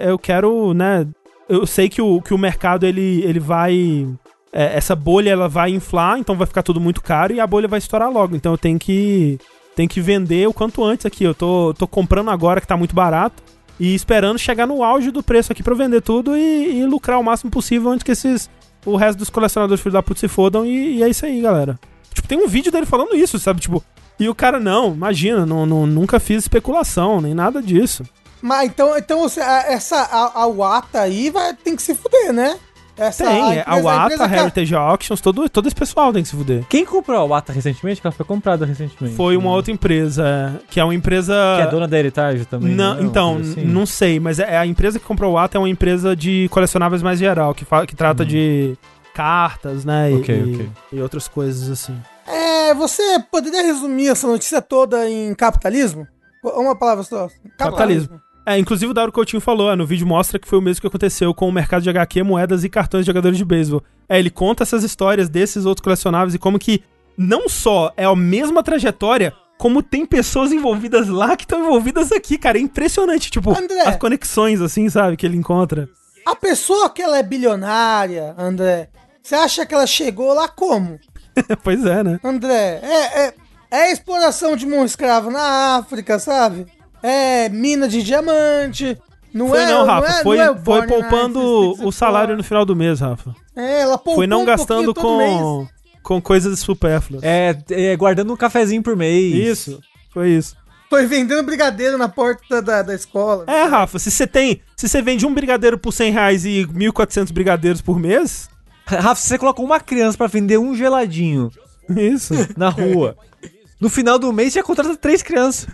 S1: eu quero, né? Eu sei que o, que o mercado ele, ele vai. É, essa bolha ela vai inflar, então vai ficar tudo muito caro e a bolha vai estourar logo. Então eu tenho que tem que vender o quanto antes aqui. Eu tô, tô comprando agora que tá muito barato e esperando chegar no auge do preço aqui para vender tudo e, e, lucrar o máximo possível antes que esses o resto dos colecionadores filho da puta se fodam e, e, é isso aí, galera. Tipo, tem um vídeo dele falando isso, sabe? Tipo, e o cara, não, imagina, não, não, nunca fiz especulação, nem nada disso.
S3: Mas então, então essa a, a Wata aí vai, tem que se fuder, né?
S1: Essa, tem, a, empresa, a Wata, a Heritage Auctions, todo, todo esse pessoal tem que se fuder.
S2: Quem comprou a Wata recentemente? Que ela foi comprada recentemente.
S1: Foi uma outra empresa, que é uma empresa...
S2: Que é dona da Heritage também,
S1: não, não Então, assim. não sei, mas é, a empresa que comprou a Wata é uma empresa de colecionáveis mais geral, que, fala, que trata hum. de cartas, né, okay, e, okay. e outras coisas assim.
S3: É, você poderia resumir essa notícia toda em capitalismo? Uma palavra só.
S1: Capitalismo. capitalismo. É, inclusive o Dauro Coutinho falou, é, no vídeo mostra que foi o mesmo que aconteceu com o mercado de HQ, moedas e cartões de jogadores de beisebol. É, ele conta essas histórias desses outros colecionáveis e como que não só é a mesma trajetória, como tem pessoas envolvidas lá que estão envolvidas aqui, cara. É impressionante, tipo, André, as conexões, assim, sabe, que ele encontra.
S3: A pessoa que ela é bilionária, André, você acha que ela chegou lá como? [LAUGHS]
S1: pois é, né?
S3: André, é, é, é exploração de mão escravo na África, sabe? É mina de diamante. Não
S1: foi
S3: é,
S1: não, Rafa. Não é, foi, não é foi poupando o salário no final do mês, Rafa.
S3: É, ela poupou
S1: Foi não um gastando com, com coisas supérfluas.
S2: É, é, guardando um cafezinho por mês.
S1: Isso, foi isso.
S3: Foi vendendo brigadeiro na porta da, da escola.
S1: É, Rafa, se você tem. Se você vende um brigadeiro por 100 reais e 1.400 brigadeiros por mês. [LAUGHS]
S2: Rafa, se você coloca uma criança para vender um geladinho.
S1: Isso.
S2: Na rua. No final do mês, você contrata três crianças.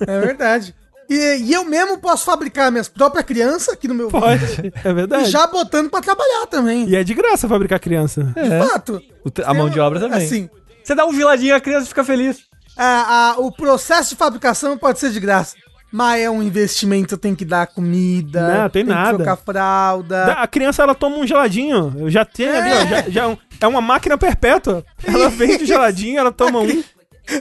S3: É verdade. E, e, eu mesmo posso fabricar minhas próprias crianças aqui no meu
S1: Pode, vídeo, é verdade.
S3: E já botando pra trabalhar também.
S1: E é de graça fabricar criança.
S3: É. De fato.
S2: a mão de obra também. Assim, Você dá um geladinho, a criança fica feliz.
S3: A, a, o processo de fabricação pode ser de graça. Mas é um investimento, tem que dar comida,
S1: não, tem, tem nada. que trocar
S3: fralda.
S1: A criança, ela toma um geladinho. Eu já tenho é. ali, ó, já, já, é uma máquina perpétua. Ela vende geladinho, ela toma um.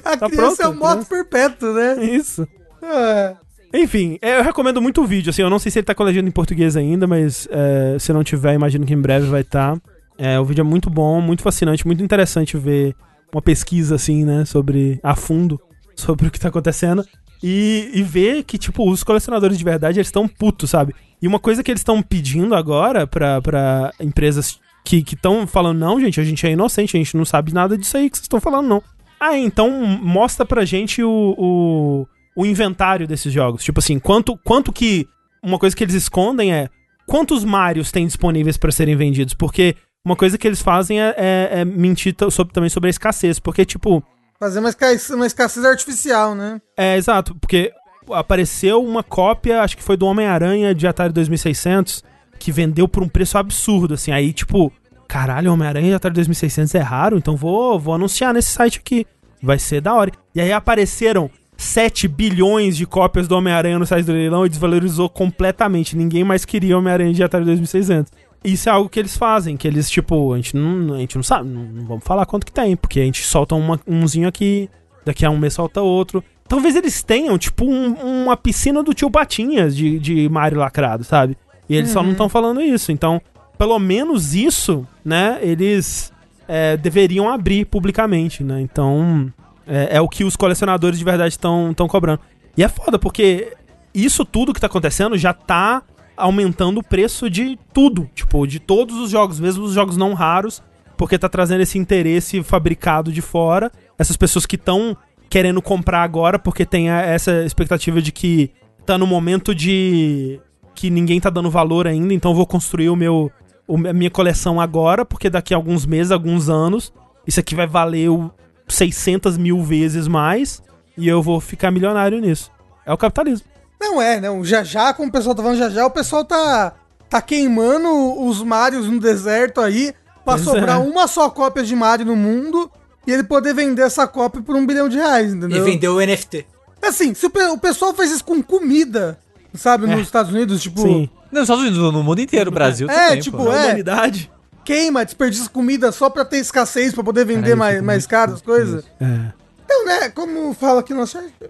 S3: A tá criança pronto, é um moto perpétuo, né? [LAUGHS]
S1: Isso. É. Enfim, é, eu recomendo muito o vídeo. Assim, eu não sei se ele tá com legenda em português ainda, mas é, se não tiver, imagino que em breve vai estar. Tá. É, o vídeo é muito bom, muito fascinante, muito interessante ver uma pesquisa assim, né, sobre a fundo sobre o que tá acontecendo e, e ver que tipo os colecionadores de verdade eles estão putos, sabe? E uma coisa que eles estão pedindo agora para empresas que estão falando não, gente, a gente é inocente, a gente não sabe nada disso aí que vocês estão falando não. Ah, então mostra pra gente o, o, o, inventário desses jogos. Tipo assim, quanto, quanto que. Uma coisa que eles escondem é quantos Marios tem disponíveis para serem vendidos. Porque uma coisa que eles fazem é, é, é mentir sobre, também sobre a escassez. Porque, tipo.
S3: Fazer uma escassez, uma escassez artificial, né?
S1: É, exato, porque apareceu uma cópia, acho que foi do Homem-Aranha de Atari 2600, que vendeu por um preço absurdo, assim. Aí, tipo, caralho, Homem-Aranha de Atari 2600 é raro, então vou, vou anunciar nesse site aqui. Vai ser da hora. E aí apareceram 7 bilhões de cópias do Homem-Aranha no site do leilão e desvalorizou completamente. Ninguém mais queria Homem-Aranha de Atari 2600. Isso é algo que eles fazem, que eles, tipo, a gente não, a gente não sabe, não, não vamos falar quanto que tem, porque a gente solta uma, umzinho aqui, daqui a um mês solta outro. Talvez eles tenham, tipo, um- uma piscina do tio Patinhas de, de Mario lacrado, sabe? E eles só não estão falando isso. Então, pelo menos isso, né, eles é, deveriam abrir publicamente, né? Então, é, é o que os colecionadores de verdade estão cobrando. E é foda, porque isso tudo que tá acontecendo já tá aumentando o preço de tudo, tipo, de todos os jogos, mesmo os jogos não raros, porque tá trazendo esse interesse fabricado de fora, essas pessoas que estão querendo comprar agora porque tem essa expectativa de que tá no momento de que ninguém tá dando valor ainda, então vou construir o meu a minha coleção agora, porque daqui a alguns meses, alguns anos, isso aqui vai valer o 600 mil vezes mais e eu vou ficar milionário nisso. É o capitalismo.
S3: Não é, não. Já já, como o pessoal tá falando já já, o pessoal tá, tá queimando os Marios no deserto aí pra
S1: Pois
S3: sobrar
S1: é.
S3: uma só cópia de Mario no mundo e ele poder vender essa cópia por um bilhão de reais,
S4: E
S3: entendeu?
S4: vendeu o NFT.
S3: Assim, se o, o pessoal fez isso com comida, sabe, nos Estados Unidos, tipo,
S1: Sim.
S2: Não, nos Estados Unidos, no mundo inteiro, Brasil
S3: É,
S2: também,
S3: tipo,
S2: pô.
S3: é.
S1: humanidade.
S3: queima, desperdiça comida só pra ter escassez, pra poder vender
S2: Caralho,
S3: mais, mais caro as coisas.
S1: É.
S3: Então, né, como fala aqui no site, é,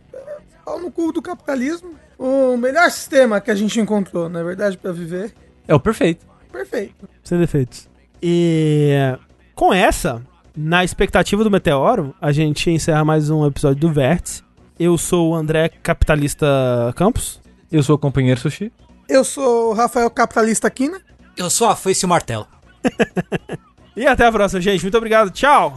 S3: pau no cu do capitalismo, o melhor sistema que a gente encontrou, na verdade, pra viver.
S2: É o perfeito.
S3: Perfeito.
S1: Sem defeitos. E com essa, na expectativa do Meteoro, a gente encerra mais um episódio do Vértice. Eu sou o André Capitalista Campos.
S2: Eu sou o companheiro Sushi.
S3: Eu sou o Rafael Capitalista Quina.
S4: Eu sou a foice e o martelo. [LAUGHS]
S1: E até a próxima, gente. Muito obrigado. Tchau!